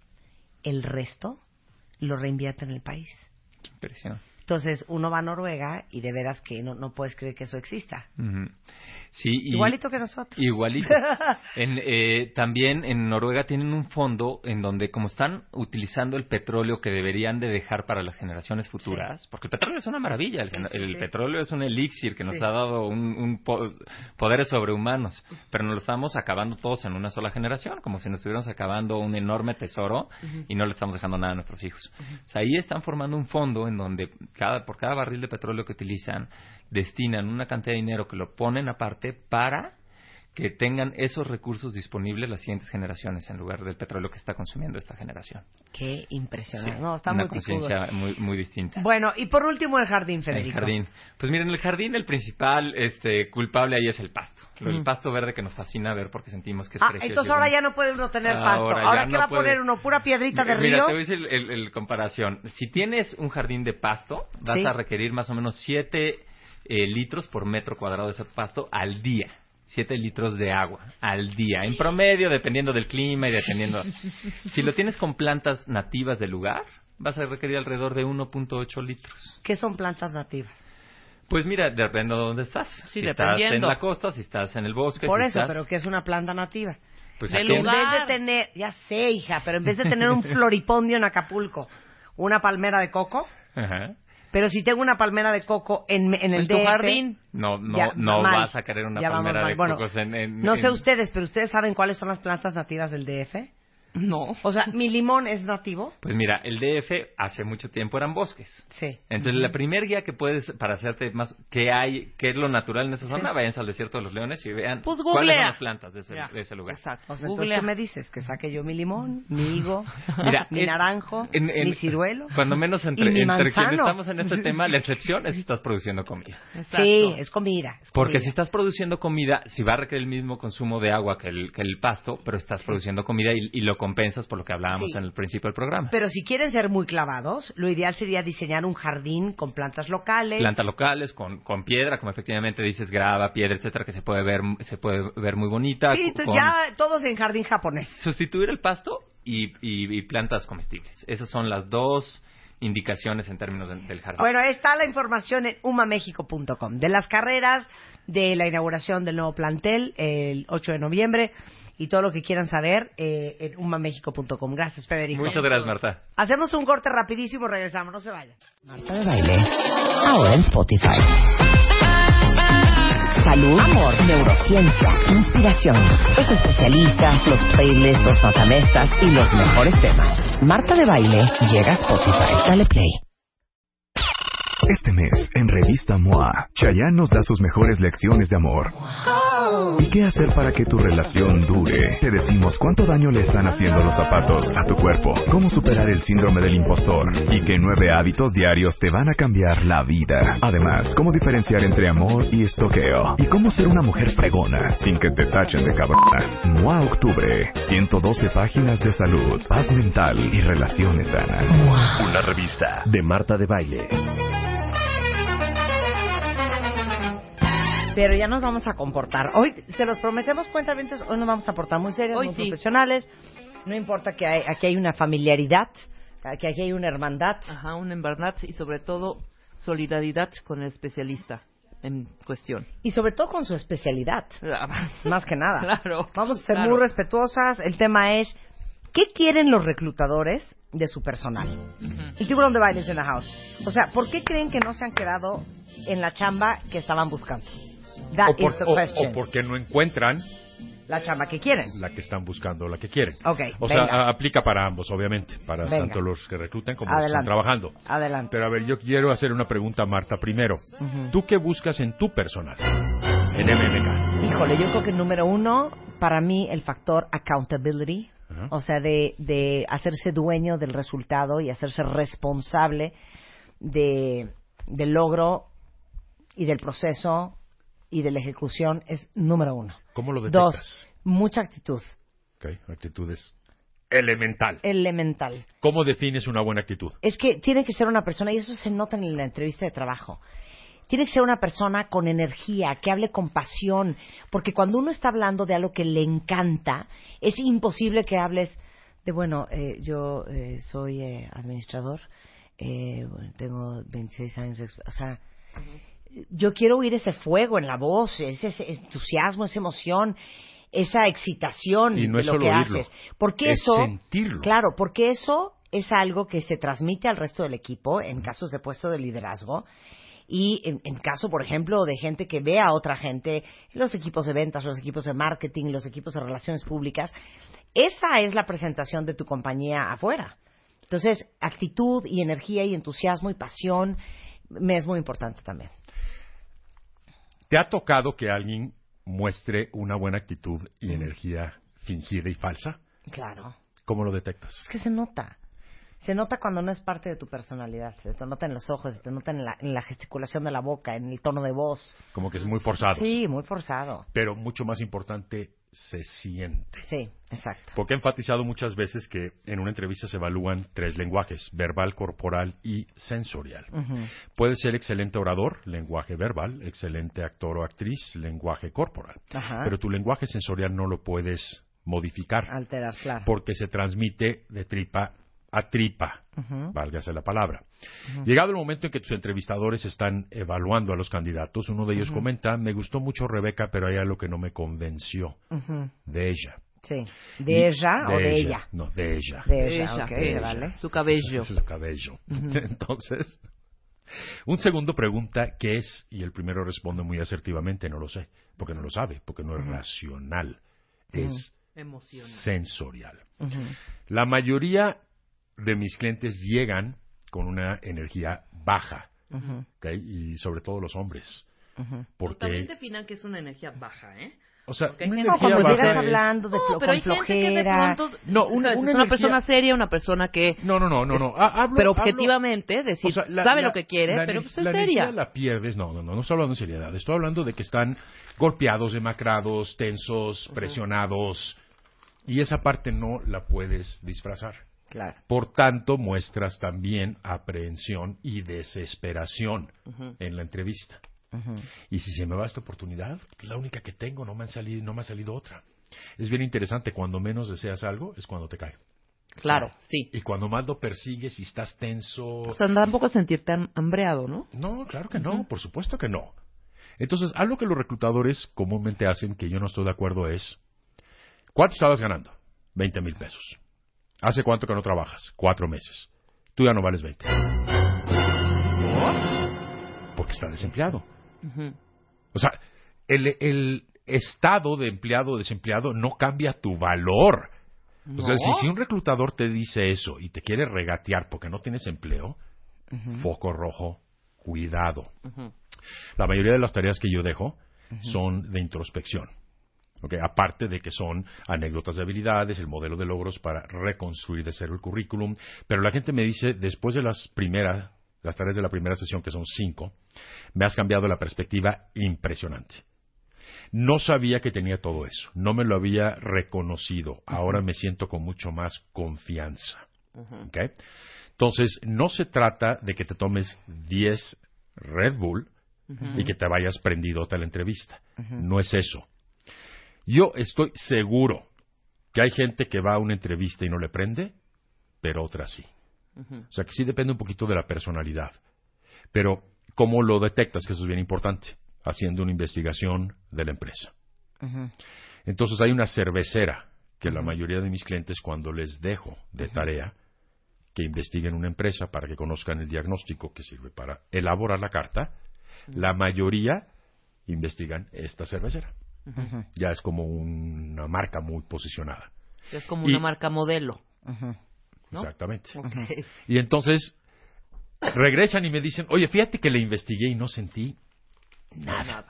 El resto lo reinvierte en el país. Qué impresión. Entonces uno va a Noruega y de veras que no, no puedes creer que eso exista. Sí, y- Igualito que nosotros. Igualito. En, eh, también en Noruega tienen un fondo en donde, como están utilizando el petróleo que deberían de dejar para las generaciones futuras, porque el petróleo es una maravilla, el, el sí. petróleo es un elixir que nos ha dado un, un po- poderes sobrehumanos, pero nos lo estamos acabando todos en una sola generación, como si nos estuviéramos acabando un enorme tesoro y no le estamos dejando nada a nuestros hijos. O sea, ahí están formando un fondo en donde cada, por cada barril de petróleo que utilizan, destinan una cantidad de dinero que lo ponen aparte para que tengan esos recursos disponibles las siguientes generaciones en lugar del petróleo que está consumiendo esta generación. Qué impresionante. Sí, no, está una muy conciencia muy, muy distinta. Bueno, y por último el jardín, El Federico. jardín. Pues miren, el jardín, el principal este, culpable ahí es el pasto. El pasto verde que nos fascina ver porque sentimos que es Ah, precioso. entonces ahora ya no puede uno tener pasto. Ahora ¿qué no va a poner uno? ¿Pura piedrita de Mira, río? te voy a decir el, el- el comparación. Si tienes un jardín de pasto, vas Sí. a requerir más o menos 7 litros por metro cuadrado de ese pasto al día. 7 litros de agua al día. En promedio, dependiendo del clima y dependiendo... si lo tienes con plantas nativas del lugar, vas a requerir alrededor de 1.8 litros. ¿Qué son plantas nativas? Pues mira, depende de dónde estás. Sí, si estás en la costa, si estás en el bosque, Por si eso, estás... pero ¿qué es una planta nativa? Pues en- vez de tener, ya sé, hija, pero en vez de tener un floripondio en Acapulco, una palmera de coco, Ajá. Pero si tengo una palmera de coco en, en el En tu DF, jardín. No, no, ya no mal. vas a querer una palmera de Bueno, cocos en, en- No sé en- ustedes, pero ustedes saben cuáles son las plantas nativas del DF. No. O sea, mi limón es nativo. Pues mira, el DF hace mucho tiempo eran bosques. Sí. Entonces, la primer guía que puedes para hacerte más qué hay, qué es lo natural en esa zona, vayan al desierto de los leones y vean Pues cuáles son las plantas de ese, de ese lugar. Exacto. O sea, entonces tú me dices que saque yo mi limón, mi higo, Mira, mi es- naranjo, en- en- mi ciruelo. Cuando menos entre, mi entre quienes estamos en este tema, la excepción es si estás produciendo comida. Exacto. Sí, es comida. es Porque comida. si estás produciendo comida, si va a requerir el mismo consumo de agua que el, que el pasto, pero estás produciendo comida y, y lo compensas por lo que hablábamos Sí. en el principio del programa. Pero si quieren ser muy clavados, lo ideal sería diseñar un jardín con plantas locales. plantas locales con, con piedra, como efectivamente dices, grava, piedra, etcétera, que se puede ver se puede ver muy bonita. Sí, con- ya todos en jardín japonés. sustituir el pasto y, y- y plantas comestibles. Esas son las dos indicaciones en términos de- del jardín. Bueno, está la información en umamexico.com de las carreras, de la inauguración del nuevo plantel el 8 de noviembre y todo lo que quieran saber eh, en umamexico.com. Gracias, Federico. Muchas gracias, Marta. Hacemos un corte rapidísimo, regresamos, no se vayan. Marta de Baile. Ahora en Spotify. Salud, amor, neurociencia, inspiración. Los especialistas, los playlists, los matamestas y los mejores temas. Marta de Baile llega a Spotify. Dale play. Este mes, en Revista MOA, Chayanne nos da sus mejores lecciones de amor. ¿Y qué hacer para que tu relación dure? Te decimos cuánto daño le están haciendo los zapatos a tu cuerpo, cómo superar el síndrome del impostor y qué nueve hábitos diarios te van a cambiar la vida. Además, cómo diferenciar entre amor y estoqueo y cómo ser una mujer fregona sin que te tachen de cabrona. MOA Octubre, 112 páginas de salud, paz mental y relaciones sanas. Una revista de Marta de Baile. Pero ya nos vamos a comportar. Hoy, se los prometemos, cuentavientes, hoy nos vamos a portar muy serios, Hoy muy sí. profesionales. No importa que hay- aquí hay una familiaridad, que aquí hay una hermandad. Ajá, una verdad y sobre todo solidaridad con el especialista en cuestión. Y sobre todo con su especialidad, más que nada. Claro. Vamos a ser claro. muy respetuosas. El tema es, ¿qué quieren los reclutadores de su personal? El tiburón de bailes en la house. O sea, ¿por qué creen que no se han quedado en la chamba que estaban buscando? That o, por- is the o- question. o porque no encuentran La chamba que quieren. la que están buscando, la que quieren. Ok, O sea, venga. a- aplica para ambos, obviamente, para Venga. tanto los que reclutan como los que Adelante. están trabajando. Adelante. Pero a ver, yo quiero hacer una pregunta a Marta primero. Ujú. ¿Tú qué buscas en tu personal? En MMK. Híjole, yo creo que número uno, para mí, el factor accountability. Ajá. O sea, de, de hacerse dueño del resultado y hacerse responsable de, del logro y del proceso y de la ejecución es número uno. ¿Cómo lo detectas? Dos, mucha actitud. Ok, actitud es elemental. Elemental. ¿Cómo defines una buena actitud? Es que tiene que ser una persona, y eso se nota en la entrevista de trabajo. Tiene que ser una persona con energía, que hable con pasión, porque cuando uno está hablando de algo que le encanta, es imposible que hables de, bueno, eh, yo eh, soy eh, administrador, eh, bueno, tengo 26 años de O sea, yo quiero oír ese fuego en la voz, ese, ese entusiasmo, esa emoción, esa excitación Y no de es lo solo que oírlo, haces. Porque es eso, sentirlo. claro, porque eso es algo que se transmite al resto del equipo en casos de puesto de liderazgo y en, en caso, por ejemplo, de gente que ve a otra gente, los equipos de ventas, los equipos de marketing, los equipos de relaciones públicas, esa es la presentación de tu compañía afuera. Entonces, actitud y energía y entusiasmo y pasión me es muy importante también. ¿Te ha tocado que alguien muestre una buena actitud y energía fingida y falsa? Claro. ¿Cómo lo detectas? Es que se nota. Se nota cuando no es parte de tu personalidad. Se te nota en los ojos, se te nota en la, en la gesticulación de la boca, en el tono de voz. Como que es muy forzado. Sí, muy forzado. Pero mucho más importante, se siente. Sí, exacto. Porque he enfatizado muchas veces que en una entrevista se evalúan tres lenguajes, verbal, corporal y sensorial. Ujú. Puede ser excelente orador, lenguaje verbal, excelente actor o actriz, lenguaje corporal. Ajá. Pero tu lenguaje sensorial no lo puedes modificar Alterar, claro. porque se transmite de tripa a tripa, Ujú. válgase la palabra. Llegado el momento en que tus entrevistadores están evaluando a los candidatos, uno de ellos comenta, me gustó mucho Rebeca, pero hay algo que no me convenció de ella. Sí. Y- ¿De ella o de ella? No, de ella. De ella, se vale. Su cabello. Su cabello. Entonces, un segundo pregunta qué es y el primero responde muy asertivamente, no lo sé, porque no lo sabe, porque no es racional, es Emocional. sensorial. La mayoría de mis clientes llegan con una energía baja, Ujú. ¿ok? y sobre todo los hombres, porque También definan que es una energía baja, ¿eh? O sea, una gente- No, cuando llegas hablando de No, pero hay gente que de pronto No, una- una una energía- persona seria, una persona que No, no, no, no, no. Ha- hablo- pero hablo- objetivamente decir O sea, la- sabe la- lo que quiere, la pero pues es la seria. energía la pierdes. No, no, no, no estoy hablando de seriedad. Estoy hablando de que están golpeados, demacrados, tensos, presionados. Y esa parte no la puedes disfrazar. Claro. Por tanto, muestras también aprehensión y desesperación en la entrevista. Y si se me va esta oportunidad, es la única que tengo, no me, han salido, no me ha salido otra. Es bien interesante, cuando menos deseas algo, es cuando te cae. Claro, sí. Y cuando más lo persigues y estás tenso... O sea, tampoco sentirte ham- hambreado, ¿no? No, claro que no, por supuesto que no. Entonces, algo que los reclutadores comúnmente hacen, que yo no estoy de acuerdo, es, ¿cuánto estabas ganando? 20 mil pesos. ¿Hace cuánto que no trabajas? Cuatro meses. Tú ya no vales 20. Porque está desempleado. O sea, el, el estado de empleado o desempleado no cambia tu valor. O sea, si un reclutador te dice eso y te quiere regatear porque no tienes empleo, foco rojo, cuidado. La mayoría de las tareas que yo dejo son de introspección. Aparte de que son anécdotas de habilidades, el modelo de logros para reconstruir de cero el currículum. Pero la gente me dice, después de las primeras, las tareas de la primera sesión, que son cinco, me has cambiado la perspectiva impresionante. No sabía que tenía todo eso, no me lo había reconocido. Ahora me siento con mucho más confianza. Entonces, no se trata de que te tomes 10 Red Bull y que te vayas prendido a la entrevista. No es eso. Yo estoy seguro que hay gente que va a una entrevista y no le prende, pero otra sí. O sea que sí depende un poquito de la personalidad. Pero, ¿cómo lo detectas? Que eso es bien importante. Haciendo una investigación de la empresa. Entonces hay una cervecera que la mayoría de mis clientes cuando les dejo de tarea que investiguen una empresa para que conozcan el diagnóstico que sirve para elaborar la carta, la mayoría investigan esta cervecera. Ya es como una marca muy posicionada. Es como Y- una marca modelo. ¿no? Exactamente. Y entonces regresan y me dicen, oye, fíjate que le investigué y no sentí nada.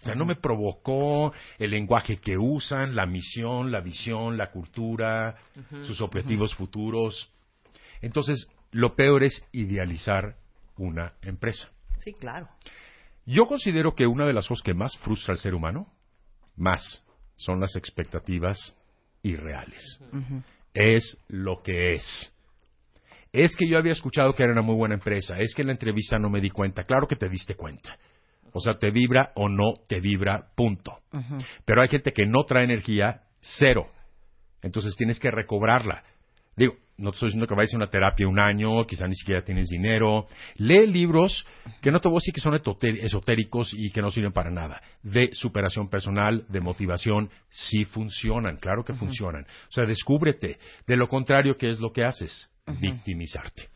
O sea, no me provocó el lenguaje que usan, la misión, la visión, la cultura, sus objetivos futuros. Entonces, lo peor es idealizar una empresa. Sí, claro. Yo considero que una de las cosas que más frustra al ser humano, más, son las expectativas irreales. Es lo que es. Es que yo había escuchado que era una muy buena empresa. Es que en la entrevista no me di cuenta. Claro que te diste cuenta. O sea, te vibra o no te vibra, punto. Pero hay gente que no trae energía, cero. Entonces tienes que recobrarla. Digo, no te estoy diciendo que vayas a una terapia un año, quizá ni siquiera tienes dinero. Lee libros que no te voy a decir que son esotéricos y que no sirven para nada. De superación personal, de motivación, sí funcionan, claro que funcionan. O sea, descúbrete. De lo contrario, ¿qué es lo que haces? Victimizarte.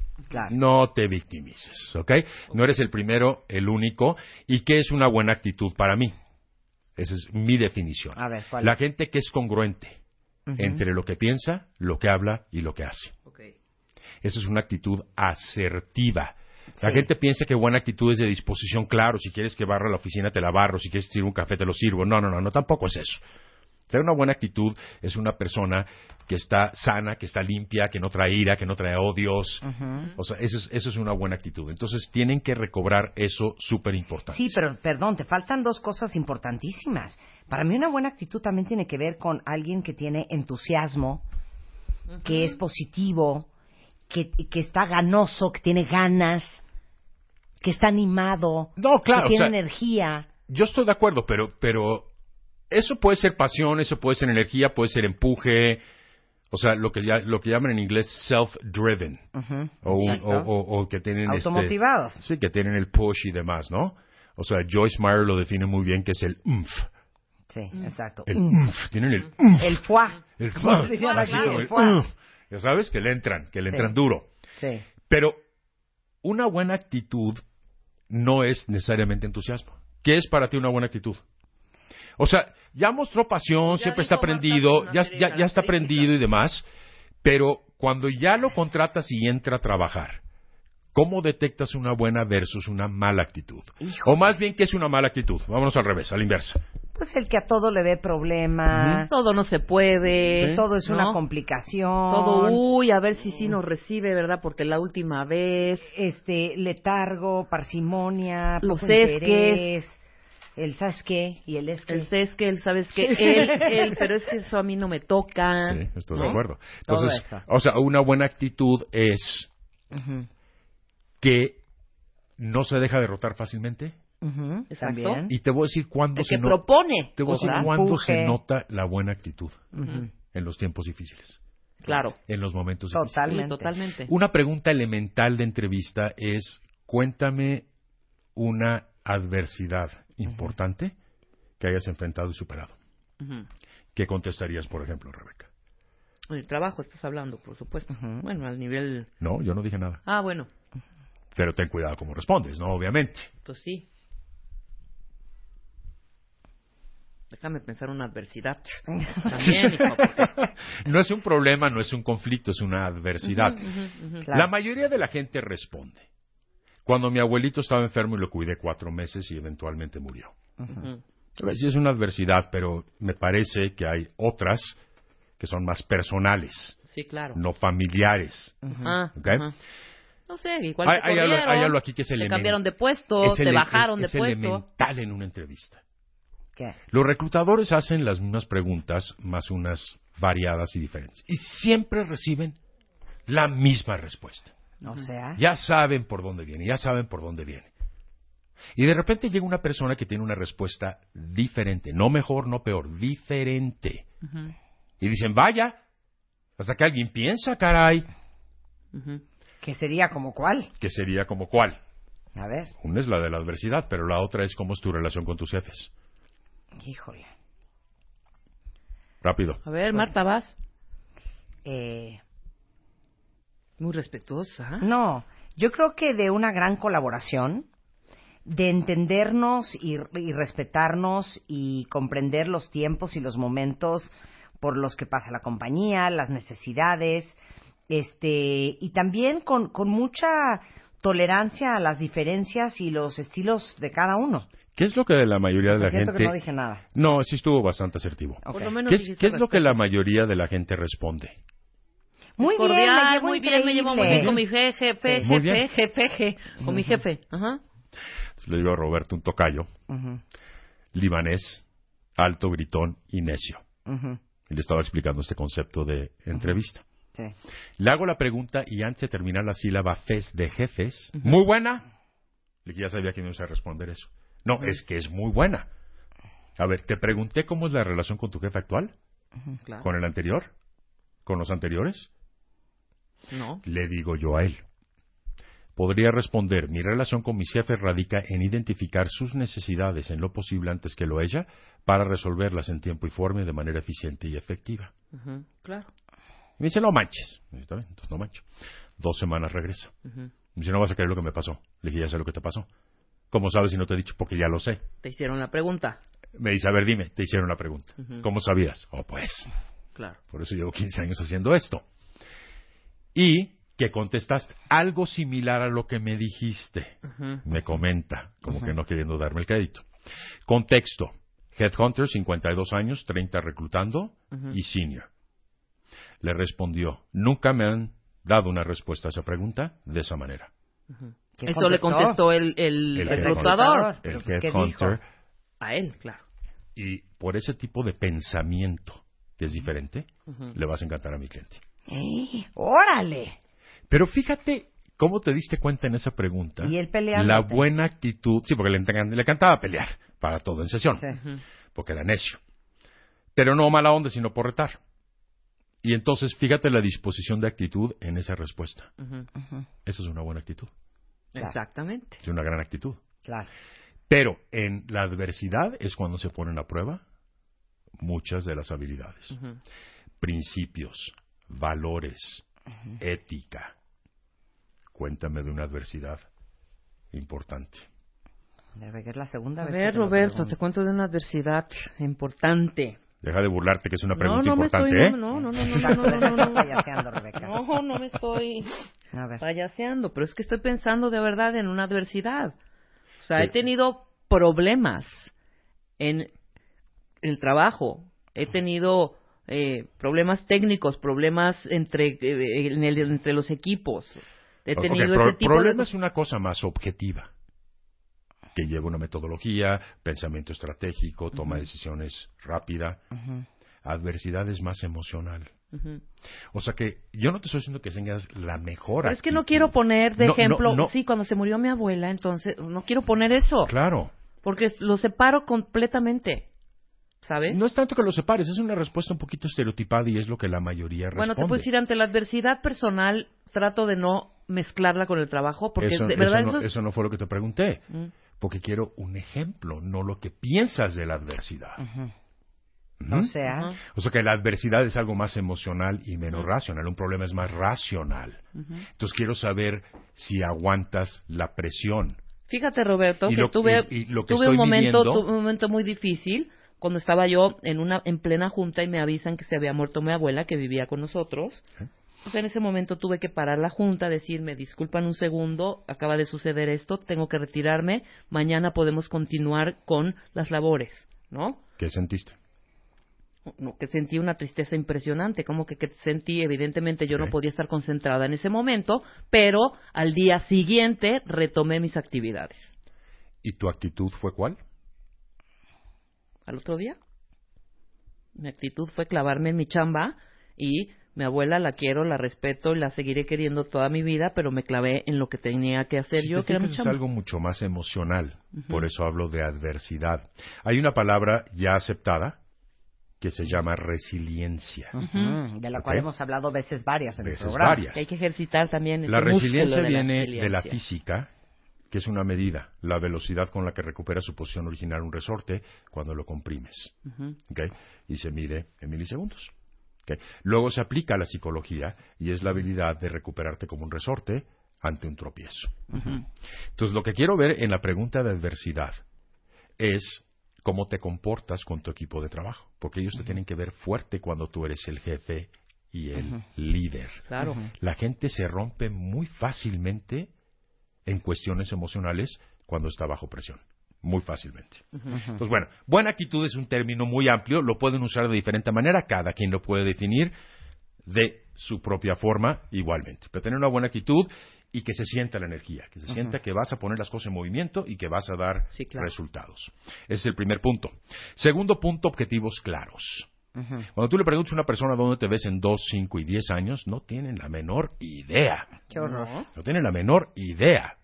No te victimices, ¿ok? No eres el primero, el único. ¿Y qué es una buena actitud para mí? Esa es mi definición. A ver, ¿cuál La gente que es congruente Entre lo que piensa, lo que habla y lo que hace. Esa es una actitud asertiva. La Sí. gente piensa que buena actitud es de disposición, claro, si quieres que barra la oficina te la barro, si quieres sirvo un café te lo sirvo. No, no, no, no, tampoco es eso. Tener una buena actitud es una persona que está sana, que está limpia, que no trae ira, que no trae odios. O sea, eso es, eso es una buena actitud. Entonces tienen que recobrar eso súper importante. Sí, pero perdón, te faltan dos cosas importantísimas. Para mí una buena actitud también tiene que ver con alguien que tiene entusiasmo, que es positivo, que, que está ganoso, que tiene ganas, que está animado, No, claro, que tiene o sea, energía. Yo estoy de acuerdo, pero, pero eso puede ser pasión, eso puede ser energía, puede ser empuje, o sea, lo que, ya, lo que llaman en inglés self-driven. O, un- exacto. o, o- o que tienen este- Automotivados. sí, que tienen el push y demás, ¿no? O sea, Joyce Meyer lo define muy bien, que es el umf. Sí, exacto. El Mm. umf. Tienen el umf. El foie. El foie. el. Ya sabes, que le entran, que le Sí. entran duro. Sí. Pero una buena actitud no es necesariamente entusiasmo. ¿Qué es para ti una buena actitud? O sea, ya mostró pasión, siempre está prendido, ya, ya, ya está prendido y demás, pero cuando ya lo contratas y entra a trabajar, ¿cómo detectas una buena versus una mala actitud? O más bien, ¿qué es una mala actitud? Vámonos al revés, a la inversa. Pues el que a todo le ve problema, Todo no se puede. todo es ¿no? una complicación. Todo, uy, a ver si sí nos recibe, ¿verdad? Porque la última vez. este letargo, parsimonia, Los poco esques. interés, el sabes qué y el es que. El es que él, ¿sabes que Él, él, pero es que eso a mí no me toca. Sí, estoy de ¿no? acuerdo. Todo Entonces, eso. o sea, una buena actitud es Ujú, que no se deja derrotar fácilmente. ujú, Exacto. también. Y te voy a decir cuándo El se que no- propone. Te voy a decir cuándo se nota la buena actitud Ujú. en los tiempos difíciles. Claro. en los momentos difíciles. Totalmente. Sí, totalmente. Una pregunta elemental de entrevista es, cuéntame una adversidad importante que hayas enfrentado y superado. Ujú. ¿Qué contestarías, por ejemplo, Rebeca? El trabajo estás hablando, por supuesto. Bueno, al nivel... No, yo no dije nada. Ah, bueno, Pero ten cuidado cómo respondes, ¿no? Obviamente. pues sí. Déjame pensar una adversidad. También, hijo, porque- No es un problema, no es un conflicto, es una adversidad. Claro. La mayoría de la gente responde. Cuando mi abuelito estaba enfermo y lo cuidé cuatro meses y eventualmente murió. Sí es una adversidad, pero me parece que hay otras que son más personales, Sí, claro. no familiares. ¿ok? ajá. No sé, igual Hay- te hay algo- corrieron, hay algo aquí que es te cambiaron de puesto, Es te bajaron es- de es puesto. elemental en una entrevista. ¿Qué? Los reclutadores hacen las mismas preguntas, más unas variadas y diferentes. Y siempre reciben la misma respuesta. O sea, Ya saben por dónde viene, ya saben por dónde viene. Y de repente llega una persona que tiene una respuesta diferente, no mejor, no peor, diferente. Y dicen, vaya, hasta que alguien piensa, caray, que sería como cuál. que sería como cuál. A ver, Una es la de la adversidad, pero la otra es cómo es tu relación con tus jefes. híjole. Rápido. A ver, Marta, vas. Eh, Muy respetuosa. no, yo creo que de una gran colaboración, de entendernos y, y respetarnos y comprender los tiempos y los momentos por los que pasa la compañía, las necesidades, este, y también con, con mucha tolerancia a las diferencias y los estilos de cada uno. ¿Qué es lo que de la mayoría O de la gente... que no dije nada. No, sí estuvo bastante asertivo. Ok. Por lo menos ¿Qué es, dijiste qué es lo que la mayoría de la gente responde? Muy bien, Cordial, me llevo muy bien, me llevo muy bien con mi jefe, jefe, Muy bien. jefe, jefe, con mi jefe. Ajá. Le digo a Roberto un tocayo, Ujú, libanés, alto, gritón y necio. Y le estaba explicando este concepto de entrevista. sí. Le hago la pregunta y antes de terminar la sílaba fes de jefes, muy buena. Le dije, ya sabía que no iba a responder eso. No, es que es muy buena. A ver, te pregunté cómo es la relación con tu jefe actual, Claro. con el anterior, con los anteriores. No. Le digo yo a él. Podría responder, mi relación con mis jefes radica en identificar sus necesidades en lo posible antes que lo ella para resolverlas en tiempo y forma y de manera eficiente y efectiva. Claro. Y me dice, no manches. Entonces no mancho. Dos semanas regresa. Ujú. Me dice, no vas a creer lo que me pasó. Le dije, ya sé lo que te pasó. ¿Cómo sabes si no te he dicho? Porque ya lo sé. Te hicieron la pregunta. Me dice, a ver, dime, te hicieron la pregunta. Ujú. ¿Cómo sabías? Oh, pues, Claro. por eso llevo 15 años haciendo esto. Y que contestaste algo similar a lo que me dijiste. Me comenta, como que no queriendo darme el crédito. Contexto. Headhunter, 52 años, 30 reclutando y senior. Le respondió, nunca me han dado una respuesta a esa pregunta de esa manera. ¿Qué Eso le contestó el, el, El reclutador. El pues, ¿qué Headhunter. A él, claro. Y por ese tipo de pensamiento que es diferente, le vas a encantar a mi cliente. ¡Eh! ¡Órale! Pero fíjate cómo te diste cuenta en esa pregunta. Y él peleándote. La buena actitud, sí, porque le, le encantaba pelear para todo en sesión, Sí. Porque era necio. Pero no mala onda, sino por retar. Y entonces, fíjate la disposición de actitud en esa respuesta. Esa es una buena actitud, Claro. Exactamente. es una gran actitud. Claro. Pero en la adversidad es cuando se ponen a prueba muchas de las habilidades. Principios, valores, ética. Cuéntame de una adversidad importante. A ver, que es la segunda A vez. ver, Roberto, te cuento de una adversidad importante. Deja de burlarte que es una No, pregunta no me importante, estoy, ¿eh? no, no, no, no, no, no, no, no, no. payaseando, Rebeca. No, no me estoy A ver. payaseando, pero es que estoy pensando de verdad en una adversidad. O sea, he Sí. tenido problemas en el trabajo, he tenido eh, problemas técnicos, problemas entre, eh, en el- entre los equipos. He tenido pro- ese tipo problema de... es una cosa más objetiva, que lleva una metodología, pensamiento estratégico, toma de decisiones rápida. Adversidad es más emocional. O sea que yo no te estoy diciendo que tengas la mejor Pero es que no quiero poner de No, no, ejemplo, no. sí, cuando se murió mi abuela, entonces no quiero poner eso, Claro. porque lo separo completamente. ¿Sabes? No es tanto que lo separes, es una respuesta un poquito estereotipada y es lo que la mayoría responde. Bueno, te puedo decir, ante la adversidad personal, trato de no mezclarla con el trabajo, porque eso, de eso verdad no, eso es- eso no fue lo que te pregunté, Mm. porque quiero un ejemplo, no lo que piensas de la adversidad. ¿Mm? O sea. O sea que la adversidad es algo más emocional y menos racional, un problema es más racional. Entonces quiero saber si aguantas la presión. Fíjate, Roberto, Y que lo- tuve, y- y lo que tuve estoy un momento, viviendo- tuve un momento muy difícil cuando estaba yo en una en plena junta y me avisan que se había muerto mi abuela que vivía con nosotros. Pues en ese momento tuve que parar la junta, decirme, disculpan un segundo, acaba de suceder esto, tengo que retirarme, mañana podemos continuar con las labores, ¿no? ¿Qué sentiste? no, que sentí una tristeza impresionante, como que, que sentí, evidentemente yo no podía estar concentrada en ese momento, pero al día siguiente retomé mis actividades. ¿Y tu actitud fue cuál? Al otro día, mi actitud fue clavarme en mi chamba y mi abuela la quiero, la respeto y la seguiré queriendo toda mi vida, pero me clavé en lo que tenía que hacer Si yo, te que era mi fijas, es algo mucho más emocional, por eso hablo de adversidad. Hay una palabra ya aceptada que se llama resiliencia. De la cual hemos hablado veces varias en Veces el programa. varias. Que hay que ejercitar también La resiliencia de la viene de resiliencia. la física, que es una medida, la velocidad con la que recupera su posición original un resorte cuando lo comprimes. Ujú. ¿ok? Y se mide en milisegundos. ¿ok? Luego se aplica a la psicología y es la habilidad de recuperarte como un resorte ante un tropiezo. Entonces, lo que quiero ver en la pregunta de adversidad es cómo te comportas con tu equipo de trabajo, porque ellos te tienen que ver fuerte cuando tú eres el jefe y el líder. Claro. La gente se rompe muy fácilmente en cuestiones emocionales cuando está bajo presión. Muy fácilmente. Pues bueno, buena actitud es un término muy amplio, lo pueden usar de diferente manera, cada quien lo puede definir de su propia forma igualmente. Pero tener una buena actitud y que se sienta la energía, que se sienta que vas a poner las cosas en movimiento y que vas a dar Sí, claro. resultados. Ese es el primer punto. Segundo punto, objetivos claros. Cuando tú le preguntas a una persona dónde te ves en 2, 5 y 10 años, no tienen la menor idea. Qué horror. No tienen la menor idea.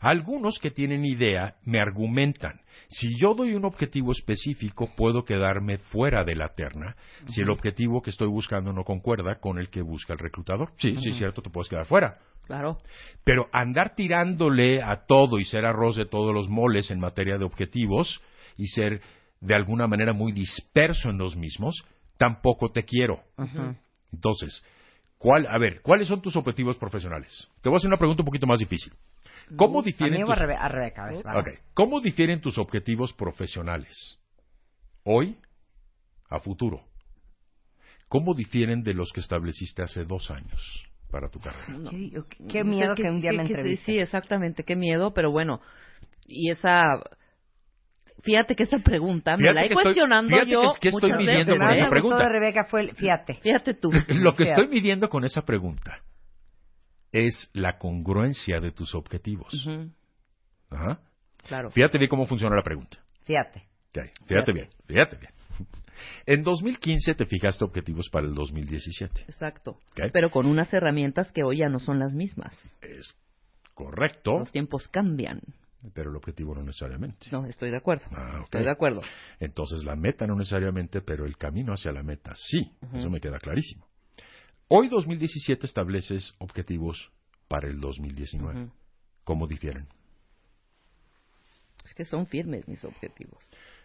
Algunos que tienen idea me argumentan, si yo doy un objetivo específico, puedo quedarme fuera de la terna si el objetivo que estoy buscando no concuerda con el que busca el reclutador. Sí, sí, Ujú. cierto, te puedes quedar fuera. Claro. Pero andar tirándole a todo y ser arroz de todos los moles en materia de objetivos y ser de alguna manera muy disperso en los mismos, tampoco te quiero. Entonces, ¿cuál, a ver, ¿cuáles son tus objetivos profesionales? Te voy a hacer una pregunta un poquito más difícil. ¿Cómo A difieren tus- Rebe- a Rebeca, a ver, va. Ok. ¿Cómo difieren tus objetivos profesionales hoy a futuro? ¿Cómo difieren de los que estableciste hace dos años para tu carrera? Qué, qué miedo Es que, un día me que- que- entrevistes. Sí, exactamente, qué miedo, pero bueno, y esa... Fíjate que esa pregunta me Fíjate la he estoy- cuestionando fíjate yo que- que estoy midiendo veces, con esa pregunta. de Rebeca fue el fíjate. Fíjate tú. Lo que Fíjate. estoy midiendo con esa pregunta es la congruencia de tus objetivos. Ujú, Ajá. Claro. Fíjate bien cómo funciona la pregunta. Fíjate. Ok, Fíjate bien, fíjate bien. En 2015 te fijaste objetivos para el 2017. Exacto. Ok. Pero con unas herramientas que hoy ya no son las mismas. Es correcto, Los tiempos cambian. Pero el objetivo no necesariamente. No, estoy de acuerdo. Ah, ok. Estoy de acuerdo. Entonces la meta no necesariamente, pero el camino hacia la meta sí. Ujú. Eso me queda clarísimo. Hoy 2017 estableces objetivos para el 2019. Ujú. ¿Cómo difieren? Es que son firmes mis objetivos.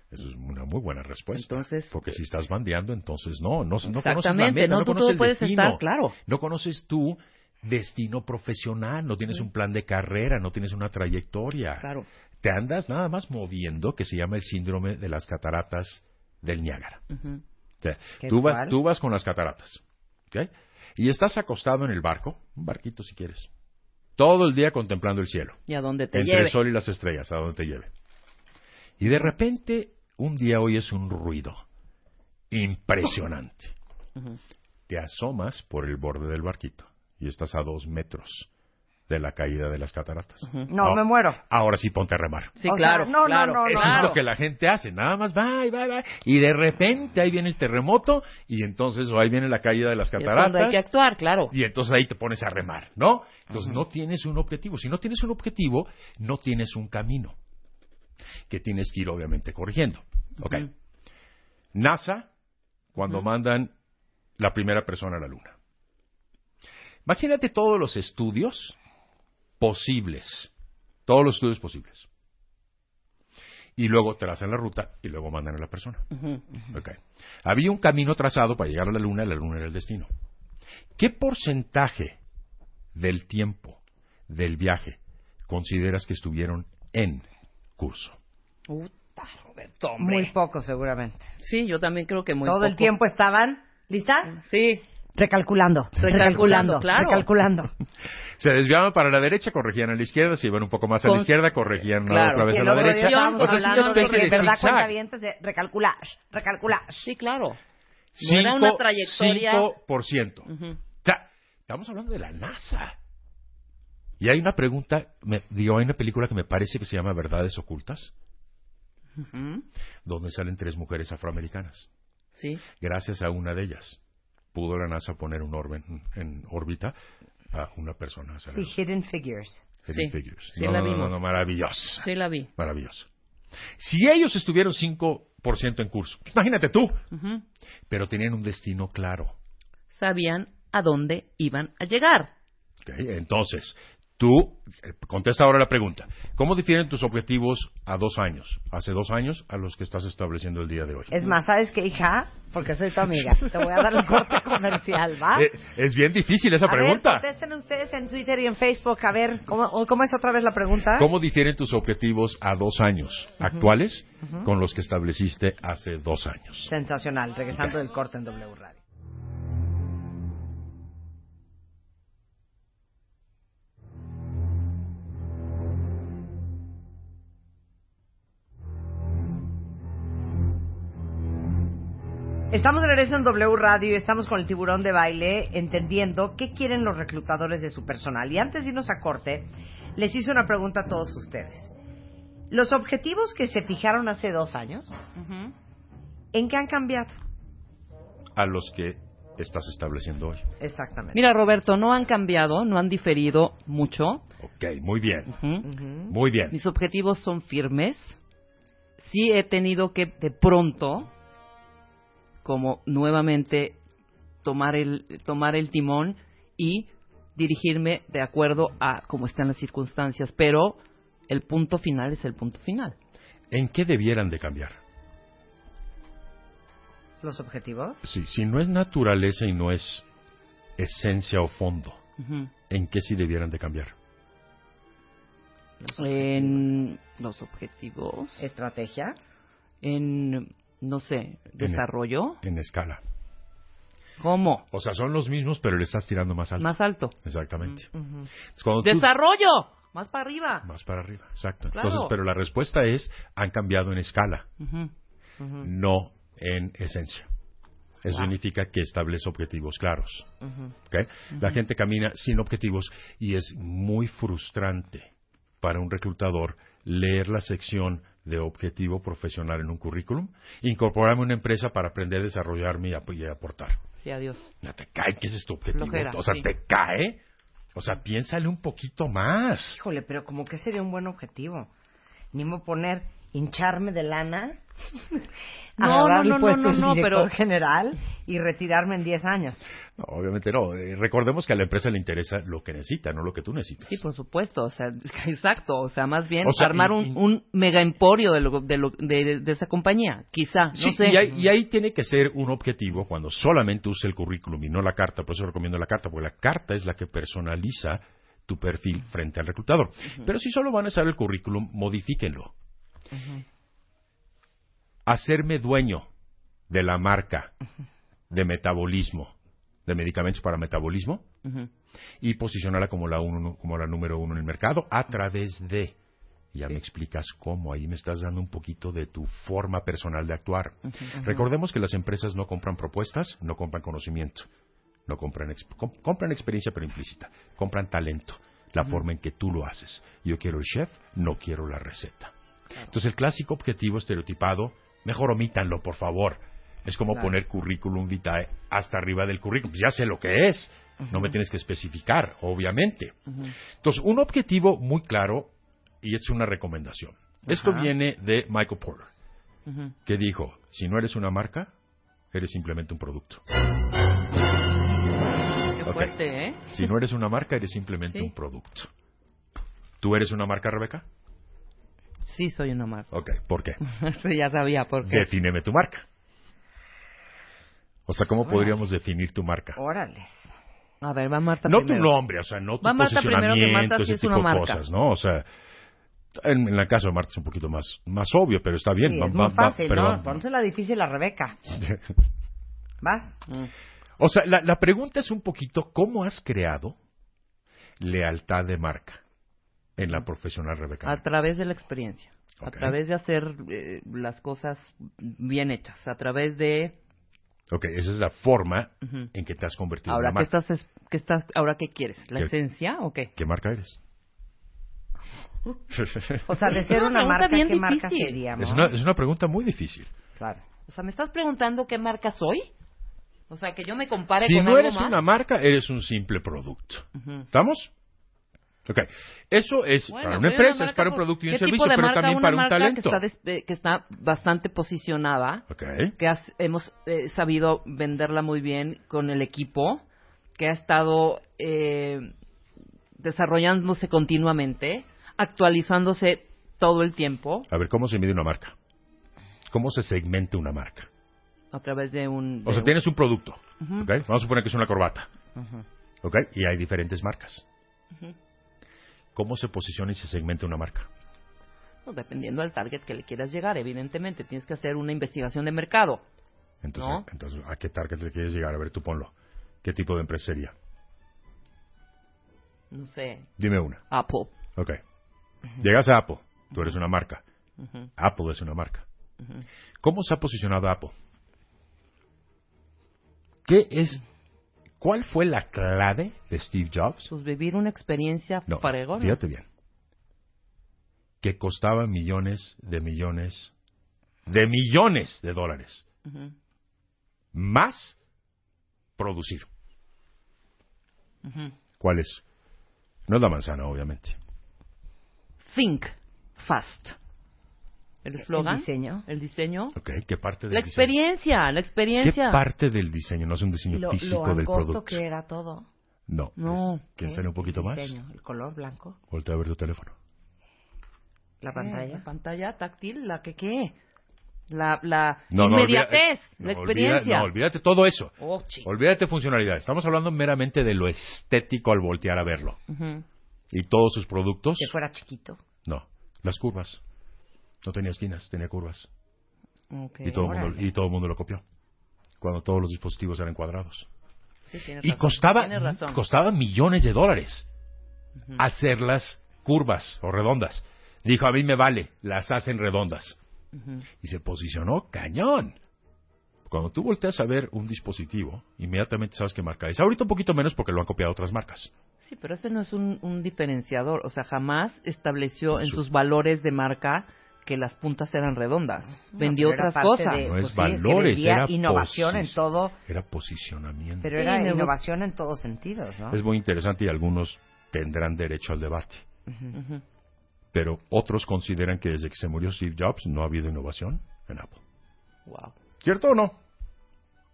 Esa es una muy buena respuesta. Entonces, Porque si estás bandeando, entonces no, no, no conoces la Exactamente, meta, no, no, tú conoces todo el puedes destino. estar, claro. No conoces tu destino profesional, no tienes un plan de carrera, no tienes una trayectoria. Claro. Te andas nada más moviendo, que se llama el síndrome de las cataratas del Niágara. Ujú. O sea, ¿Qué tú, vas, cuál? tú vas con las cataratas, ¿ok? Y estás acostado en el barco, un barquito si quieres, todo el día contemplando el cielo, Y a dónde te entre lleve. el sol y las estrellas, a donde te lleve. Y de repente, un día oyes un ruido impresionante. Te asomas por el borde del barquito y estás a dos metros de la caída de las cataratas. No, me muero. Ahora sí ponte a remar. Sí, O claro. no, no, claro. no, no, Eso es lo que la gente hace, nada más va y va y va. Y de repente ahí viene el terremoto y entonces o ahí viene la caída de las Es cuando hay que cataratas actuar, claro. y entonces ahí te pones a remar, ¿no? Entonces no tienes un objetivo. Si no tienes un objetivo, no tienes un camino que tienes que ir obviamente corrigiendo. ¿Ok? NASA, cuando mandan la primera persona a la Luna. Imagínate todos los estudios posibles, todos los estudios posibles. Y luego trazan la ruta y luego mandan a la persona. Ok. Había un camino trazado para llegar a la Luna y la Luna era el destino. ¿Qué porcentaje del tiempo del viaje consideras que estuvieron en curso? Roberto. Muy poco, seguramente. Sí, yo también creo que muy Todo el poco. tiempo estaban. ¿Lista? Sí. Recalculando. Recalculando, claro. Recalculando. Se desviaban para la derecha, corregían a la izquierda, se iban un poco más a la izquierda, corregían Claro. otra vez a la derecha. O sea, es una especie de de verdad recalcular, recalcular. Sí, claro. No era una trayectoria. 5%. Ujú. O sea, estamos hablando de la NASA. Y hay una pregunta, me, digo, hay una película que me parece que se llama Verdades Ocultas, donde salen tres mujeres afroamericanas. Sí. Gracias a una de ellas, pudo la NASA poner un orbe en, en órbita a una persona. Sí, Hidden Figures. Hidden Sí. Figures. Sí, no, la no, no, vimos. no, maravilloso. Sí, la vi. Maravilloso. Si ellos estuvieron 5% en curso, imagínate tú, Ujú. pero tenían un destino claro. Sabían a dónde iban a llegar. ¿ok? Entonces, tú, eh, contesta ahora la pregunta. ¿Cómo difieren tus objetivos a dos años, hace dos años, a los que estás estableciendo el día de hoy? Es más, ¿sabes qué, hija? Porque soy tu amiga. Te voy a dar el corte comercial, ¿va? Eh, es bien difícil esa a pregunta. ver, contesten ustedes en Twitter y en Facebook. A ver, ¿cómo, ¿cómo es otra vez la pregunta? ¿Cómo difieren tus objetivos a dos años actuales con los que estableciste hace dos años? Sensacional. Regresando del corte en W Radio. Estamos de regreso en W Radio y estamos con el tiburón de baile entendiendo qué quieren los reclutadores de su personal. Y antes de irnos a corte, les hice una pregunta a todos ustedes. Los objetivos que se fijaron hace dos años. ¿en qué han cambiado? A los que estás estableciendo hoy. Exactamente. Mira, Roberto, no han cambiado, no han diferido mucho. Ok, muy bien. Muy bien. Mis objetivos son firmes. Sí he tenido que de pronto, como nuevamente tomar el tomar el timón y dirigirme de acuerdo a cómo están las circunstancias, pero el punto final es el punto final. ¿En qué debieran de cambiar? ¿Los objetivos? Sí, si no es naturaleza y no es esencia o fondo. ¿en qué sí debieran de cambiar? En los objetivos, ¿Estrategia? en no sé, desarrollo, En escala. ¿cómo? O sea, son los mismos, pero le estás tirando más alto. Más alto. Exactamente. Entonces, tú- Desarrollo, más para arriba. Más para arriba, exacto. Claro. Entonces, pero la respuesta es, han cambiado en escala, no en esencia. Eso Wow. significa que establece objetivos claros. Ujú. ¿ok? La gente camina sin objetivos y es muy frustrante para un reclutador leer la sección de objetivo profesional en un currículum, incorporarme a una empresa para aprender a desarrollarme y, ap- y aportar. Sí, adiós. No te cae ese es tu objetivo. Flojera, o sea, sí. te cae. O sea, piénsale un poquito más. Híjole, pero como que sería un buen objetivo. Ni me poner hincharme de lana, No, agarrar no, no, el puesto no, de no, director pero- general y retirarme en 10 años. No, obviamente no. Eh, recordemos que a la empresa le interesa lo que necesita, no lo que tú necesitas. Sí, por supuesto, o sea, exacto, o sea, más bien O sea, armar y- un, un mega emporio de, lo- de, lo- de, de esa compañía, quizá, no Sí, sé. y, ahí, y ahí tiene que ser un objetivo cuando solamente use el currículum y no la carta. Por eso recomiendo la carta, porque la carta es la que personaliza tu perfil frente al reclutador. Pero si solo van a usar el currículum, modifíquenlo. Hacerme dueño de la marca de metabolismo, de medicamentos para metabolismo, y posicionarla como la, uno, como la número uno en el mercado a través de. Ya me explicas cómo, ahí me estás dando un poquito de tu forma personal de actuar. Recordemos que las empresas no compran propuestas, no compran conocimiento, no compran, compran experiencia pero implícita, compran talento, la forma en que tú lo haces. Yo quiero el chef, no quiero la receta. Entonces el clásico objetivo estereotipado, mejor omítanlo, por favor. Es como Claro. poner currículum vitae hasta arriba del currículum. Pues ya sé lo que es. No me tienes que especificar, obviamente. Entonces, un objetivo muy claro y es una recomendación. Esto viene de Michael Porter, que dijo, Si no eres una marca, eres simplemente un producto. Qué fuerte, ¿eh? Si no eres una marca, eres simplemente Sí. un producto. ¿Tú eres una marca, Rebeca? Sí, soy una marca. Ok, ¿por qué? Ya sabía por qué. Defíneme tu marca. O sea, ¿cómo Órale. podríamos definir tu marca? Órale. A ver, va Marta No tu primero. nombre, o sea, no tu Va Marta primero, que posicionamiento, Marta sí ese es tipo una de marca. cosas, ¿no? O sea, en, en la caso de Marta es un poquito más, más obvio, pero está bien. Sí, va- es va- muy fácil, ¿no? Pónsela difícil a Rebeca. ¿Vas? O sea, la, la pregunta es un poquito, ¿cómo has creado lealtad de marca en la profesional Rebeca? A través de la experiencia. A Ok. través de hacer eh, las cosas bien hechas. A través de... Ok, esa es la forma Ujú. en que te has convertido Ahora, en ¿qué una marca. estás, es- qué estás, ahora qué quieres? ¿La ¿Qué? esencia o qué? ¿Qué marca eres? O sea, de Es ser una una pregunta marca, bien ¿qué marca difícil. seríamos? es, una, es una pregunta muy difícil. Claro. O sea, ¿me estás preguntando qué marca soy? O sea, que yo me compare Si con no algo eres más. una marca, eres un simple producto. Ujú. ¿Estamos? Ok. Eso es Bueno, para una empresa, es para un producto y un ¿qué tipo servicio, pero marca? también para un talento. Que está, des- eh, que está bastante posicionada, Ok. que has- hemos eh, sabido venderla muy bien con el equipo, que ha estado eh, desarrollándose continuamente, actualizándose todo el tiempo A ver, ¿cómo se mide una marca? ¿Cómo se segmenta una marca? a través de un... O sea, un- tienes un producto, Ujú. ¿ok? Vamos a suponer que es una corbata. ¿ok? Y hay diferentes marcas. Ujú. ¿Cómo se posiciona y se segmenta una marca? Pues dependiendo del target que le quieras llegar, evidentemente, tienes que hacer una investigación de mercado. Entonces, ¿No? entonces, ¿a qué target le quieres llegar? A ver, tú ponlo. ¿Qué tipo de empresa sería? No sé, Dime una. Apple. Ok. Llegas a Apple, tú eres una marca. Apple es una marca. ¿Cómo se ha posicionado Apple? ¿Qué es, cuál fue la clave de Steve Jobs? Pues vivir una experiencia No, fregona. fíjate bien. Que costaba millones de millones de millones de dólares Ujú. más producir. Ujú. ¿Cuál es? No es la manzana, obviamente. Think fast. El eslogan. diseño? El diseño. Ok, ¿qué parte del La diseño? experiencia, la ¿Qué experiencia. parte del diseño? No es un diseño Lo, lo físico del angosto producto. que era todo. No. No. es- ¿Quién ¿Qué? sale un poquito El más? diseño, El color blanco. Voltea a ver tu teléfono. La ¿Qué? pantalla. La pantalla táctil, la que qué. La, la No, no, inmediatez, olvida- la no, experiencia. no, olvídate todo eso. Oh. Olvídate funcionalidad. Estamos hablando meramente de lo estético al voltear a verlo. Ujú. Y todos sus productos. Que fuera chiquito. No. Las curvas. No tenía esquinas, tenía curvas. Y, todo mundo, y todo el mundo lo copió. Cuando todos los dispositivos eran cuadrados. Sí, Y razón. costaba, millones de dólares Ujú. hacerlas curvas o redondas. Dijo, a mí me vale, las hacen redondas. Y se posicionó cañón. Cuando tú volteas a ver un dispositivo, inmediatamente sabes qué marca es. Ahorita un poquito menos porque lo han copiado otras marcas. Sí, pero ese no es un, un diferenciador. O sea, jamás estableció en Su- sus valores de marca que las puntas eran redondas. Vendió pero era otras cosas. de- No pues es sí, es que valores, era innovación en todo. Era posicionamiento. Pero Sí, era gusta. innovación en todos sentidos, ¿no? Es muy interesante y algunos tendrán derecho al debate. Ujú. Pero otros consideran que desde que se murió Steve Jobs no ha habido innovación en Apple. Wow. ¿Cierto o no?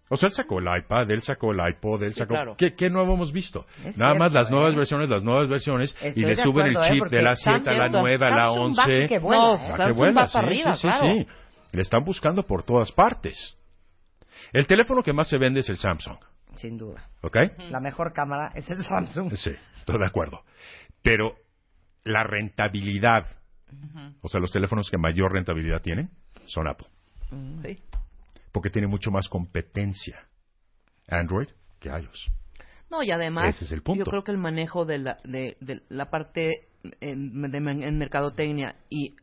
O sea, él sacó el iPad, él sacó el iPod, él Sí, sacó... claro. ¿Qué, qué nuevo hemos visto? Es Nada más las nuevas ¿eh? versiones, las nuevas versiones, y le suben acuerdo, el ¿eh? chip de la 7 a la Samsung- 9 a la Samsung va 11. que vuela, No, ¿eh? Ah, qué Samsung vuela, sí, arriba, sí, sí, claro. sí. Le están buscando por todas partes. El teléfono que más se vende es el Samsung, Sin duda. ¿ok? La mejor cámara es el Samsung. Sí, estoy de acuerdo. Pero la rentabilidad, o sea, los teléfonos que mayor rentabilidad tienen son Apple, Sí. Porque tiene mucho más competencia Android que iOS. No, y además, Ese es el punto. yo creo que el manejo de la, de, de la parte en, de- en mercadotecnia y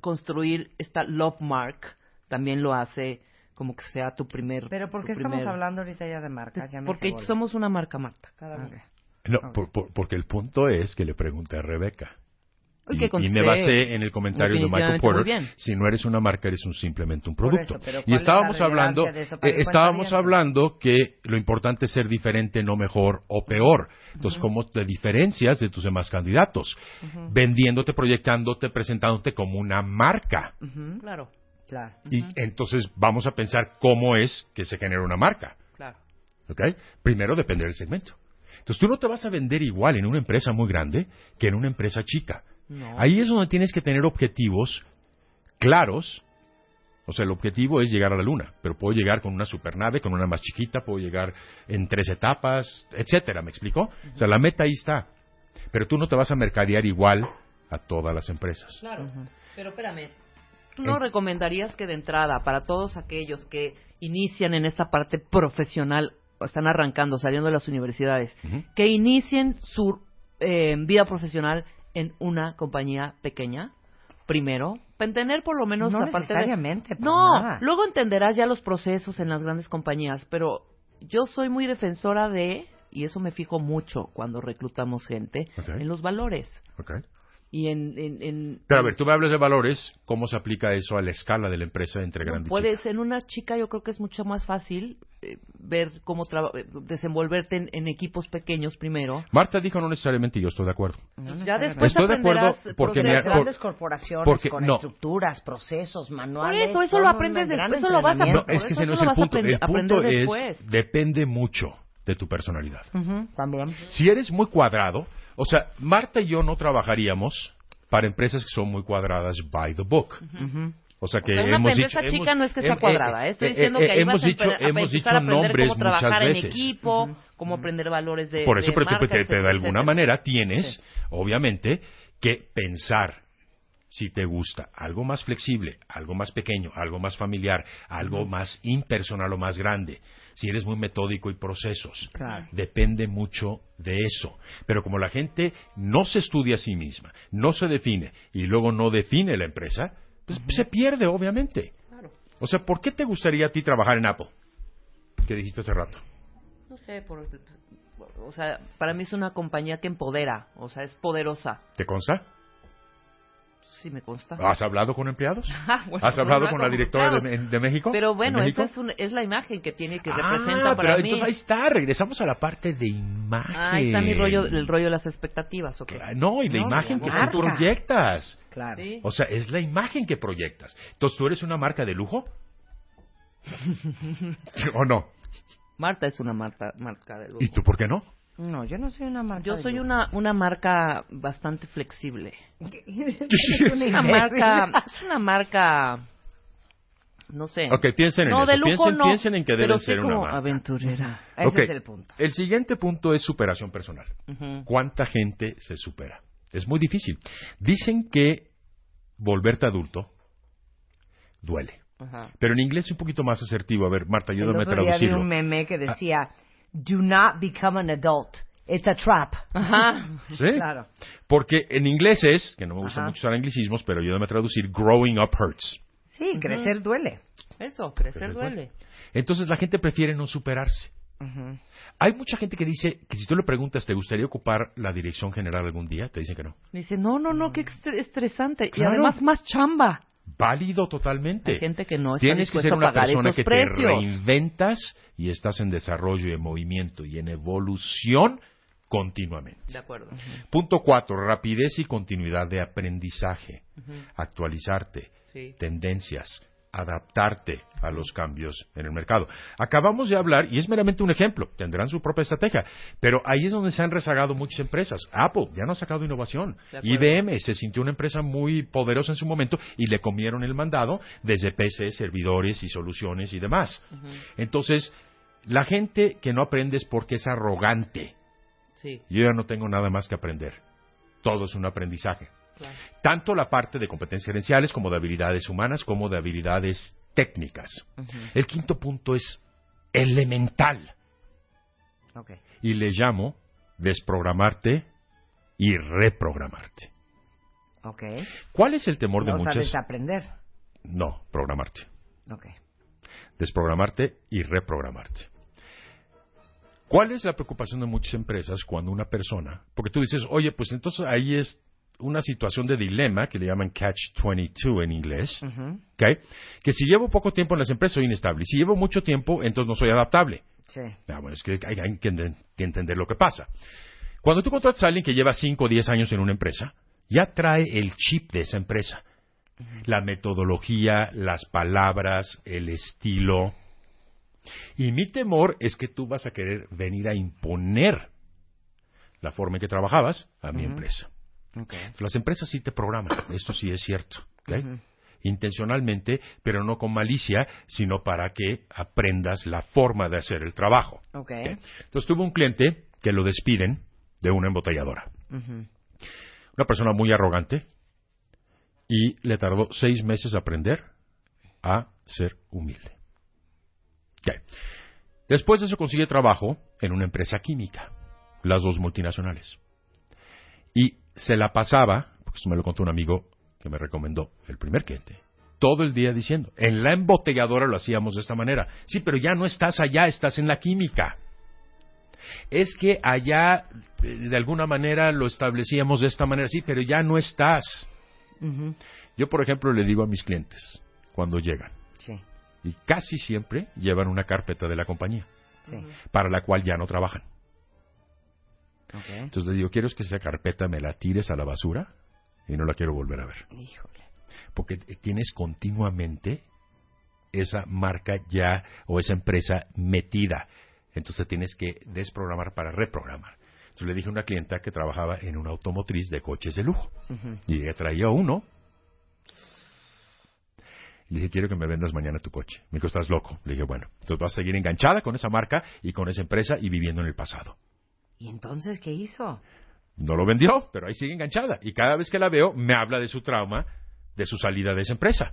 construir esta love mark también lo hace como que sea tu primer. Pero ¿por qué estamos primer- hablando ahorita ya de marcas? Ya me Porque somos una marca, Marta. Cada Ok. uno. No, por- por- porque el punto es que le pregunté a Rebeca. Y me basé en el comentario de Michael Porter. Si no eres una marca, eres un, simplemente un producto. eso, y ¿cuál es estábamos la hablando, eso eh, estábamos hablando que lo importante es ser diferente, no mejor o peor. Entonces, ¿cómo te diferencias de tus demás candidatos? Vendiéndote, proyectándote, presentándote como una marca. Claro. Claro. Y entonces vamos a pensar cómo es que se genera una marca. Claro. ¿Ok? Primero depende del segmento. Entonces tú no te vas a vender igual en una empresa muy grande que en una empresa chica. No. Ahí es donde tienes que tener objetivos claros. O sea, el objetivo es llegar a la luna, pero puedo llegar con una supernave, con una más chiquita, puedo llegar en tres etapas, etcétera, ¿me explicó? O sea, la meta ahí está. Pero tú no te vas a mercadear igual a todas las empresas. Claro. Pero espérame, ¿tú no recomendarías que de entrada, para todos aquellos que inician en esta parte profesional, o están arrancando, saliendo de las universidades, que inicien su eh, vida profesional en una compañía pequeña? Primero, para entender por lo menos No la parte de... necesariamente, para No, nada. luego entenderás ya los procesos en las grandes compañías, pero yo soy muy defensora de, y eso me fijo mucho cuando reclutamos gente, Ok. en los valores. ¿Ok? Y en, en, en- Pero a ver, tú me hablas de valores, ¿cómo se aplica eso a la escala de la empresa entre No, grande y puedes, chica? en una chica yo creo que es mucho más fácil eh, ver cómo traba- eh, desenvolverte en, en equipos pequeños primero. Marta dijo no necesariamente y yo estoy de acuerdo. Ya después Estoy de acuerdo aprenderás porque me- procesos. por- grandes corporaciones porque- con no. estructuras, procesos, Por manuales. eso, eso son lo aprendes después, eso lo vas a No, es que eso ese no es el punto. El punto es, después. depende mucho de tu personalidad. Ujú, También. Si eres muy cuadrado, o sea, Marta y yo no trabajaríamos para empresas que son muy cuadradas by the book. O sea que O sea, una hemos dicho, chica hemos- no es que sea em- cuadrada, eh, ¿eh? estoy eh, diciendo eh, que ahí hemos vas dicho, a hemos dicho a aprender nombres cómo trabajar muchas en veces. equipo, cómo aprender valores de Por eso, de pero, marcas, te- te- de alguna etcétera. manera tienes, obviamente, que pensar si te gusta algo más flexible, algo más pequeño, algo más familiar, algo más impersonal o más grande. Si eres muy metódico y procesos, Claro. depende mucho de eso. Pero como la gente no se estudia a sí misma, no se define y luego no define la empresa, pues se pierde, obviamente. O sea, ¿por qué te gustaría a ti trabajar en Apple? Que dijiste hace rato. No sé, por, o sea, para mí es una compañía que empodera, o sea, es poderosa. ¿Te consta? Sí me consta. ¿Has hablado con empleados? Ah, bueno, ¿Has hablado no, con la directora de, claro. de México? Pero bueno, ¿De México? esa es, un- es la imagen que tiene, que Ah, representa pero para mí. entonces ahí está, regresamos a la parte de imagen. Ah, ahí está mi rollo, el rollo de las expectativas, ¿ok? No, y la No, imagen que tú proyectas. Claro. Sí. O sea, es la imagen que proyectas. Entonces, ¿tú eres una marca de lujo? ¿O no? Marta es una marca, marca de lujo. ¿Y tú por qué no? No, yo no soy una marca. Yo soy una, una marca bastante flexible. Es una marca, es una marca, no sé. Ok, piensen en no, eso. de lujo piensen, no, piensen en que pero deben sí ser una como marca. aventurera. Ese es el punto. El siguiente punto es superación personal. ¿Cuánta gente se supera? Es muy difícil. Dicen que volverte adulto duele. Ajá. Pero en inglés es un poquito más asertivo. A ver, Marta, El ayúdame a otro día vi traducirlo. un meme que decía, do not become an adult. It's a trap. Ajá. ¿Sí? Claro. Porque en inglés es, que no me gusta Ajá. mucho usar anglicismos, pero ayúdame a traducir, growing up hurts. Sí, crecer duele. Eso, crecer Crecer duele. Entonces la gente prefiere no superarse. Hay mucha gente que dice que si tú le preguntas, ¿te gustaría ocupar la dirección general algún día? Te dicen que no. Dice, no, no, no, qué estre- estresante. Y además más chamba. Válido totalmente. Hay gente que no está Tienes que ser una persona que precios. te reinventas y estás en desarrollo y en movimiento y en evolución continuamente. De acuerdo. Punto cuatro, rapidez y continuidad de aprendizaje. Actualizarte, Sí. tendencias, adaptarte a los cambios en el mercado. Acabamos de hablar, y es meramente un ejemplo, tendrán su propia estrategia, pero ahí es donde se han rezagado muchas empresas. Apple ya no ha sacado innovación. IBM se sintió una empresa muy poderosa en su momento y le comieron el mandado desde PC, servidores y soluciones y demás. Entonces, la gente que no aprende es porque es arrogante. Sí, Yo ya no tengo nada más que aprender. Todo es un aprendizaje. Claro. Tanto la parte de competencias gerenciales como de habilidades humanas como de habilidades técnicas. El quinto punto es elemental y le llamo desprogramarte y reprogramarte. ¿Cuál es el temor de No sabes muchas? aprender. No, programarte. Desprogramarte y reprogramarte. ¿Cuál es la preocupación de muchas empresas cuando una persona, porque tú dices, oye, pues entonces ahí es una situación de dilema que le llaman catch-22 en inglés. ¿ok? que si llevo poco tiempo en las empresas soy inestable, y si llevo mucho tiempo entonces no soy adaptable. Sí. Ah, bueno, es que hay, hay que, enten- que entender lo que pasa. Cuando tú contratas a alguien que lleva 5 o 10 años en una empresa, ya trae el chip de esa empresa. La metodología, las palabras, el estilo. Y mi temor es que tú vas a querer venir a imponer la forma en que trabajabas a mi empresa. Las empresas sí te programan, esto sí es cierto. Intencionalmente, pero no con malicia, sino para que aprendas la forma de hacer el trabajo. Entonces tuve un cliente que lo despiden de una embotelladora. Una persona muy arrogante y le tardó seis meses aprender a ser humilde. Después de eso consigue trabajo en una empresa química, las dos multinacionales. Y se la pasaba, porque me lo contó un amigo que me recomendó, el primer cliente, todo el día diciendo, en la embotelladora lo hacíamos de esta manera. Sí, pero ya no estás allá, estás en la química. Es que allá, eh, de alguna manera, lo establecíamos de esta manera, sí, pero ya no estás. Yo, por ejemplo, le digo a mis clientes, cuando llegan, y casi siempre llevan una carpeta de la compañía, para la cual ya no trabajan. Entonces le digo, ¿quieres que esa carpeta me la tires a la basura? Y no la quiero volver a ver. Híjole. Porque tienes continuamente esa marca ya o esa empresa metida. Entonces tienes que desprogramar para reprogramar. Entonces le dije a una clienta que trabajaba en una automotriz de coches de lujo. Y ella traía uno. Le dije, quiero que me vendas mañana tu coche. Me dijo, estás loco. Le dije, bueno, entonces vas a seguir enganchada con esa marca y con esa empresa y viviendo en el pasado. ¿Y entonces qué hizo? No lo vendió, pero ahí sigue enganchada. Y cada vez que la veo, me habla de su trauma, de su salida de esa empresa.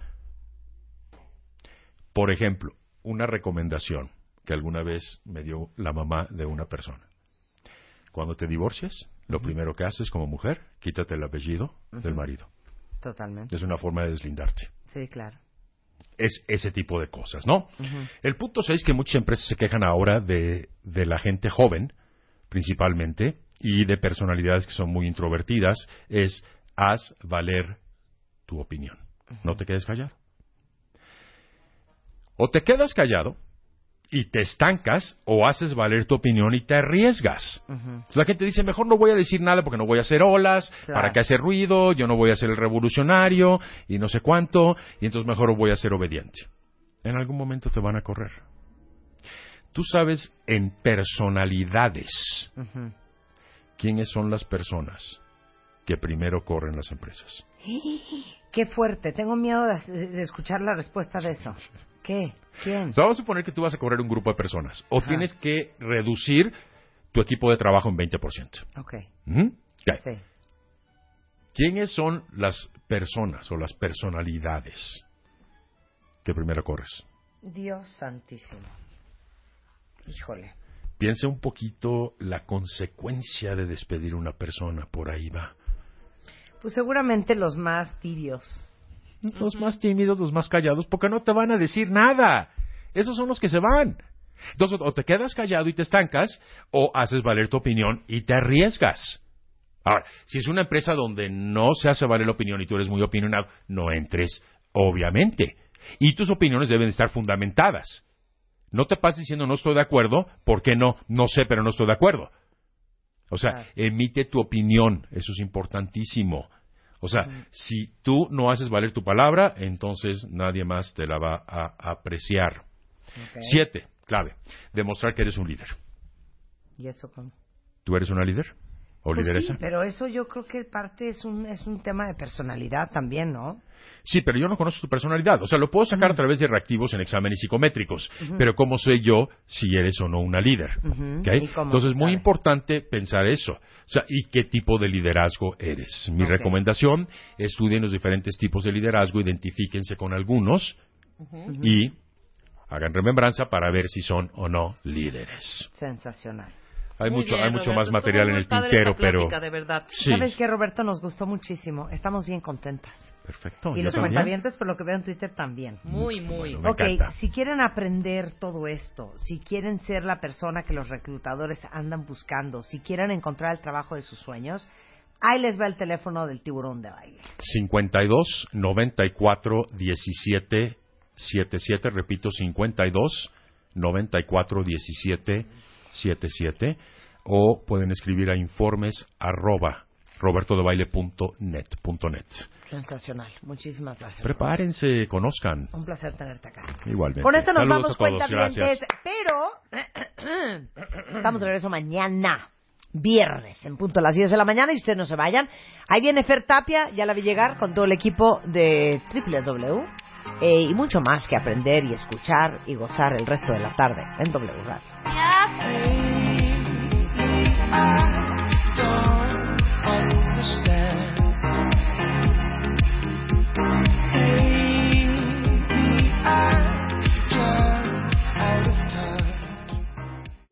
Por ejemplo, una recomendación que alguna vez me dio la mamá de una persona. Cuando te divorcias, lo primero que haces como mujer, quítate el apellido del marido. Totalmente. Es una forma de deslindarte. Sí, claro. Es ese tipo de cosas, ¿no? El punto es que muchas empresas se quejan ahora de, de la gente joven principalmente, y de personalidades que son muy introvertidas, es haz valer tu opinión. No te quedes callado. O te quedas callado y te estancas o haces valer tu opinión y te arriesgas. La gente dice, mejor no voy a decir nada porque no voy a hacer olas, para qué hacer ruido, yo no voy a ser el revolucionario y no sé cuánto, y entonces mejor voy a ser obediente. En algún momento te van a correr. Tú sabes en personalidades quiénes son las personas que primero corren las empresas. Qué fuerte, tengo miedo de, escuchar la respuesta de eso. ¿Qué? ¿Quién? vamos a suponer que tú vas a correr un grupo de personas o tienes que reducir tu equipo de trabajo en 20%. Ok. Sí. ¿Quiénes son las personas o las personalidades que primero corres? Dios santísimo. Híjole. Piensa un poquito la consecuencia de despedir una persona, por ahí va. Pues seguramente los más tibios. Los más tímidos, los más callados, porque no te van a decir nada. Esos son los que se van. Entonces, o te quedas callado y te estancas, o haces valer tu opinión y te arriesgas. Ahora, si es una empresa donde no se hace valer la opinión y tú eres muy opinionado, no entres, obviamente. Y tus opiniones deben estar fundamentadas. No te pases diciendo no estoy de acuerdo, ¿por qué no? No sé, pero no estoy de acuerdo. O sea, emite tu opinión, eso es importantísimo. O sea, si tú no haces valer tu palabra, entonces nadie más te la va a apreciar. Siete, clave, demostrar que eres un líder. ¿Y eso cómo? ¿Tú eres una líder? ¿O pues? Sí, pero eso yo creo que parte es un, es un tema de personalidad también, ¿no? Sí, pero yo no conozco tu personalidad. O sea, lo puedo sacar a través de reactivos en exámenes psicométricos. Pero ¿cómo sé yo si eres o no una líder? Entonces, es muy importante pensar eso. O sea, ¿y qué tipo de liderazgo eres? Mi recomendación, estudien los diferentes tipos de liderazgo, identifíquense con algunos y hagan remembranza para ver si son o no líderes. Sensacional. Hay mucho, hay mucho más material en el tintero, pero... De verdad. ¿Sabes qué, Roberto? Nos gustó muchísimo. Estamos bien contentas. Perfecto. Y los cuentavientes, por lo que veo en Twitter, también. Muy, muy. ok, si quieren aprender todo esto, si quieren ser la persona que los reclutadores andan buscando, si quieren encontrar el trabajo de sus sueños, ahí les va el teléfono del tiburón de baile. 52 94 17 77, repito, 52 94 17 77 o pueden escribir a informes arroba robertodebaile.net.net. Sensacional. Muchísimas gracias. Prepárense, conozcan. Un placer tenerte acá. Igualmente. Con esto nos Saludos vamos cuenta gracias. pero estamos de regreso mañana, viernes, en punto a las 10 de la mañana y ustedes no se vayan. Ahí viene Fer Tapia, ya la vi llegar con todo el equipo de www eh, y mucho más que aprender y escuchar y gozar el resto de la tarde en W Radio.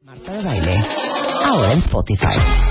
Marta de Baile, ahora en Spotify.